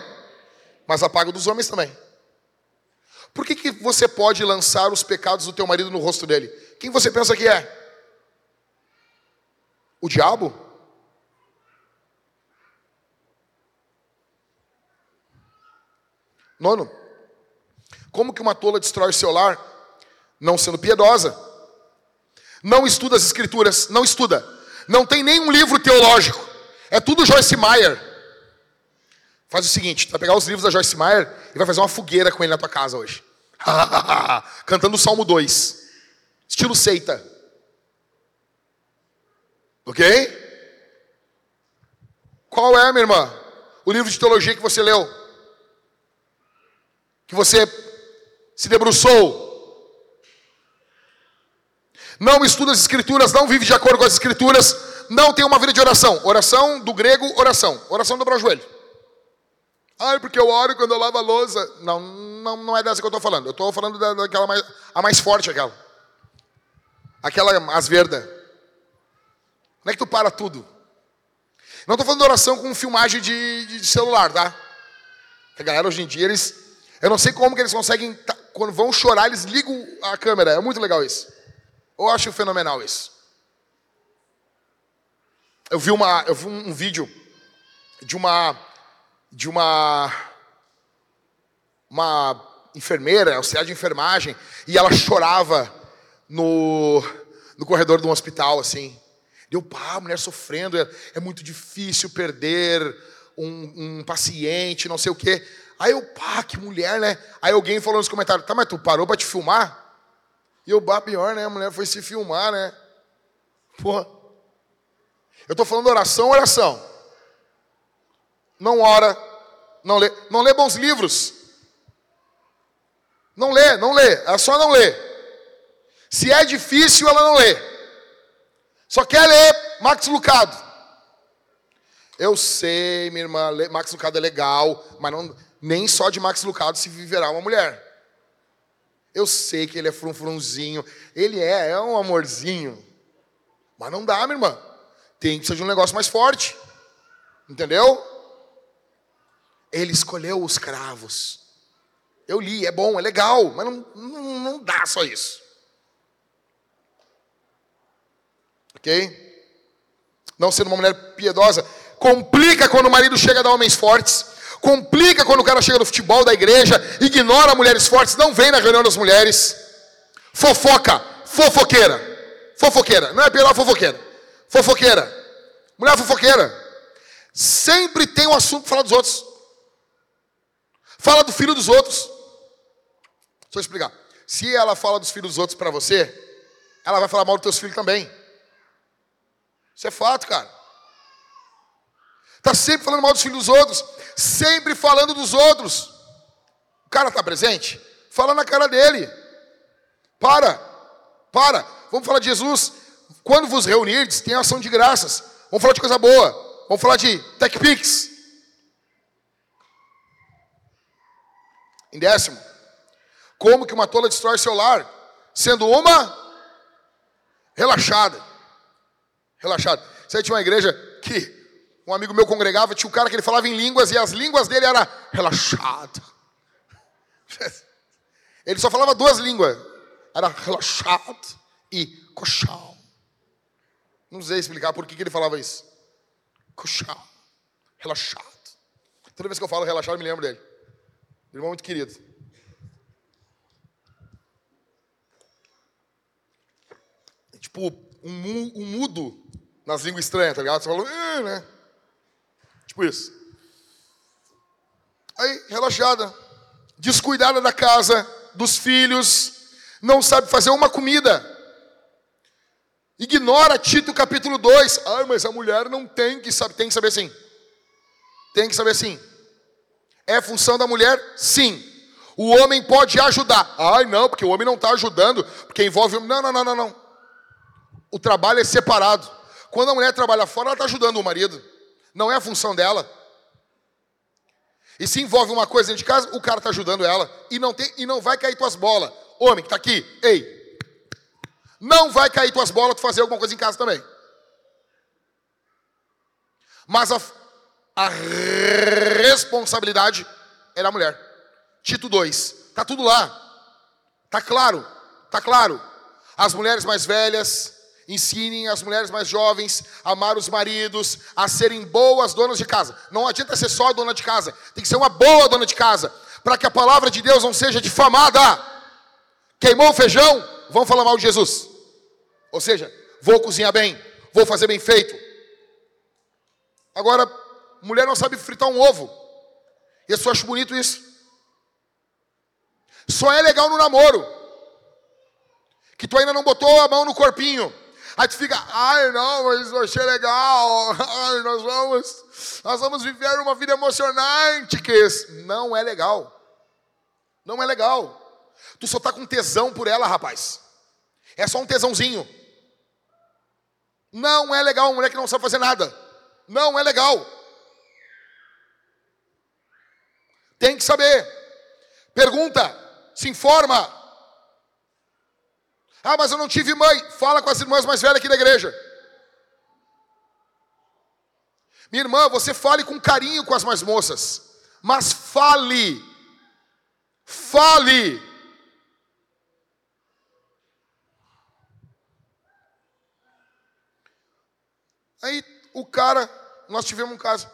[SPEAKER 1] Mas apaga o dos homens também. Por que, que você pode lançar os pecados do teu marido no rosto dele? Quem você pensa que é? O diabo? Nono, como que uma tola destrói o seu lar? Não sendo piedosa. Não estuda as escrituras, não estuda. Não tem nenhum livro teológico. É tudo Joyce Meyer. Faz o seguinte, vai pegar os livros da Joyce Meyer e vai fazer uma fogueira com ele na tua casa hoje. Cantando o Salmo 2. Estilo seita. Ok? Qual é, minha irmã? O livro de teologia que você leu? Que você se debruçou? não estuda as escrituras, não vive de acordo com as escrituras, não tem uma vida de oração. Oração do grego, oração. Oração dobrar o joelho. Ai, porque eu oro quando eu lavo a louça. Não, não, não é dessa que eu estou falando. Eu estou falando da, daquela mais, a mais forte, aquela. Aquela, as verdas. Não é que tu para tudo. Não estou falando de oração com filmagem de, de celular, tá? a galera hoje em dia, eles. Eu não sei como que eles conseguem. Quando vão chorar, eles ligam a câmera. É muito legal isso. Eu acho fenomenal isso. Eu vi, uma, eu vi um, vídeo de uma de uma uma enfermeira, auxiliar de enfermagem, e ela chorava no, no corredor de um hospital, assim. Deu, pá, a mulher sofrendo, é, é muito difícil perder um, um paciente, não sei o quê. Aí eu, pá, que mulher, né? Aí alguém falou nos comentários, tá, mas tu parou para te filmar? E eu, bah, pior, né? A mulher foi se filmar, né? Porra. Eu tô falando oração, oração. Não ora, não lê, não lê bons livros. Não lê, não lê, ela só não lê. Se é difícil, ela não lê. Só quer ler Max Lucado. Eu sei, minha irmã, Max Lucado é legal, mas não, nem só de Max Lucado se viverá uma mulher. Eu sei que ele é frunfrunzinho, ele é, é um amorzinho. Mas não dá, minha irmã. Tem que ser de um negócio mais forte. Entendeu? Ele escolheu os cravos. Eu li, é bom, é legal, mas não, não, não dá só isso. Ok? Não sendo uma mulher piedosa. Complica quando o marido chega a dar homens fortes. Complica quando o cara chega no futebol da igreja, ignora mulheres fortes, não vem na reunião das mulheres. Fofoca, fofoqueira. Fofoqueira, não é pior fofoqueira. Fofoqueira. Mulher fofoqueira. Sempre tem um assunto para falar dos outros. Fala do filho dos outros. Deixa eu explicar. Se ela fala dos filhos dos outros para você, ela vai falar mal dos teus filhos também. Isso é fato, cara. Está sempre falando mal dos filhos dos outros sempre falando dos outros. O cara está presente? Fala na cara dele. Para, para. Vamos falar de Jesus. Quando vos reunirdes, tem ação de graças. Vamos falar de coisa boa. Vamos falar de TechPix. Em décimo, como que uma tola destrói seu lar? Sendo uma relaxada. Relaxada. Você tinha uma igreja que um amigo meu congregava, tinha um cara que ele falava em línguas e as línguas dele era relaxado. Ele só falava duas línguas. Era relaxado e coxal. Não sei explicar por que, que ele falava isso. Coxal. Relaxado. Toda vez que eu falo relaxado, eu me lembro dele. Irmão muito querido. Tipo, um, um mudo nas línguas estranhas, tá ligado? Você fala, né? Tipo isso. Aí, relaxada, descuidada da casa, dos filhos, não sabe fazer uma comida. Ignora Tito capítulo 2. Ai, mas a mulher não tem que saber, tem que saber sim. Tem que saber sim. É função da mulher? Sim. O homem pode ajudar. Ai, não, porque o homem não está ajudando, porque envolve. Não, não, não, não, não. O trabalho é separado. Quando a mulher trabalha fora, ela está ajudando o marido. Não é a função dela. E se envolve uma coisa dentro de casa, o cara está ajudando ela. E não, tem, e não vai cair tuas bolas. Homem que está aqui, ei. Não vai cair tuas bolas tu fazer alguma coisa em casa também. Mas a, a responsabilidade é da mulher. Tito 2. Está tudo lá. Está claro. Está claro. As mulheres mais velhas, Ensinem as mulheres mais jovens a amar os maridos, a serem boas donas de casa. Não adianta ser só dona de casa, tem que ser uma boa dona de casa, para que a palavra de Deus não seja difamada. Queimou o feijão, vão falar mal de Jesus. Ou seja, vou cozinhar bem, vou fazer bem feito. Agora, mulher não sabe fritar um ovo. E eu só acho bonito isso. Só é legal no namoro. Que tu ainda não botou a mão no corpinho. Aí tu fica, ai não, mas eu achei legal, ai, nós vamos, nós vamos viver uma vida emocionante, que não é legal. Não é legal. Tu só tá com tesão por ela, rapaz. É só um tesãozinho. Não é legal mulher que não sabe fazer nada. Não é legal. Tem que saber. Pergunta, se informa. Ah, mas eu não tive mãe. Fala com as irmãs mais velhas aqui da igreja. Minha irmã, você fale com carinho com as mais moças. Mas fale. Fale. Aí o cara, nós tivemos um caso.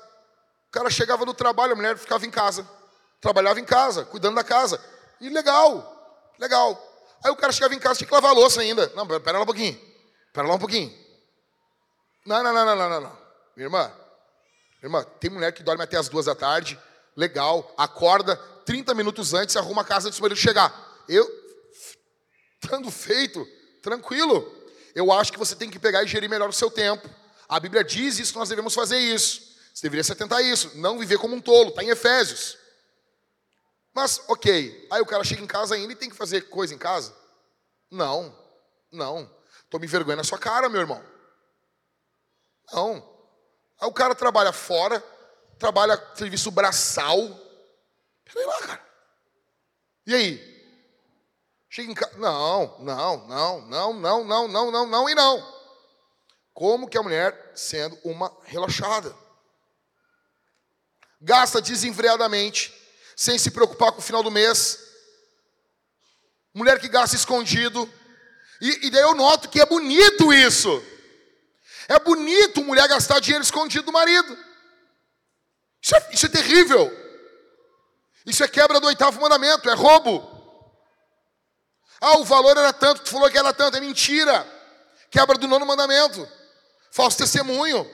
[SPEAKER 1] O cara chegava do trabalho, a mulher ficava em casa. Trabalhava em casa, cuidando da casa. E legal, legal. Aí o cara chegava em casa, tinha que lavar a louça ainda. Não, pera lá um pouquinho. Pera lá um pouquinho. Não, não, não, não, não, não. Minha irmã, Irmã, tem mulher que dorme até as duas da tarde, legal, acorda 30 minutos antes e arruma a casa antes do marido chegar. Eu, estando feito, tranquilo. Eu acho que você tem que pegar e gerir melhor o seu tempo. A Bíblia diz isso, nós devemos fazer isso. Você deveria se atentar a isso, não viver como um tolo, está em Efésios. Mas, ok, aí o cara chega em casa ainda e tem que fazer coisa em casa? Não, não. Tome vergonha na sua cara, meu irmão. Não. Aí o cara trabalha fora, trabalha serviço braçal. Peraí lá, cara. E aí? Chega em casa. Não, não, não, não, não, não, não, não, não e não. Como que a mulher sendo uma relaxada? Gasta desenfreadamente, sem se preocupar com o final do mês. Mulher que gasta escondido. E, e daí eu noto que é bonito isso. É bonito mulher gastar dinheiro escondido do marido. Isso é, isso é terrível. Isso é quebra do oitavo mandamento, é roubo. Ah, o valor era tanto, tu falou que era tanto, é mentira. Quebra do nono mandamento. Falso testemunho.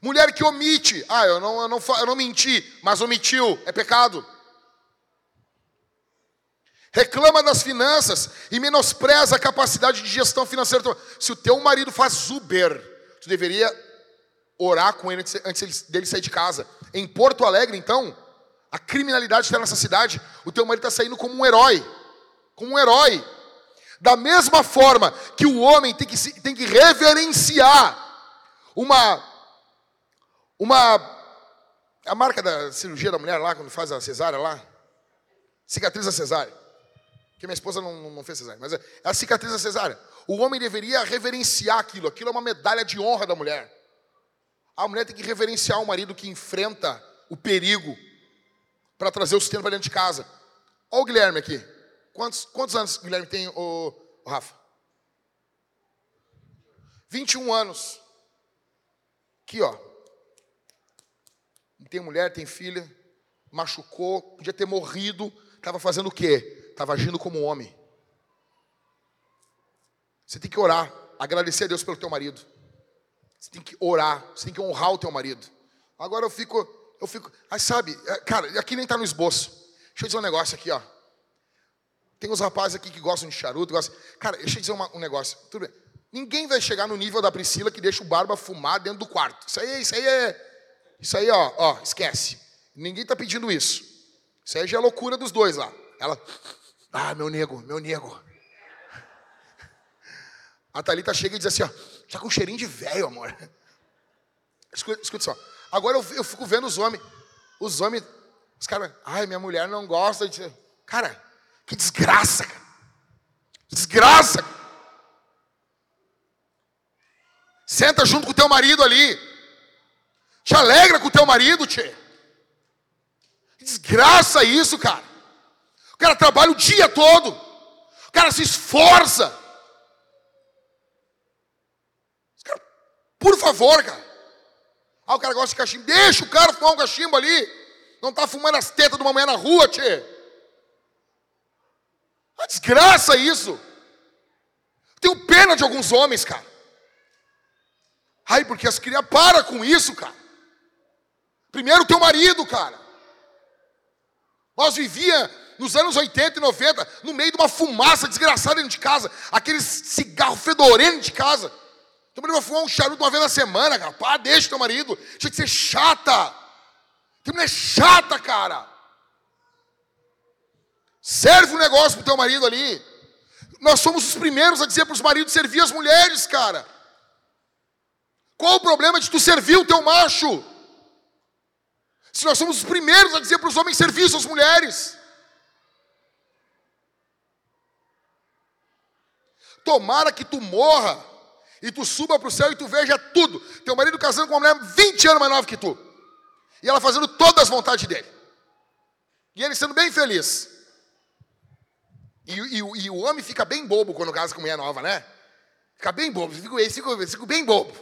[SPEAKER 1] Mulher que omite. Ah, eu não, eu, não, eu não menti, mas omitiu. É pecado. Reclama das finanças e menospreza a capacidade de gestão financeira. Se o teu marido faz Uber, tu deveria orar com ele antes dele sair de casa. Em Porto Alegre, então, a criminalidade está nessa cidade, o teu marido está saindo como um herói. Como um herói. Da mesma forma que o homem tem que, tem que reverenciar uma, uma. A marca da cirurgia da mulher lá, quando faz a cesárea lá. Cicatriz da cesárea. Que minha esposa não, não fez cesárea, mas é a cicatriz da cesárea. O homem deveria reverenciar aquilo. Aquilo é uma medalha de honra da mulher. A mulher tem que reverenciar o marido que enfrenta o perigo para trazer o sustento para dentro de casa. Olha o Guilherme aqui. Quantos, quantos anos o Guilherme tem, o, o Rafa? 21 anos. Aqui, ó. Tem mulher, tem filha, machucou, podia ter morrido. Estava fazendo o quê? Estava agindo como homem. Você tem que orar, agradecer a Deus pelo teu marido. Você tem que orar, você tem que honrar o teu marido. Agora eu fico, eu fico, aí sabe, é, cara, aqui nem está no esboço. Deixa eu dizer um negócio aqui, ó. Tem uns rapazes aqui que gostam de charuto, gostam. Cara, deixa eu dizer uma, um negócio. Tudo bem. Ninguém vai chegar no nível da Priscila que deixa o barba fumar dentro do quarto. Isso aí, isso aí é. Isso aí, ó, ó, esquece. Ninguém está pedindo isso. Isso aí já é loucura dos dois lá. Ela. Ah, meu nego, meu nego. A Thalita chega e diz assim, ó, tá com um cheirinho de velho, amor. Escuta, escuta só. Agora eu, eu fico vendo os homens. Os homens, os caras, ai, minha mulher não gosta de. Cara, que desgraça, cara. Desgraça. Senta junto com o teu marido ali. Te alegra com o teu marido, tchê. Desgraça isso, cara. O cara trabalha o dia todo. O cara se esforça. Por favor, cara. Ah, o cara gosta de cachimbo. Deixa o cara fumar um cachimbo ali. Não está fumando as tetas de uma mulher na rua, tchê. Uma desgraça isso. Tenho pena de alguns homens, cara. Ai, porque as crianças. Para com isso, cara. Primeiro teu marido, cara. Nós vivia nos anos 80 e 90, no meio de uma fumaça desgraçada dentro de casa, aquele cigarro fedorento de casa. Teu marido vai fumar um charuto uma vez na semana, cara. Pá, deixa teu marido. Tinha que ser chata. Teu mulher é chata, cara. Serve um negócio pro teu marido ali. Nós somos os primeiros a dizer para os maridos servir as mulheres, cara. Qual o problema de tu servir o teu macho? Se nós somos os primeiros a dizer para os homens servir suas mulheres. Tomara que tu morra e tu suba para o céu e tu veja tudo. Teu marido casando com uma mulher 20 anos mais nova que tu. E ela fazendo todas as vontades dele. E ele sendo bem feliz. E, e, e, o homem fica bem bobo quando casa com mulher nova, né? Fica bem bobo, fica, fica, fica bem bobo.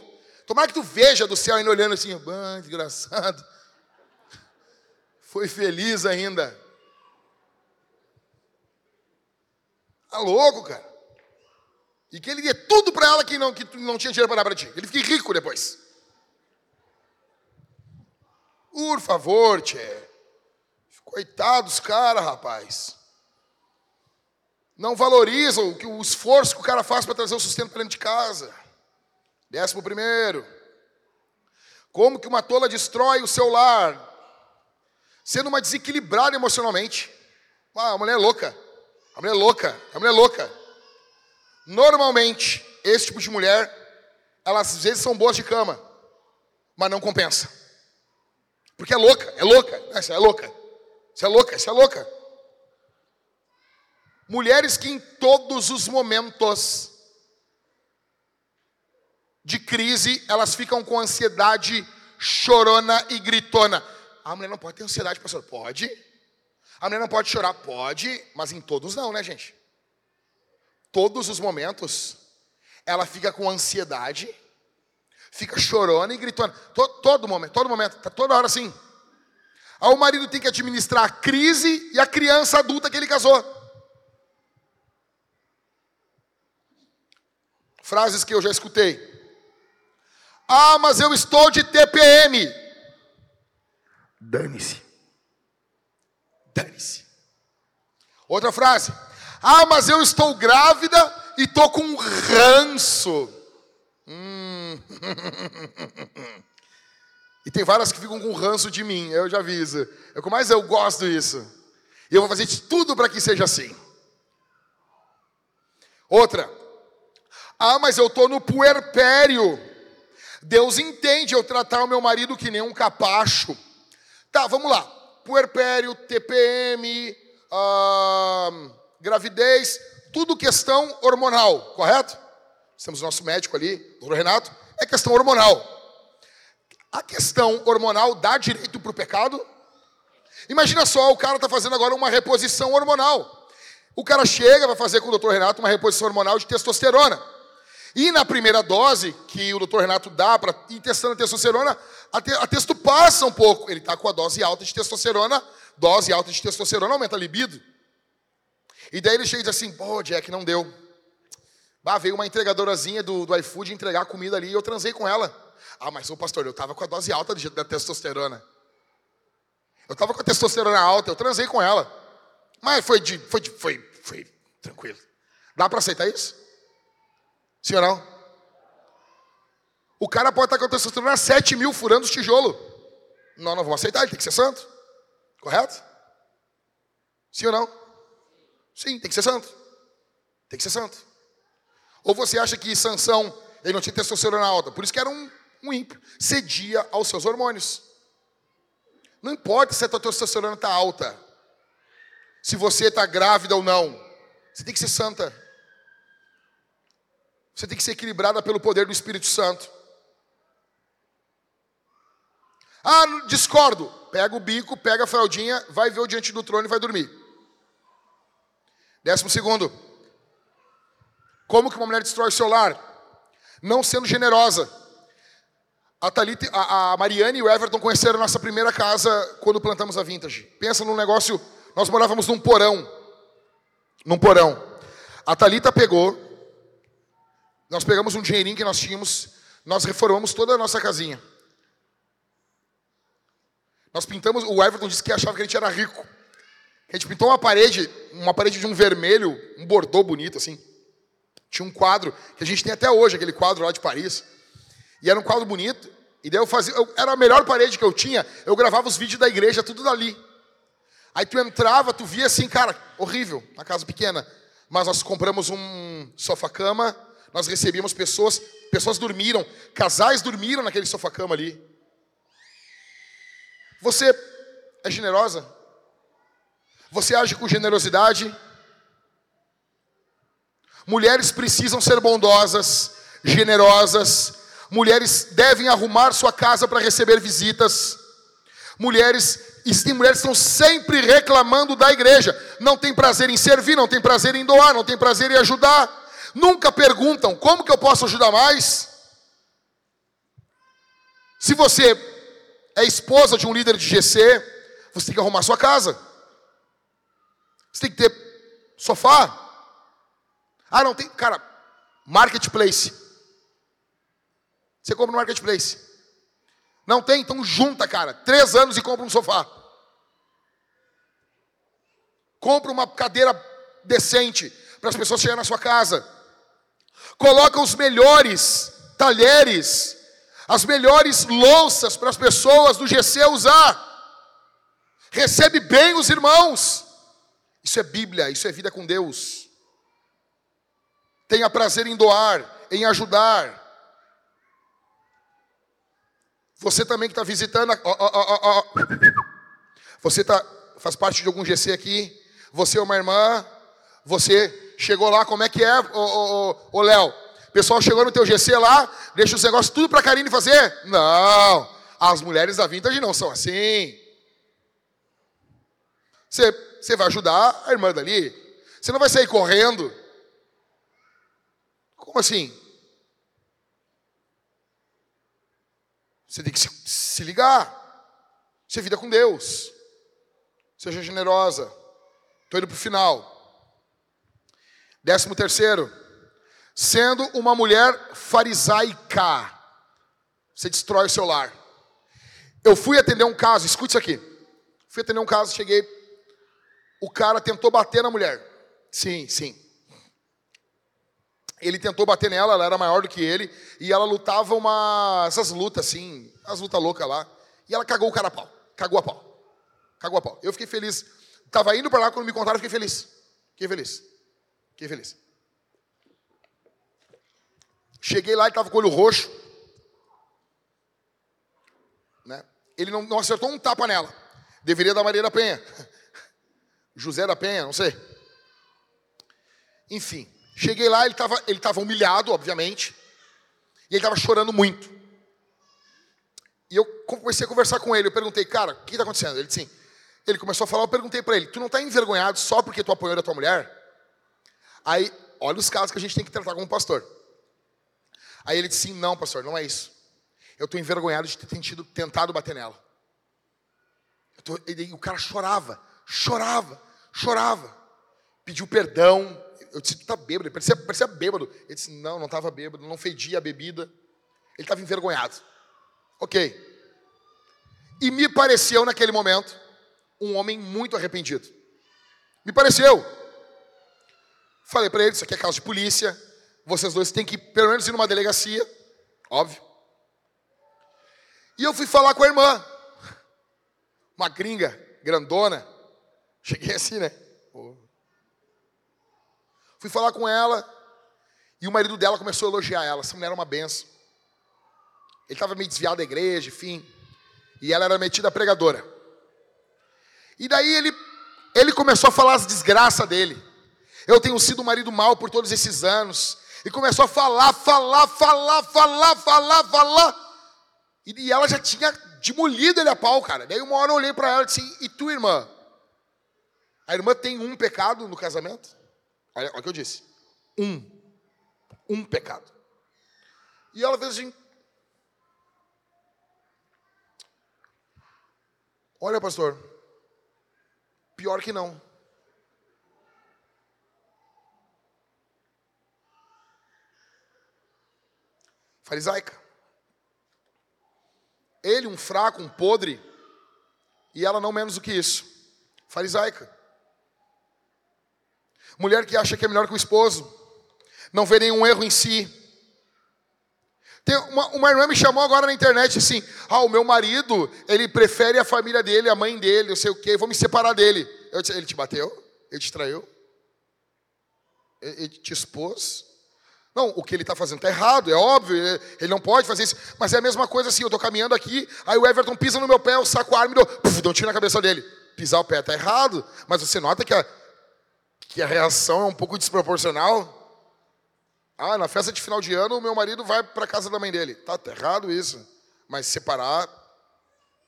[SPEAKER 1] Tomara que tu veja do céu ainda olhando assim, ah, desgraçado. Foi feliz ainda. Tá louco, cara. E que ele dê tudo para ela que não, que não tinha dinheiro para dar para ti. Ele fique rico depois. Por favor, tchê. Coitados, cara, rapaz. Não valorizam o, o esforço que o cara faz para trazer o sustento para dentro de casa. Décimo primeiro. Como que uma tola destrói o seu lar? Sendo uma desequilibrada emocionalmente. Ah, a mulher é louca. A mulher é louca. A mulher é louca. Normalmente, esse tipo de mulher, elas às vezes são boas de cama, mas não compensa. Porque é louca, é louca. Essa é louca. Isso é louca, isso é louca. Mulheres que em todos os momentos de crise, elas ficam com ansiedade chorona e gritona. A mulher não pode ter ansiedade, pastor? Pode. A mulher não pode chorar? Pode, mas em todos não, né, gente? Todos os momentos, ela fica com ansiedade, fica chorando e gritando. Todo, todo momento, todo momento, tá toda hora assim. Aí o marido tem que administrar a crise e a criança adulta que ele casou. Frases que eu já escutei. Ah, mas eu estou de TPM. Dane-se. Dane-se. Outra frase. Ah, mas eu estou grávida e estou com ranço. Hum. e tem várias que ficam com ranço de mim, eu já aviso. É o mais eu gosto disso. E eu vou fazer de tudo para que seja assim. Outra. Ah, mas eu estou no puerpério. Deus entende eu tratar o meu marido que nem um capacho. Tá, vamos lá. Puerpério, TPM, gravidez, tudo questão hormonal, correto? Temos nosso médico ali, o Renato, é questão hormonal. A questão hormonal dá direito para o pecado? Imagina só, o cara está fazendo agora uma reposição hormonal. O cara chega, vai fazer com o doutor Renato uma reposição hormonal de testosterona. E na primeira dose que o doutor Renato dá para testando a testosterona, a, te, a texto passa um pouco. Ele está com a dose alta de testosterona, dose alta de testosterona aumenta a libido. E daí ele chega e diz assim: pô, Jack, não deu. Bah, veio uma entregadorazinha do, do iFood entregar comida ali e eu transei com ela. Ah, mas o pastor, eu estava com a dose alta de, da testosterona. Eu estava com a testosterona alta, eu transei com ela. Mas foi, de, foi, de, foi, foi tranquilo. Dá para aceitar isso? Sim ou não? O cara pode estar com a testosterona 7 mil furando os tijolos. Não, não vamos aceitar, ele tem que ser santo. Correto? Sim ou não? Sim, tem que ser santo. Tem que ser santo. Ou você acha que Sansão, ele não tinha testosterona alta, por isso que era um, um ímpio. Cedia aos seus hormônios. Não importa se a tua testosterona está alta. Se você está grávida ou não. Você tem que ser santa. Você tem que ser equilibrada pelo poder do Espírito Santo. Ah, discordo. Pega o bico, pega a fraldinha, vai ver o diante do trono e vai dormir. Décimo segundo. Como que uma mulher destrói o seu lar? Não sendo generosa. A, Thalita, a, a Mariane e o Everton conheceram nossa primeira casa quando plantamos a Vintage. Pensa num negócio, nós morávamos num porão. Num porão. A Thalita pegou, nós pegamos um dinheirinho que nós tínhamos, nós reformamos toda a nossa casinha. Nós pintamos, o Everton disse que achava que a gente era rico. A gente pintou uma parede, uma parede de um vermelho, um bordô bonito assim. Tinha um quadro que a gente tem até hoje, aquele quadro lá de Paris. E era um quadro bonito. E daí eu fazia, eu, era a melhor parede que eu tinha. Eu gravava os vídeos da igreja tudo dali. Aí tu entrava, tu via assim, cara, horrível, uma casa pequena. Mas nós compramos um sofá-cama, nós recebíamos pessoas, pessoas dormiram, casais dormiram naquele sofá-cama ali. Você é generosa? Você age com generosidade? Mulheres precisam ser bondosas, generosas. Mulheres devem arrumar sua casa para receber visitas. Mulheres, e mulheres estão sempre reclamando da igreja. Não tem prazer em servir, não tem prazer em doar, não tem prazer em ajudar. Nunca perguntam como que eu posso ajudar mais? Se você é esposa de um líder de GC, você tem que arrumar sua casa. Você tem que ter sofá. Ah, não tem. Cara, Marketplace. Você compra no Marketplace. Não tem? Então junta, cara. Três anos e compra um sofá. Compra uma cadeira decente para as pessoas chegarem na sua casa. Coloca os melhores talheres, as melhores louças para as pessoas do GC usar. Recebe bem os irmãos. Isso é Bíblia, isso é vida com Deus. Tenha prazer em doar, em ajudar. Você também que está visitando, ó, você tá, faz parte de algum GC aqui, você é uma irmã, você chegou lá, como é que é, ô Léo? Pessoal chegou no teu GC lá, deixa os negócios tudo para a Karine fazer? Não, as mulheres da Vintage não são assim. Você, você vai ajudar a irmã dali. Você não vai sair correndo. Como assim? Você tem que se, se ligar. Ser vida com Deus. Seja generosa. Estou indo para o final. Décimo terceiro. Sendo uma mulher farisaica. Você destrói o seu lar. Eu fui atender um caso, escute isso aqui. Fui atender um caso, cheguei. O cara tentou bater na mulher. Sim, sim. Ele tentou bater nela, ela era maior do que ele, e ela lutava uma. essas lutas assim, as lutas loucas lá. E ela cagou o cara a pau. Cagou a pau. Cagou a pau. Eu fiquei feliz. Estava indo para lá quando me contaram, fiquei feliz. Fiquei feliz. Fiquei feliz. Cheguei lá e estava com o olho roxo. Né? Ele não, não acertou um tapa nela. Deveria dar Maria da Penha. José da Penha, não sei. Enfim. Cheguei lá, ele estava ele tava humilhado, obviamente, e ele estava chorando muito. E eu comecei a conversar com ele, eu perguntei, cara, o que está acontecendo? Ele disse assim, ele começou a falar, eu perguntei para ele, tu não está envergonhado só porque tu apoiou a tua mulher? Aí, olha os casos que a gente tem que tratar como pastor. Aí ele disse, sim, não, pastor, não é isso. Eu estou envergonhado de ter tentado bater nela. Tô, e o cara chorava, chorava, chorava. Pediu perdão, eu disse, tu tá bêbado? Ele parecia, parecia bêbado. Ele disse, não, não estava bêbado, não fedia a bebida. Ele estava envergonhado. Ok. E me pareceu naquele momento um homem muito arrependido. Me pareceu. Falei para ele, isso aqui é caso de polícia. Vocês dois têm que pelo menos ir numa delegacia. Óbvio. E eu fui falar com a irmã. Uma gringa, grandona. Cheguei assim, né? Fui falar com ela e o marido dela começou a elogiar ela. Essa mulher era uma benção. Ele estava meio desviado da igreja, enfim. E ela era metida pregadora. E daí ele, ele começou a falar as desgraças dele. Eu tenho sido um marido mau por todos esses anos. E começou a falar, falar, falar, falar, falar, falar. E, ela já tinha demolido ele a pau, cara. Daí uma hora eu olhei para ela e disse: E tu, irmã? A irmã tem um pecado no casamento? Olha, olha o que eu disse. Um. Um pecado. E ela fez assim. Olha, pastor. Pior que não. Farisaica. Ele, um fraco, um podre. E ela não menos do que isso. Farisaica. Mulher que acha que é melhor que o esposo, não vê nenhum erro em si. Tem uma, uma irmã me chamou agora na internet assim: ah, o meu marido, ele prefere a família dele, a mãe dele, eu sei o quê, vou me separar dele. Eu disse, ele te bateu? Ele te traiu? Ele te expôs? Não, o que ele está fazendo está errado, é óbvio, ele não pode fazer isso. Mas é a mesma coisa assim, eu estou caminhando aqui, aí o Everton pisa no meu pé, eu saco a arma e dou, um tiro na cabeça dele. Pisar o pé está errado, mas você nota que a, que a reação é um pouco desproporcional. Ah, na festa de final de ano, o meu marido vai para a casa da mãe dele. Tá, tá errado isso. Mas separar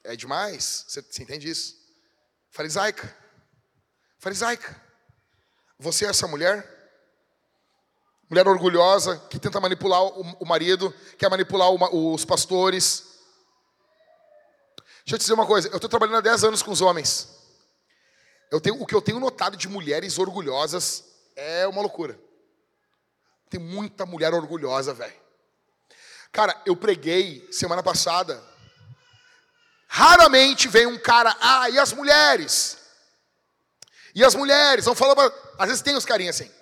[SPEAKER 1] é demais. Você, você entende isso? Farisaica. Farisaica. Você é essa mulher? Mulher orgulhosa, que tenta manipular o, marido, quer manipular os pastores. Deixa eu te dizer uma coisa, eu estou trabalhando há 10 anos com os homens. Eu tenho, o que eu tenho notado de mulheres orgulhosas é uma loucura. Tem muita mulher orgulhosa, velho. Cara, eu preguei semana passada. Raramente vem um cara, ah, e as mulheres? E as mulheres? Vão falar, às vezes tem os carinhos assim.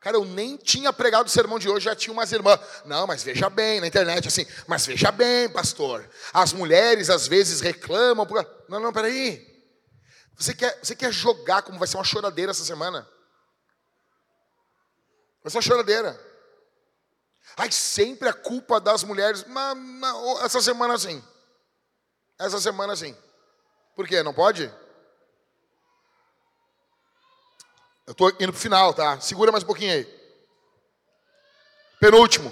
[SPEAKER 1] Cara, eu nem tinha pregado o sermão de hoje, já tinha umas irmãs. Não, mas veja bem, na internet assim, mas veja bem, pastor. As mulheres às vezes reclamam. Por... Não, não, peraí. Você quer, você quer jogar como vai ser uma choradeira essa semana? Vai ser uma choradeira. Ai, sempre a culpa das mulheres. Mas, mas, essa semana sim. Essa semana sim. Por quê? Não pode? Eu estou indo para o final, tá? Segura mais um pouquinho aí. Penúltimo.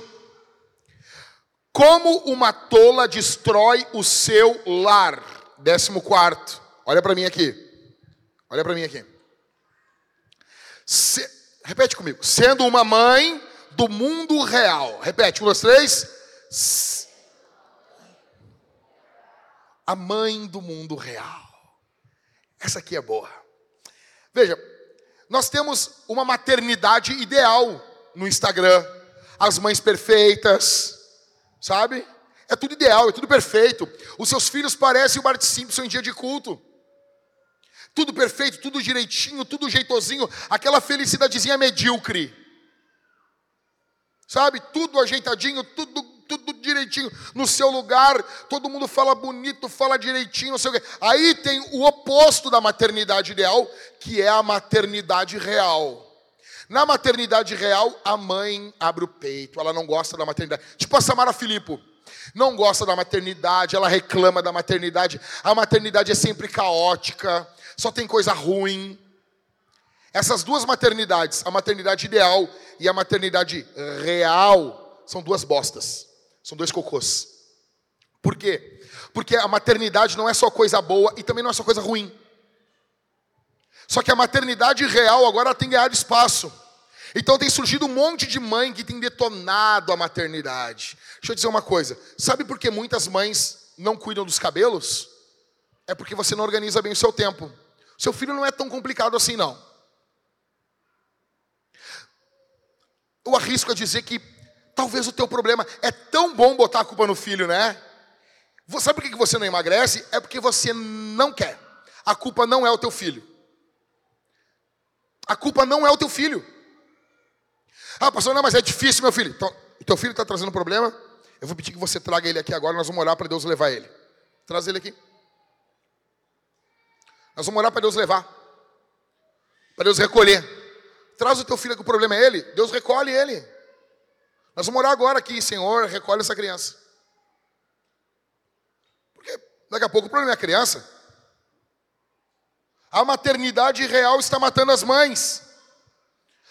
[SPEAKER 1] Como uma tola destrói o seu lar. Décimo quarto. Olha para mim aqui. Olha para mim aqui. Se... Repete comigo. Sendo uma mãe do mundo real. Repete, um, dois, três. A mãe do mundo real. Essa aqui é boa. Veja, nós temos uma maternidade ideal no Instagram, as mães perfeitas, sabe? É tudo ideal, é tudo perfeito. Os seus filhos parecem o Bart Simpson em dia de culto. Tudo perfeito, tudo direitinho, tudo jeitosinho, aquela felicidadezinha medíocre. Sabe? Tudo ajeitadinho, tudo tudo direitinho no seu lugar, todo mundo fala bonito, fala direitinho, não sei o quê. Aí tem o oposto da maternidade ideal, que é a maternidade real. Na maternidade real, a mãe abre o peito, ela não gosta da maternidade. Tipo a Samara Filippo. Não gosta da maternidade, ela reclama da maternidade. A maternidade é sempre caótica, só tem coisa ruim. Essas duas maternidades, a maternidade ideal e a maternidade real, são duas bostas. São dois cocôs. Por quê? Porque a maternidade não é só coisa boa e também não é só coisa ruim. Só que a maternidade real agora tem ganhado espaço. Então tem surgido um monte de mãe que tem detonado a maternidade. Deixa eu dizer uma coisa. Sabe por que muitas mães não cuidam dos cabelos? É porque você não organiza bem o seu tempo. Seu filho não é tão complicado assim, não. Eu arrisco a dizer que Talvez o teu problema é tão bom botar a culpa no filho, né? Sabe por que você não emagrece? É porque você não quer. A culpa não é o teu filho. A culpa não é o teu filho. Ah, pastor, não, mas é difícil, meu filho. Então, o teu filho está trazendo problema? Eu vou pedir que você traga ele aqui agora. Nós vamos orar para Deus levar ele. Traz ele aqui. Nós vamos orar para Deus levar. Para Deus recolher. Traz o teu filho que o problema é ele. Deus recolhe ele. Nós vamos orar agora aqui, Senhor, recolhe essa criança. Porque daqui a pouco o problema é a criança. A maternidade real está matando as mães.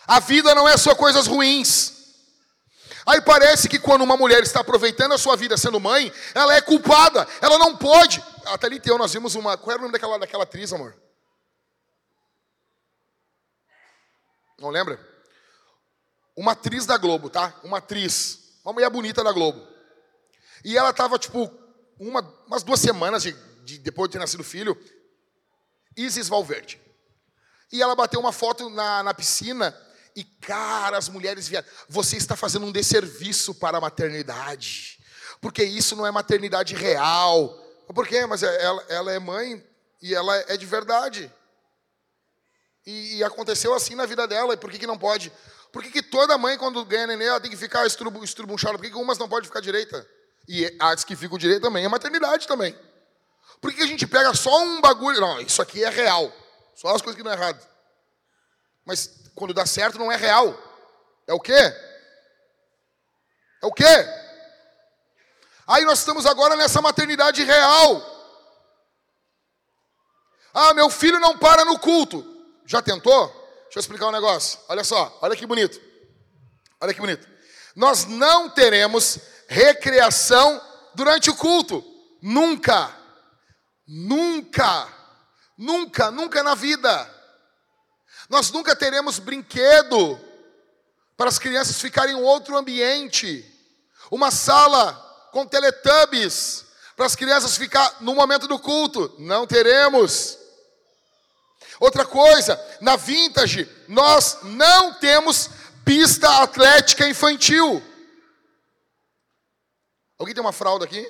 [SPEAKER 1] A vida não é só coisas ruins. Aí parece que quando uma mulher está aproveitando a sua vida sendo mãe, ela é culpada, ela não pode. Até ali teu, nós vimos uma. Qual era o nome daquela, daquela atriz, amor? Não lembra? Uma atriz da Globo, tá? Uma atriz, uma mulher bonita da Globo. E ela tava, tipo, uma, umas duas semanas de, de, depois de ter nascido o filho, Isis Valverde. E ela bateu uma foto na, na piscina e, cara, as mulheres vieram. Você está fazendo um desserviço para a maternidade. Porque isso não é maternidade real. Por quê? Mas é, ela, ela é mãe e ela é de verdade. E, e aconteceu assim na vida dela. E por que, que não pode? Por que, que toda mãe, quando ganha neném, ela tem que ficar estrubunchada? Por que, que umas não podem ficar direita? E as que ficam direita também é maternidade também. Por que, que a gente pega só um bagulho? Não, isso aqui é real. Só as coisas que não é errado. Mas quando dá certo, não é real. É o quê? É o quê? Aí nós estamos agora nessa maternidade real. Ah, meu filho não para no culto. Já tentou? Deixa eu explicar um negócio. Olha só, olha que bonito. Olha que bonito. Nós não teremos recreação durante o culto. Nunca. Nunca. Nunca, nunca na vida. Nós nunca teremos brinquedo para as crianças ficarem em outro ambiente. Uma sala com teletubbies para as crianças ficar no momento do culto. Não teremos. Outra coisa, na vintage, nós não temos Pista atlética infantil. Alguém tem uma fralda aqui?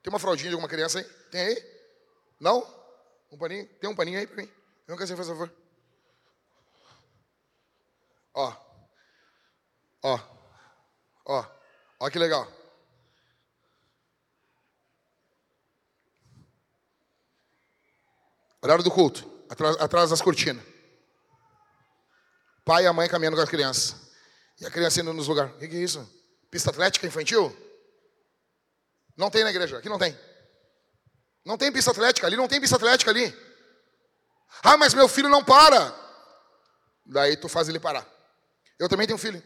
[SPEAKER 1] Tem uma fraldinha de alguma criança aí? Tem aí? Não? Um paninho? Tem um paninho aí para mim? Não quer faz favor. Ó. Ó. Ó. Ó que legal. Horário do culto. Atrás, atrás das cortinas. Pai e a mãe caminhando com as crianças. E a criança indo nos lugares. O que, que é isso? Pista atlética infantil? Não tem na igreja. Aqui não tem. Não tem pista atlética ali, não tem pista atlética ali. Ah, mas meu filho não para. Daí tu faz ele parar. Eu também tenho filho.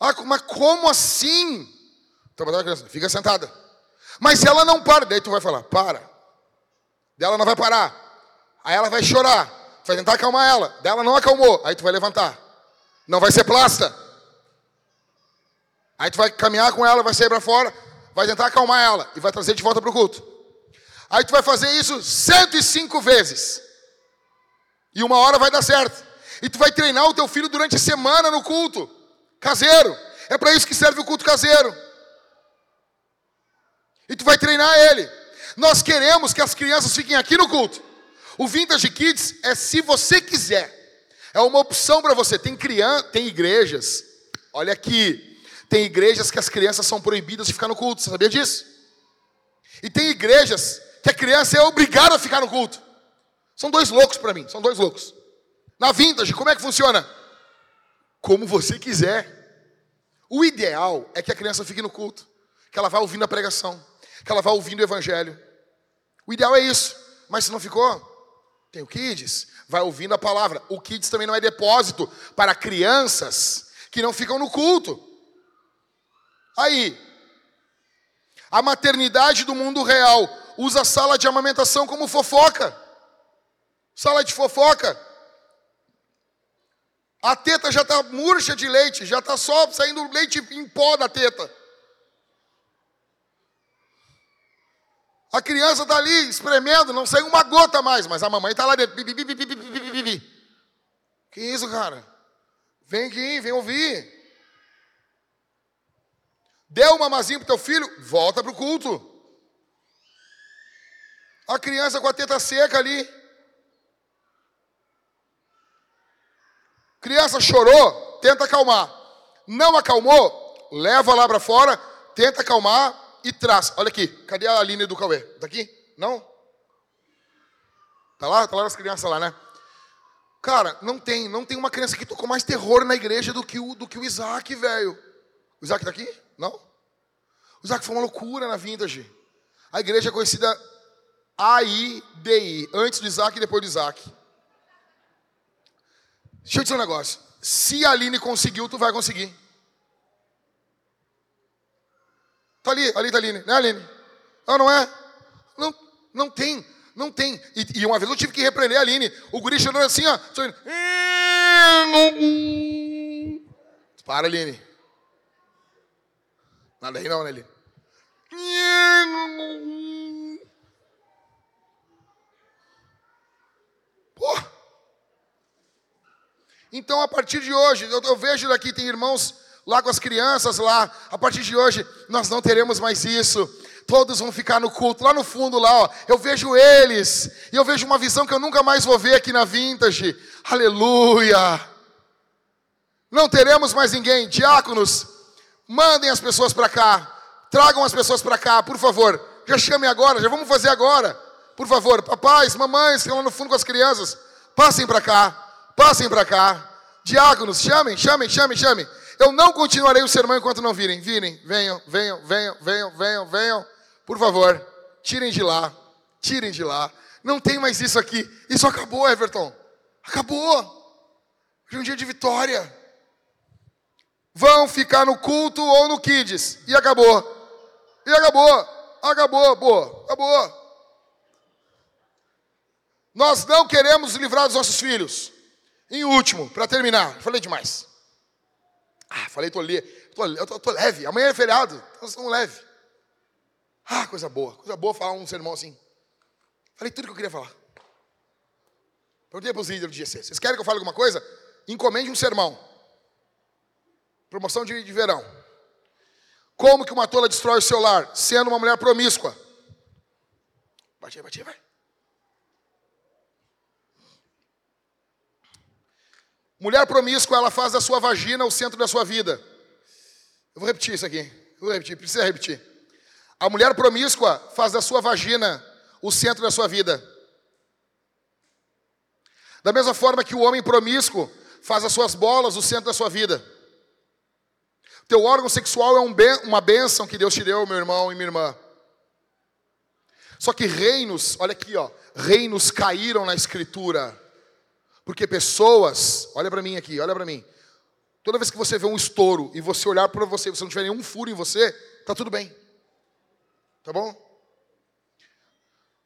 [SPEAKER 1] Ah, mas como assim? Então, criança, fica sentada. Mas se ela não para, daí tu vai falar, para. Daí ela não vai parar. Aí ela vai chorar. Tu vai tentar acalmar ela. Daí ela não acalmou. Aí tu vai levantar. Não vai ser plasta. Aí tu vai caminhar com ela, vai sair para fora vai tentar acalmar ela e vai trazer de volta para o culto. Aí tu vai fazer isso 105 vezes. E uma hora vai dar certo. E tu vai treinar o teu filho durante a semana no culto caseiro. É para isso que serve o culto caseiro. E tu vai treinar ele. Nós queremos que as crianças fiquem aqui no culto. O Vintage Kids é se você quiser. É uma opção para você. Tem criança, tem igrejas. Olha aqui, tem igrejas que as crianças são proibidas de ficar no culto, você sabia disso? E tem igrejas que a criança é obrigada a ficar no culto. São dois loucos para mim, são dois loucos. Na vintage, como é que funciona? Como você quiser. O ideal é que a criança fique no culto, que ela vá ouvindo a pregação, que ela vá ouvindo o evangelho. O ideal é isso. Mas se não ficou, tem o Kids, vai ouvindo a palavra. O Kids também não é depósito para crianças que não ficam no culto. Aí, a maternidade do mundo real usa a sala de amamentação como fofoca. Sala de fofoca. A teta já está murcha de leite, já está só saindo leite em pó da teta. A criança está ali espremendo, não sai uma gota mais, mas a mamãe está lá dentro. Que isso, cara? Vem aqui, vem ouvir. Deu um mamazinho pro teu filho, volta pro culto. A criança com a teta seca ali. Criança chorou, tenta acalmar. Não acalmou, leva lá para fora, tenta acalmar e traz. Olha aqui, cadê a linha do Cauê? Tá aqui? Não? Tá lá? Tá lá as crianças lá, né? Cara, não tem, não tem uma criança que tocou mais terror na igreja do que o, do que o Isaac, velho. O Isaac tá aqui? Não? O Isaac foi uma loucura na vintage. A igreja é conhecida AIDI, antes do Isaac e depois do Isaac. Deixa eu dizer um negócio. Se a Aline conseguiu, tu vai conseguir. Tá ali, ali tá a Aline, né Aline? Não, não é? Não, não tem, não tem. E, e uma vez eu tive que repreender a Aline. O guri chorando assim, ó. Para, Aline. Nada aí não, né, Aline? Pô. Então, a partir de hoje, eu, eu vejo daqui, tem irmãos lá com as crianças lá. A partir de hoje, nós não teremos mais isso. Todos vão ficar no culto, lá no fundo, lá, ó. Eu vejo eles, e eu vejo uma visão que eu nunca mais vou ver aqui na Vintage. Aleluia! Não teremos mais ninguém. Diáconos, mandem as pessoas para cá. Tragam as pessoas para cá, por favor. Já chamem agora, já vamos fazer agora. Por favor, papais, mamães que estão lá no fundo com as crianças, passem para cá, passem para cá. Diáconos, chamem, chamem, chamem, chamem. Eu não continuarei o sermão enquanto não virem. Virem, venham, venham, venham, venham, venham, venham. Por favor, tirem de lá, tirem de lá. Não tem mais isso aqui. Isso acabou, Everton. Acabou. É um dia de vitória. Vão ficar no culto ou no kids. E acabou. E acabou. Acabou, boa. Acabou. Nós não queremos livrar dos nossos filhos. Em último, para terminar, falei demais. Ah, falei, tô, li, tô, eu tô, tô leve. Amanhã é feriado, nós estamos leve. Ah, coisa boa, coisa boa falar um sermão assim. Falei tudo que eu queria falar. Perguntei para os líderes do GC: vocês querem que eu fale alguma coisa? Encomende um sermão. Promoção de, de verão. Como que uma tola destrói o seu lar? Sendo uma mulher promíscua. Bate aí, bate aí, vai. Mulher promíscua, ela faz da sua vagina o centro da sua vida. Eu vou repetir isso aqui. Eu vou repetir, precisa repetir. A mulher promíscua faz da sua vagina o centro da sua vida. Da mesma forma que o homem promíscuo faz as suas bolas o centro da sua vida. Teu órgão sexual é um ben, uma bênção que Deus te deu, meu irmão e minha irmã. Só que reinos, olha aqui, ó, reinos caíram na escritura. Porque pessoas, olha para mim aqui, olha para mim. Toda vez que você vê um estouro e você olhar para você, você não tiver nenhum furo em você, tá tudo bem. Tá bom?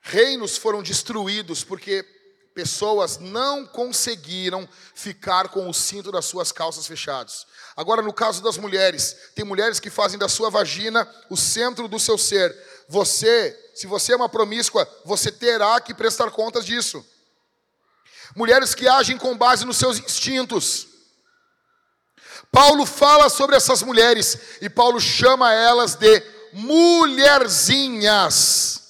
[SPEAKER 1] Reinos foram destruídos porque pessoas não conseguiram ficar com o cinto das suas calças fechados. Agora, no caso das mulheres, tem mulheres que fazem da sua vagina o centro do seu ser. Você, se você é uma promíscua, você terá que prestar contas disso. Mulheres que agem com base nos seus instintos. Paulo fala sobre essas mulheres e Paulo chama elas de mulherzinhas.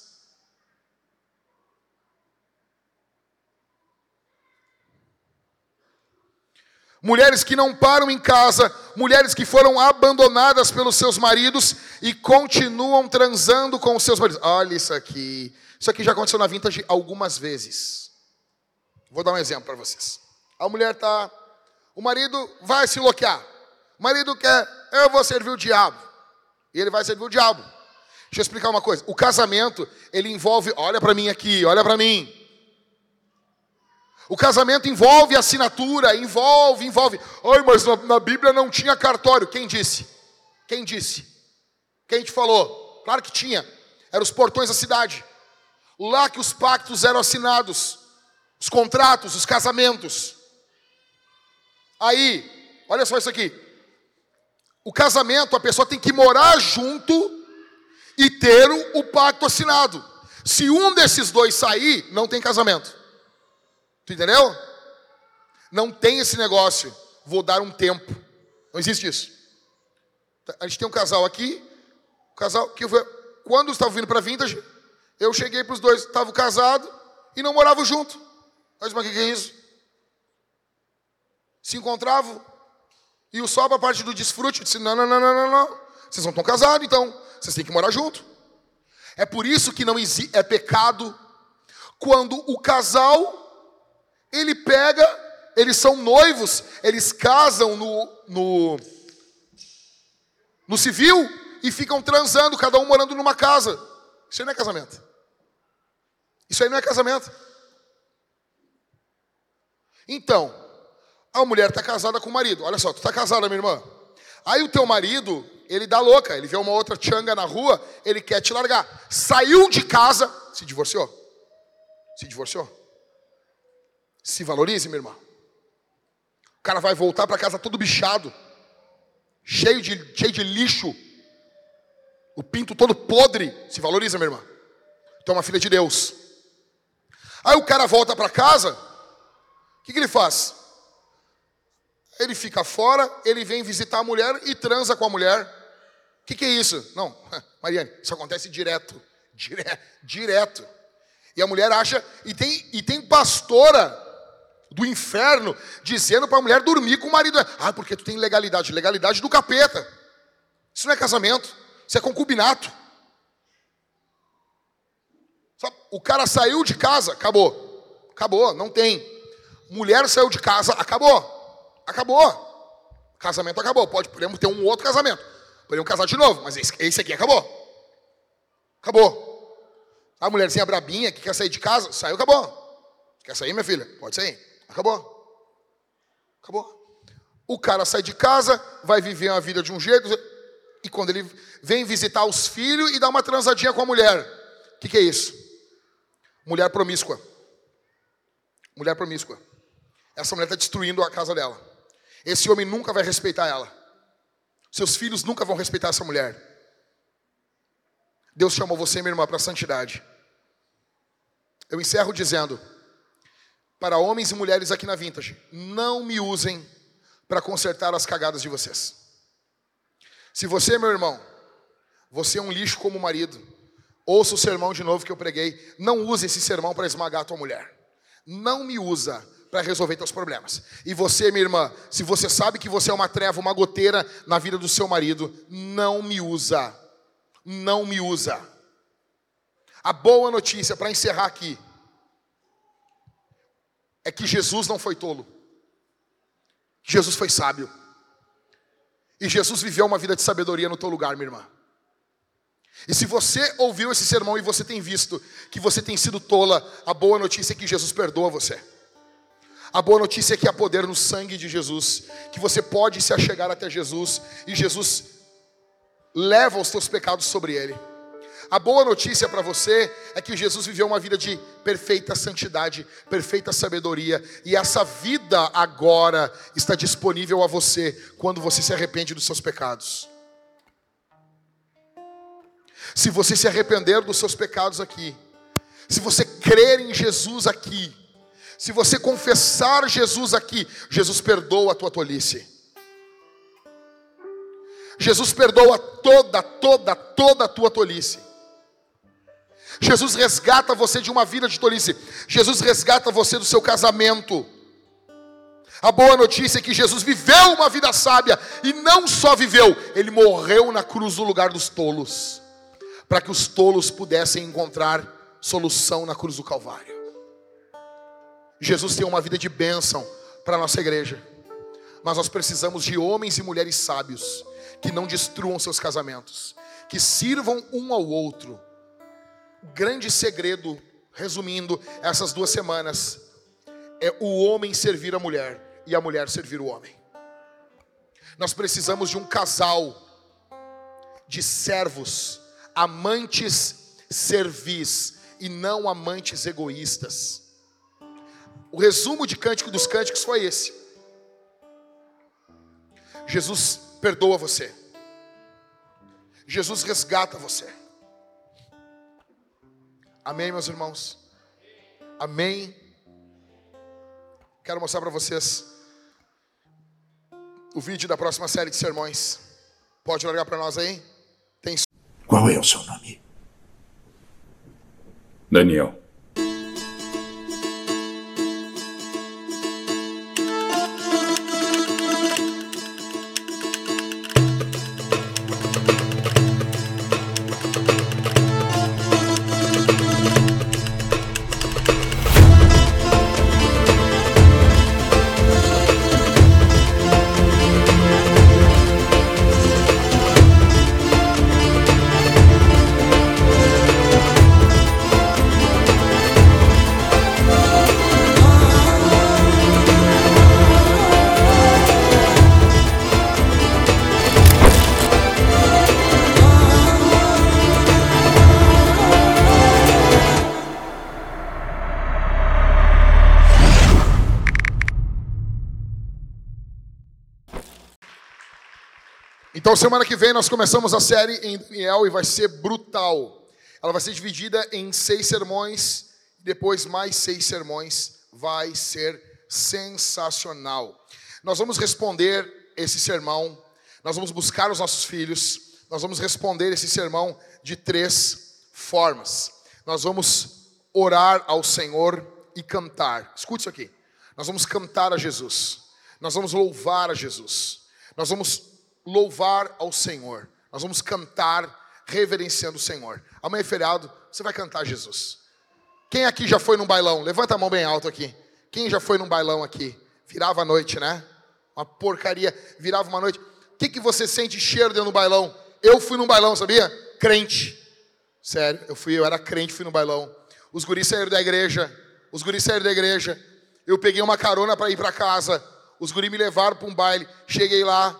[SPEAKER 1] mulheres que não param em casa, mulheres que foram abandonadas pelos seus maridos e continuam transando com os seus maridos. Olha isso aqui. Isso aqui já aconteceu na Vintage algumas vezes. Vou dar um exemplo para vocês. A mulher tá, o marido vai se loquear. O marido quer, eu vou servir o diabo. E ele vai servir o diabo. Deixa eu explicar uma coisa. O casamento, ele envolve, olha para mim aqui, olha para mim. O casamento envolve assinatura, envolve, envolve. Ai, mas na, na, Bíblia não tinha cartório. Quem disse? Quem disse? Quem te falou? Claro que tinha. Eram os portões da cidade. Lá que os pactos eram assinados. Os contratos, os casamentos. Aí, olha só isso aqui. O casamento, a pessoa tem que morar junto e ter o pacto assinado. Se um desses dois sair, não tem casamento. Tu entendeu? Não tem esse negócio, vou dar um tempo. Não existe isso. A gente tem um casal aqui, um casal que eu, quando estava vindo para Vintage, eu cheguei para os dois, estavam casados e não moravam junto. Mas, mas o que é isso? Se encontravam e o só para a parte do desfrute disse: não, não, não, não, não, não. Vocês não estão casados, então vocês têm que morar junto. É por isso que não é pecado quando o casal ele pega, eles são noivos, eles casam no, no, no civil e ficam transando, cada um morando numa casa. Isso aí não é casamento. Isso aí não é casamento. Então, a mulher está casada com o marido. Olha só, tu está casada, minha irmã. Aí o teu marido, ele dá louca, ele vê uma outra changa na rua, ele quer te largar. Saiu de casa, se divorciou. Se divorciou. Se valorize, meu irmão. O cara vai voltar para casa todo bichado, cheio de, cheio de lixo, o pinto todo podre. Se valoriza, meu irmão. Tu é uma filha de Deus. Aí o cara volta para casa, que, que ele faz? Ele fica fora, ele vem visitar a mulher e transa com a mulher. O que, que é isso? Não, Mariane, isso acontece direto. Direto. direto. E a mulher acha, e tem, e tem pastora do inferno, dizendo para a mulher dormir com o marido. Ah, porque tu tem legalidade. Legalidade do capeta. Isso não é casamento, isso é concubinato. O cara saiu de casa, acabou. Acabou, não tem. Mulher saiu de casa, acabou. Acabou. Casamento acabou. Pode, podemos ter um outro casamento. Podemos casar de novo, mas esse, esse aqui acabou. Acabou. A mulherzinha brabinha que quer sair de casa, saiu, acabou. Quer sair, minha filha? Pode sair. Acabou. Acabou. O cara sai de casa, vai viver uma vida de um jeito, e quando ele vem visitar os filhos e dá uma transadinha com a mulher, o que, que é isso? Mulher promíscua. Mulher promíscua. Essa mulher está destruindo a casa dela. Esse homem nunca vai respeitar ela. Seus filhos nunca vão respeitar essa mulher. Deus chamou você, minha irmã, para a santidade. Eu encerro dizendo: para homens e mulheres aqui na Vintage, não me usem para consertar as cagadas de vocês. Se você, meu irmão, você é um lixo como marido, ouça o sermão de novo que eu preguei. Não use esse sermão para esmagar a tua mulher. Não me usa para resolver teus problemas. E você, minha irmã, se você sabe que você é uma treva, uma goteira na vida do seu marido, não me usa. Não me usa. A boa notícia para encerrar aqui é que Jesus não foi tolo. Jesus foi sábio. E Jesus viveu uma vida de sabedoria no teu lugar, minha irmã. E se você ouviu esse sermão e você tem visto que você tem sido tola, a boa notícia é que Jesus perdoa você. A boa notícia é que há poder no sangue de Jesus, que você pode se achegar até Jesus e Jesus leva os teus pecados sobre ele. A boa notícia para você é que Jesus viveu uma vida de perfeita santidade, perfeita sabedoria, e essa vida agora está disponível a você quando você se arrepende dos seus pecados. Se você se arrepender dos seus pecados aqui, se você crer em Jesus aqui, se você confessar Jesus aqui, Jesus perdoa a tua tolice. Jesus perdoa toda, toda, toda a tua tolice. Jesus resgata você de uma vida de tolice. Jesus resgata você do seu casamento. A boa notícia é que Jesus viveu uma vida sábia e não só viveu, ele morreu na cruz no lugar dos tolos, para que os tolos pudessem encontrar solução na cruz do Calvário. Jesus tem uma vida de bênção para a nossa igreja. Mas nós precisamos de homens e mulheres sábios que não destruam seus casamentos, que sirvam um ao outro. O grande segredo, resumindo essas duas semanas, é o homem servir a mulher e a mulher servir o homem. Nós precisamos de um casal de servos, amantes servis e não amantes egoístas. O resumo de Cântico dos Cânticos foi esse. Jesus perdoa você. Jesus resgata você. Amém, meus irmãos? Amém. Quero mostrar para vocês o vídeo da próxima série de sermões. Pode largar para nós aí?
[SPEAKER 2] Tem... Qual é o seu nome?
[SPEAKER 3] Daniel.
[SPEAKER 1] Então, semana que vem nós começamos a série em Daniel e vai ser brutal. Ela vai ser dividida em seis sermões, depois mais seis sermões. Vai ser sensacional. Nós vamos responder esse sermão, nós vamos buscar os nossos filhos, nós vamos responder esse sermão de três formas. Nós vamos orar ao Senhor e cantar. Escute isso aqui. Nós vamos cantar a Jesus. Nós vamos louvar a Jesus. Nós vamos louvar ao Senhor. Nós vamos cantar reverenciando o Senhor. Amanhã é feriado, você vai cantar Jesus. Quem aqui já foi num bailão? Levanta a mão bem alto aqui. Quem já foi num bailão aqui? Virava a noite, né? Uma porcaria, virava uma noite. O que, que você sente cheiro dentro do bailão? Eu fui num bailão, sabia? Crente. Sério, eu fui, eu era crente, fui no bailão. Os guris saíram da igreja. Os guris saíram da igreja. Eu peguei uma carona para ir para casa. Os guris me levaram para um baile. Cheguei lá,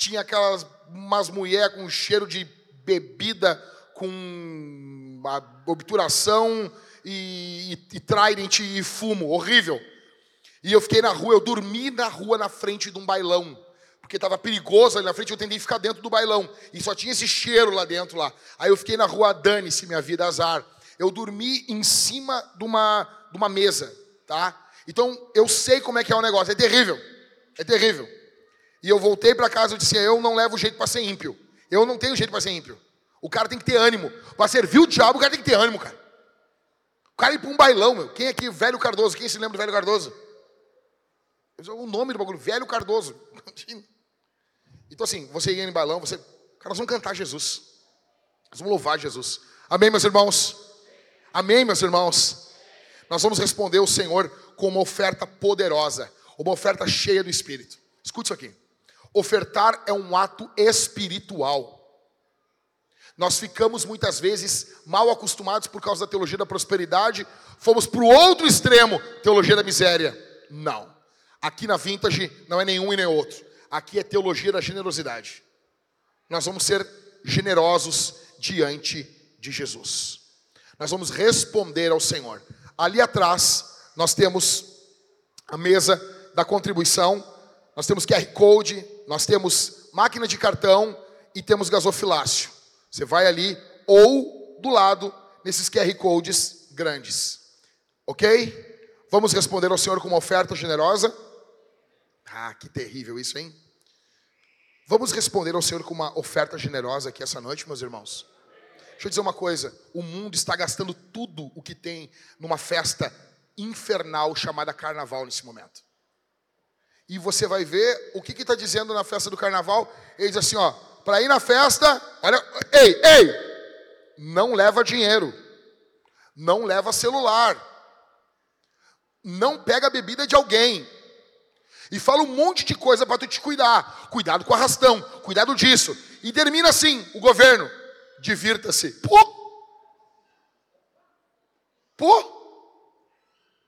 [SPEAKER 1] tinha aquelas umas mulheres com cheiro de bebida, com obturação e, e, e trident e fumo, horrível. E eu fiquei na rua, eu dormi na rua na frente de um bailão, porque estava perigoso ali na frente, eu tentei ficar dentro do bailão, e só tinha esse cheiro lá dentro lá. Aí eu fiquei na rua, dane-se minha vida, azar. Eu dormi em cima de uma, de uma mesa, tá? Então eu sei como é que é o negócio, é terrível, é terrível. E eu voltei para casa e disse: Eu não levo jeito para ser ímpio. Eu não tenho jeito para ser ímpio. O cara tem que ter ânimo. Para servir o diabo, o cara tem que ter ânimo, cara. O cara ir para um bailão, meu. Quem aqui, Velho Cardoso? Quem se lembra do Velho Cardoso? O nome do bagulho, Velho Cardoso. Então, assim, você ia em bailão, você. Cara, nós vamos cantar Jesus. Nós vamos louvar Jesus. Amém, meus irmãos? Amém, meus irmãos? Nós vamos responder ao Senhor com uma oferta poderosa, uma oferta cheia do Espírito. Escute isso aqui. Ofertar é um ato espiritual. Nós ficamos muitas vezes mal acostumados por causa da teologia da prosperidade, fomos para o outro extremo, teologia da miséria. Não. Aqui na Vintage não é nenhum e nem outro. Aqui é teologia da generosidade. Nós vamos ser generosos diante de Jesus. Nós vamos responder ao Senhor. Ali atrás, nós temos a mesa da contribuição, nós temos QR Code, nós temos máquina de cartão e temos gasofilácio. Você vai ali ou do lado nesses QR Codes grandes. Ok? Vamos responder ao Senhor com uma oferta generosa? Ah, que terrível isso, hein? Vamos responder ao Senhor com uma oferta generosa aqui essa noite, meus irmãos? Deixa eu dizer uma coisa: o mundo está gastando tudo o que tem numa festa infernal chamada carnaval nesse momento. E você vai ver o que está dizendo na festa do carnaval. Ele diz assim: ó, para ir na festa, olha, ei, ei, não leva dinheiro, não leva celular, não pega a bebida de alguém, e fala um monte de coisa para tu te cuidar. Cuidado com arrastão, cuidado disso. E termina assim, o governo, divirta-se. Pô! Pô!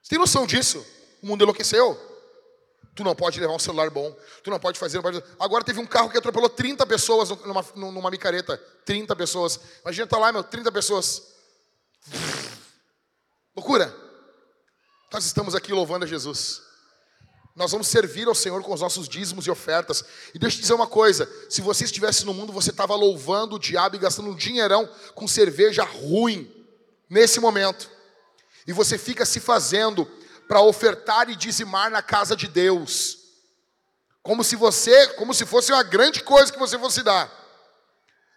[SPEAKER 1] Você tem noção disso? O mundo enlouqueceu. Tu não pode levar um celular bom. Tu não pode fazer. Não pode... Agora teve um carro que atropelou 30 pessoas numa, numa micareta. 30 pessoas. Imagina, tá lá, meu, 30 pessoas. Loucura. Nós estamos aqui louvando a Jesus. Nós vamos servir ao Senhor com os nossos dízimos e ofertas. E deixa eu te dizer uma coisa: se você estivesse no mundo, você estava louvando o diabo e gastando um dinheirão com cerveja ruim, nesse momento. E você fica se fazendo para ofertar e dizimar na casa de Deus. Como se você, como se fosse uma grande coisa que você fosse dar.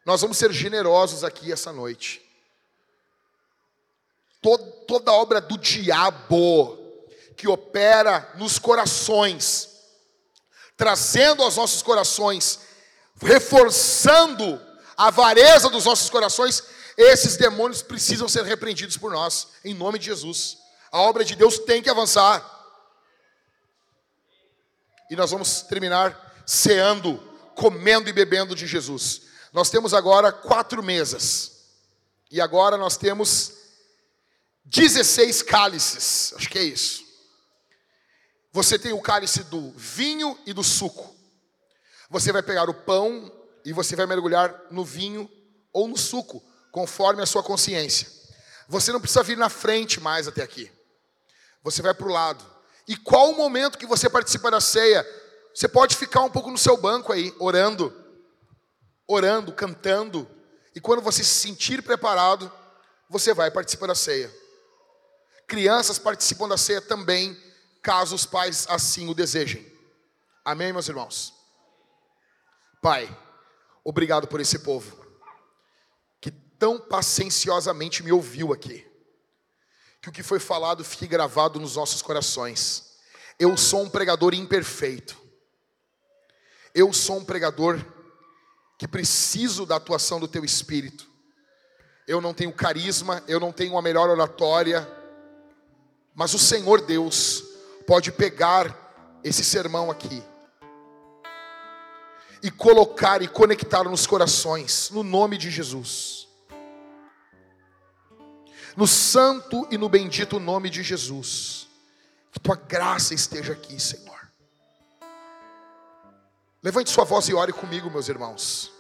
[SPEAKER 1] Nós vamos ser generosos aqui essa noite. Toda, toda obra do diabo que opera nos corações, trazendo aos nossos corações, reforçando a avareza dos nossos corações, esses demônios precisam ser repreendidos por nós, em nome de Jesus. A obra de Deus tem que avançar. E nós vamos terminar ceando, comendo e bebendo de Jesus. Nós temos agora quatro mesas. E agora nós temos 16 cálices. Acho que é isso. Você tem o cálice do vinho e do suco. Você vai pegar o pão e você vai mergulhar no vinho ou no suco, conforme a sua consciência. Você não precisa vir na frente mais até aqui. Você vai para o lado. E qual o momento que você participa da ceia? Você pode ficar um pouco no seu banco aí, orando, orando, cantando. E quando você se sentir preparado, você vai participar da ceia. Crianças participam da ceia também caso os pais assim o desejem. Amém, meus irmãos? Pai, obrigado por esse povo que tão pacienciosamente me ouviu aqui. Que o que foi falado fique gravado nos nossos corações. Eu sou um pregador imperfeito. Eu sou um pregador que preciso da atuação do teu espírito. Eu não tenho carisma, eu não tenho a melhor oratória, mas o Senhor Deus pode pegar esse sermão aqui e colocar e conectar nos corações, no nome de Jesus. No santo e no bendito nome de Jesus. Que tua graça esteja aqui, Senhor. Levante sua voz e ore comigo, meus irmãos.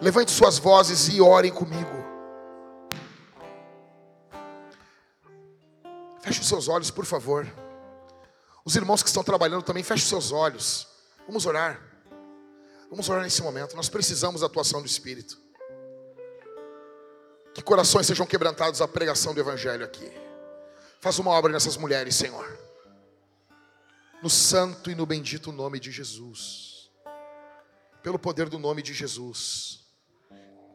[SPEAKER 1] Levante suas vozes e orem comigo. Feche os seus olhos, por favor. Os irmãos que estão trabalhando também, feche os seus olhos. Vamos orar. Vamos orar nesse momento. Nós precisamos da atuação do Espírito. Que corações sejam quebrantados à pregação do Evangelho aqui. Faz uma obra nessas mulheres, Senhor. No santo e no bendito nome de Jesus. pelo poder do nome de Jesus.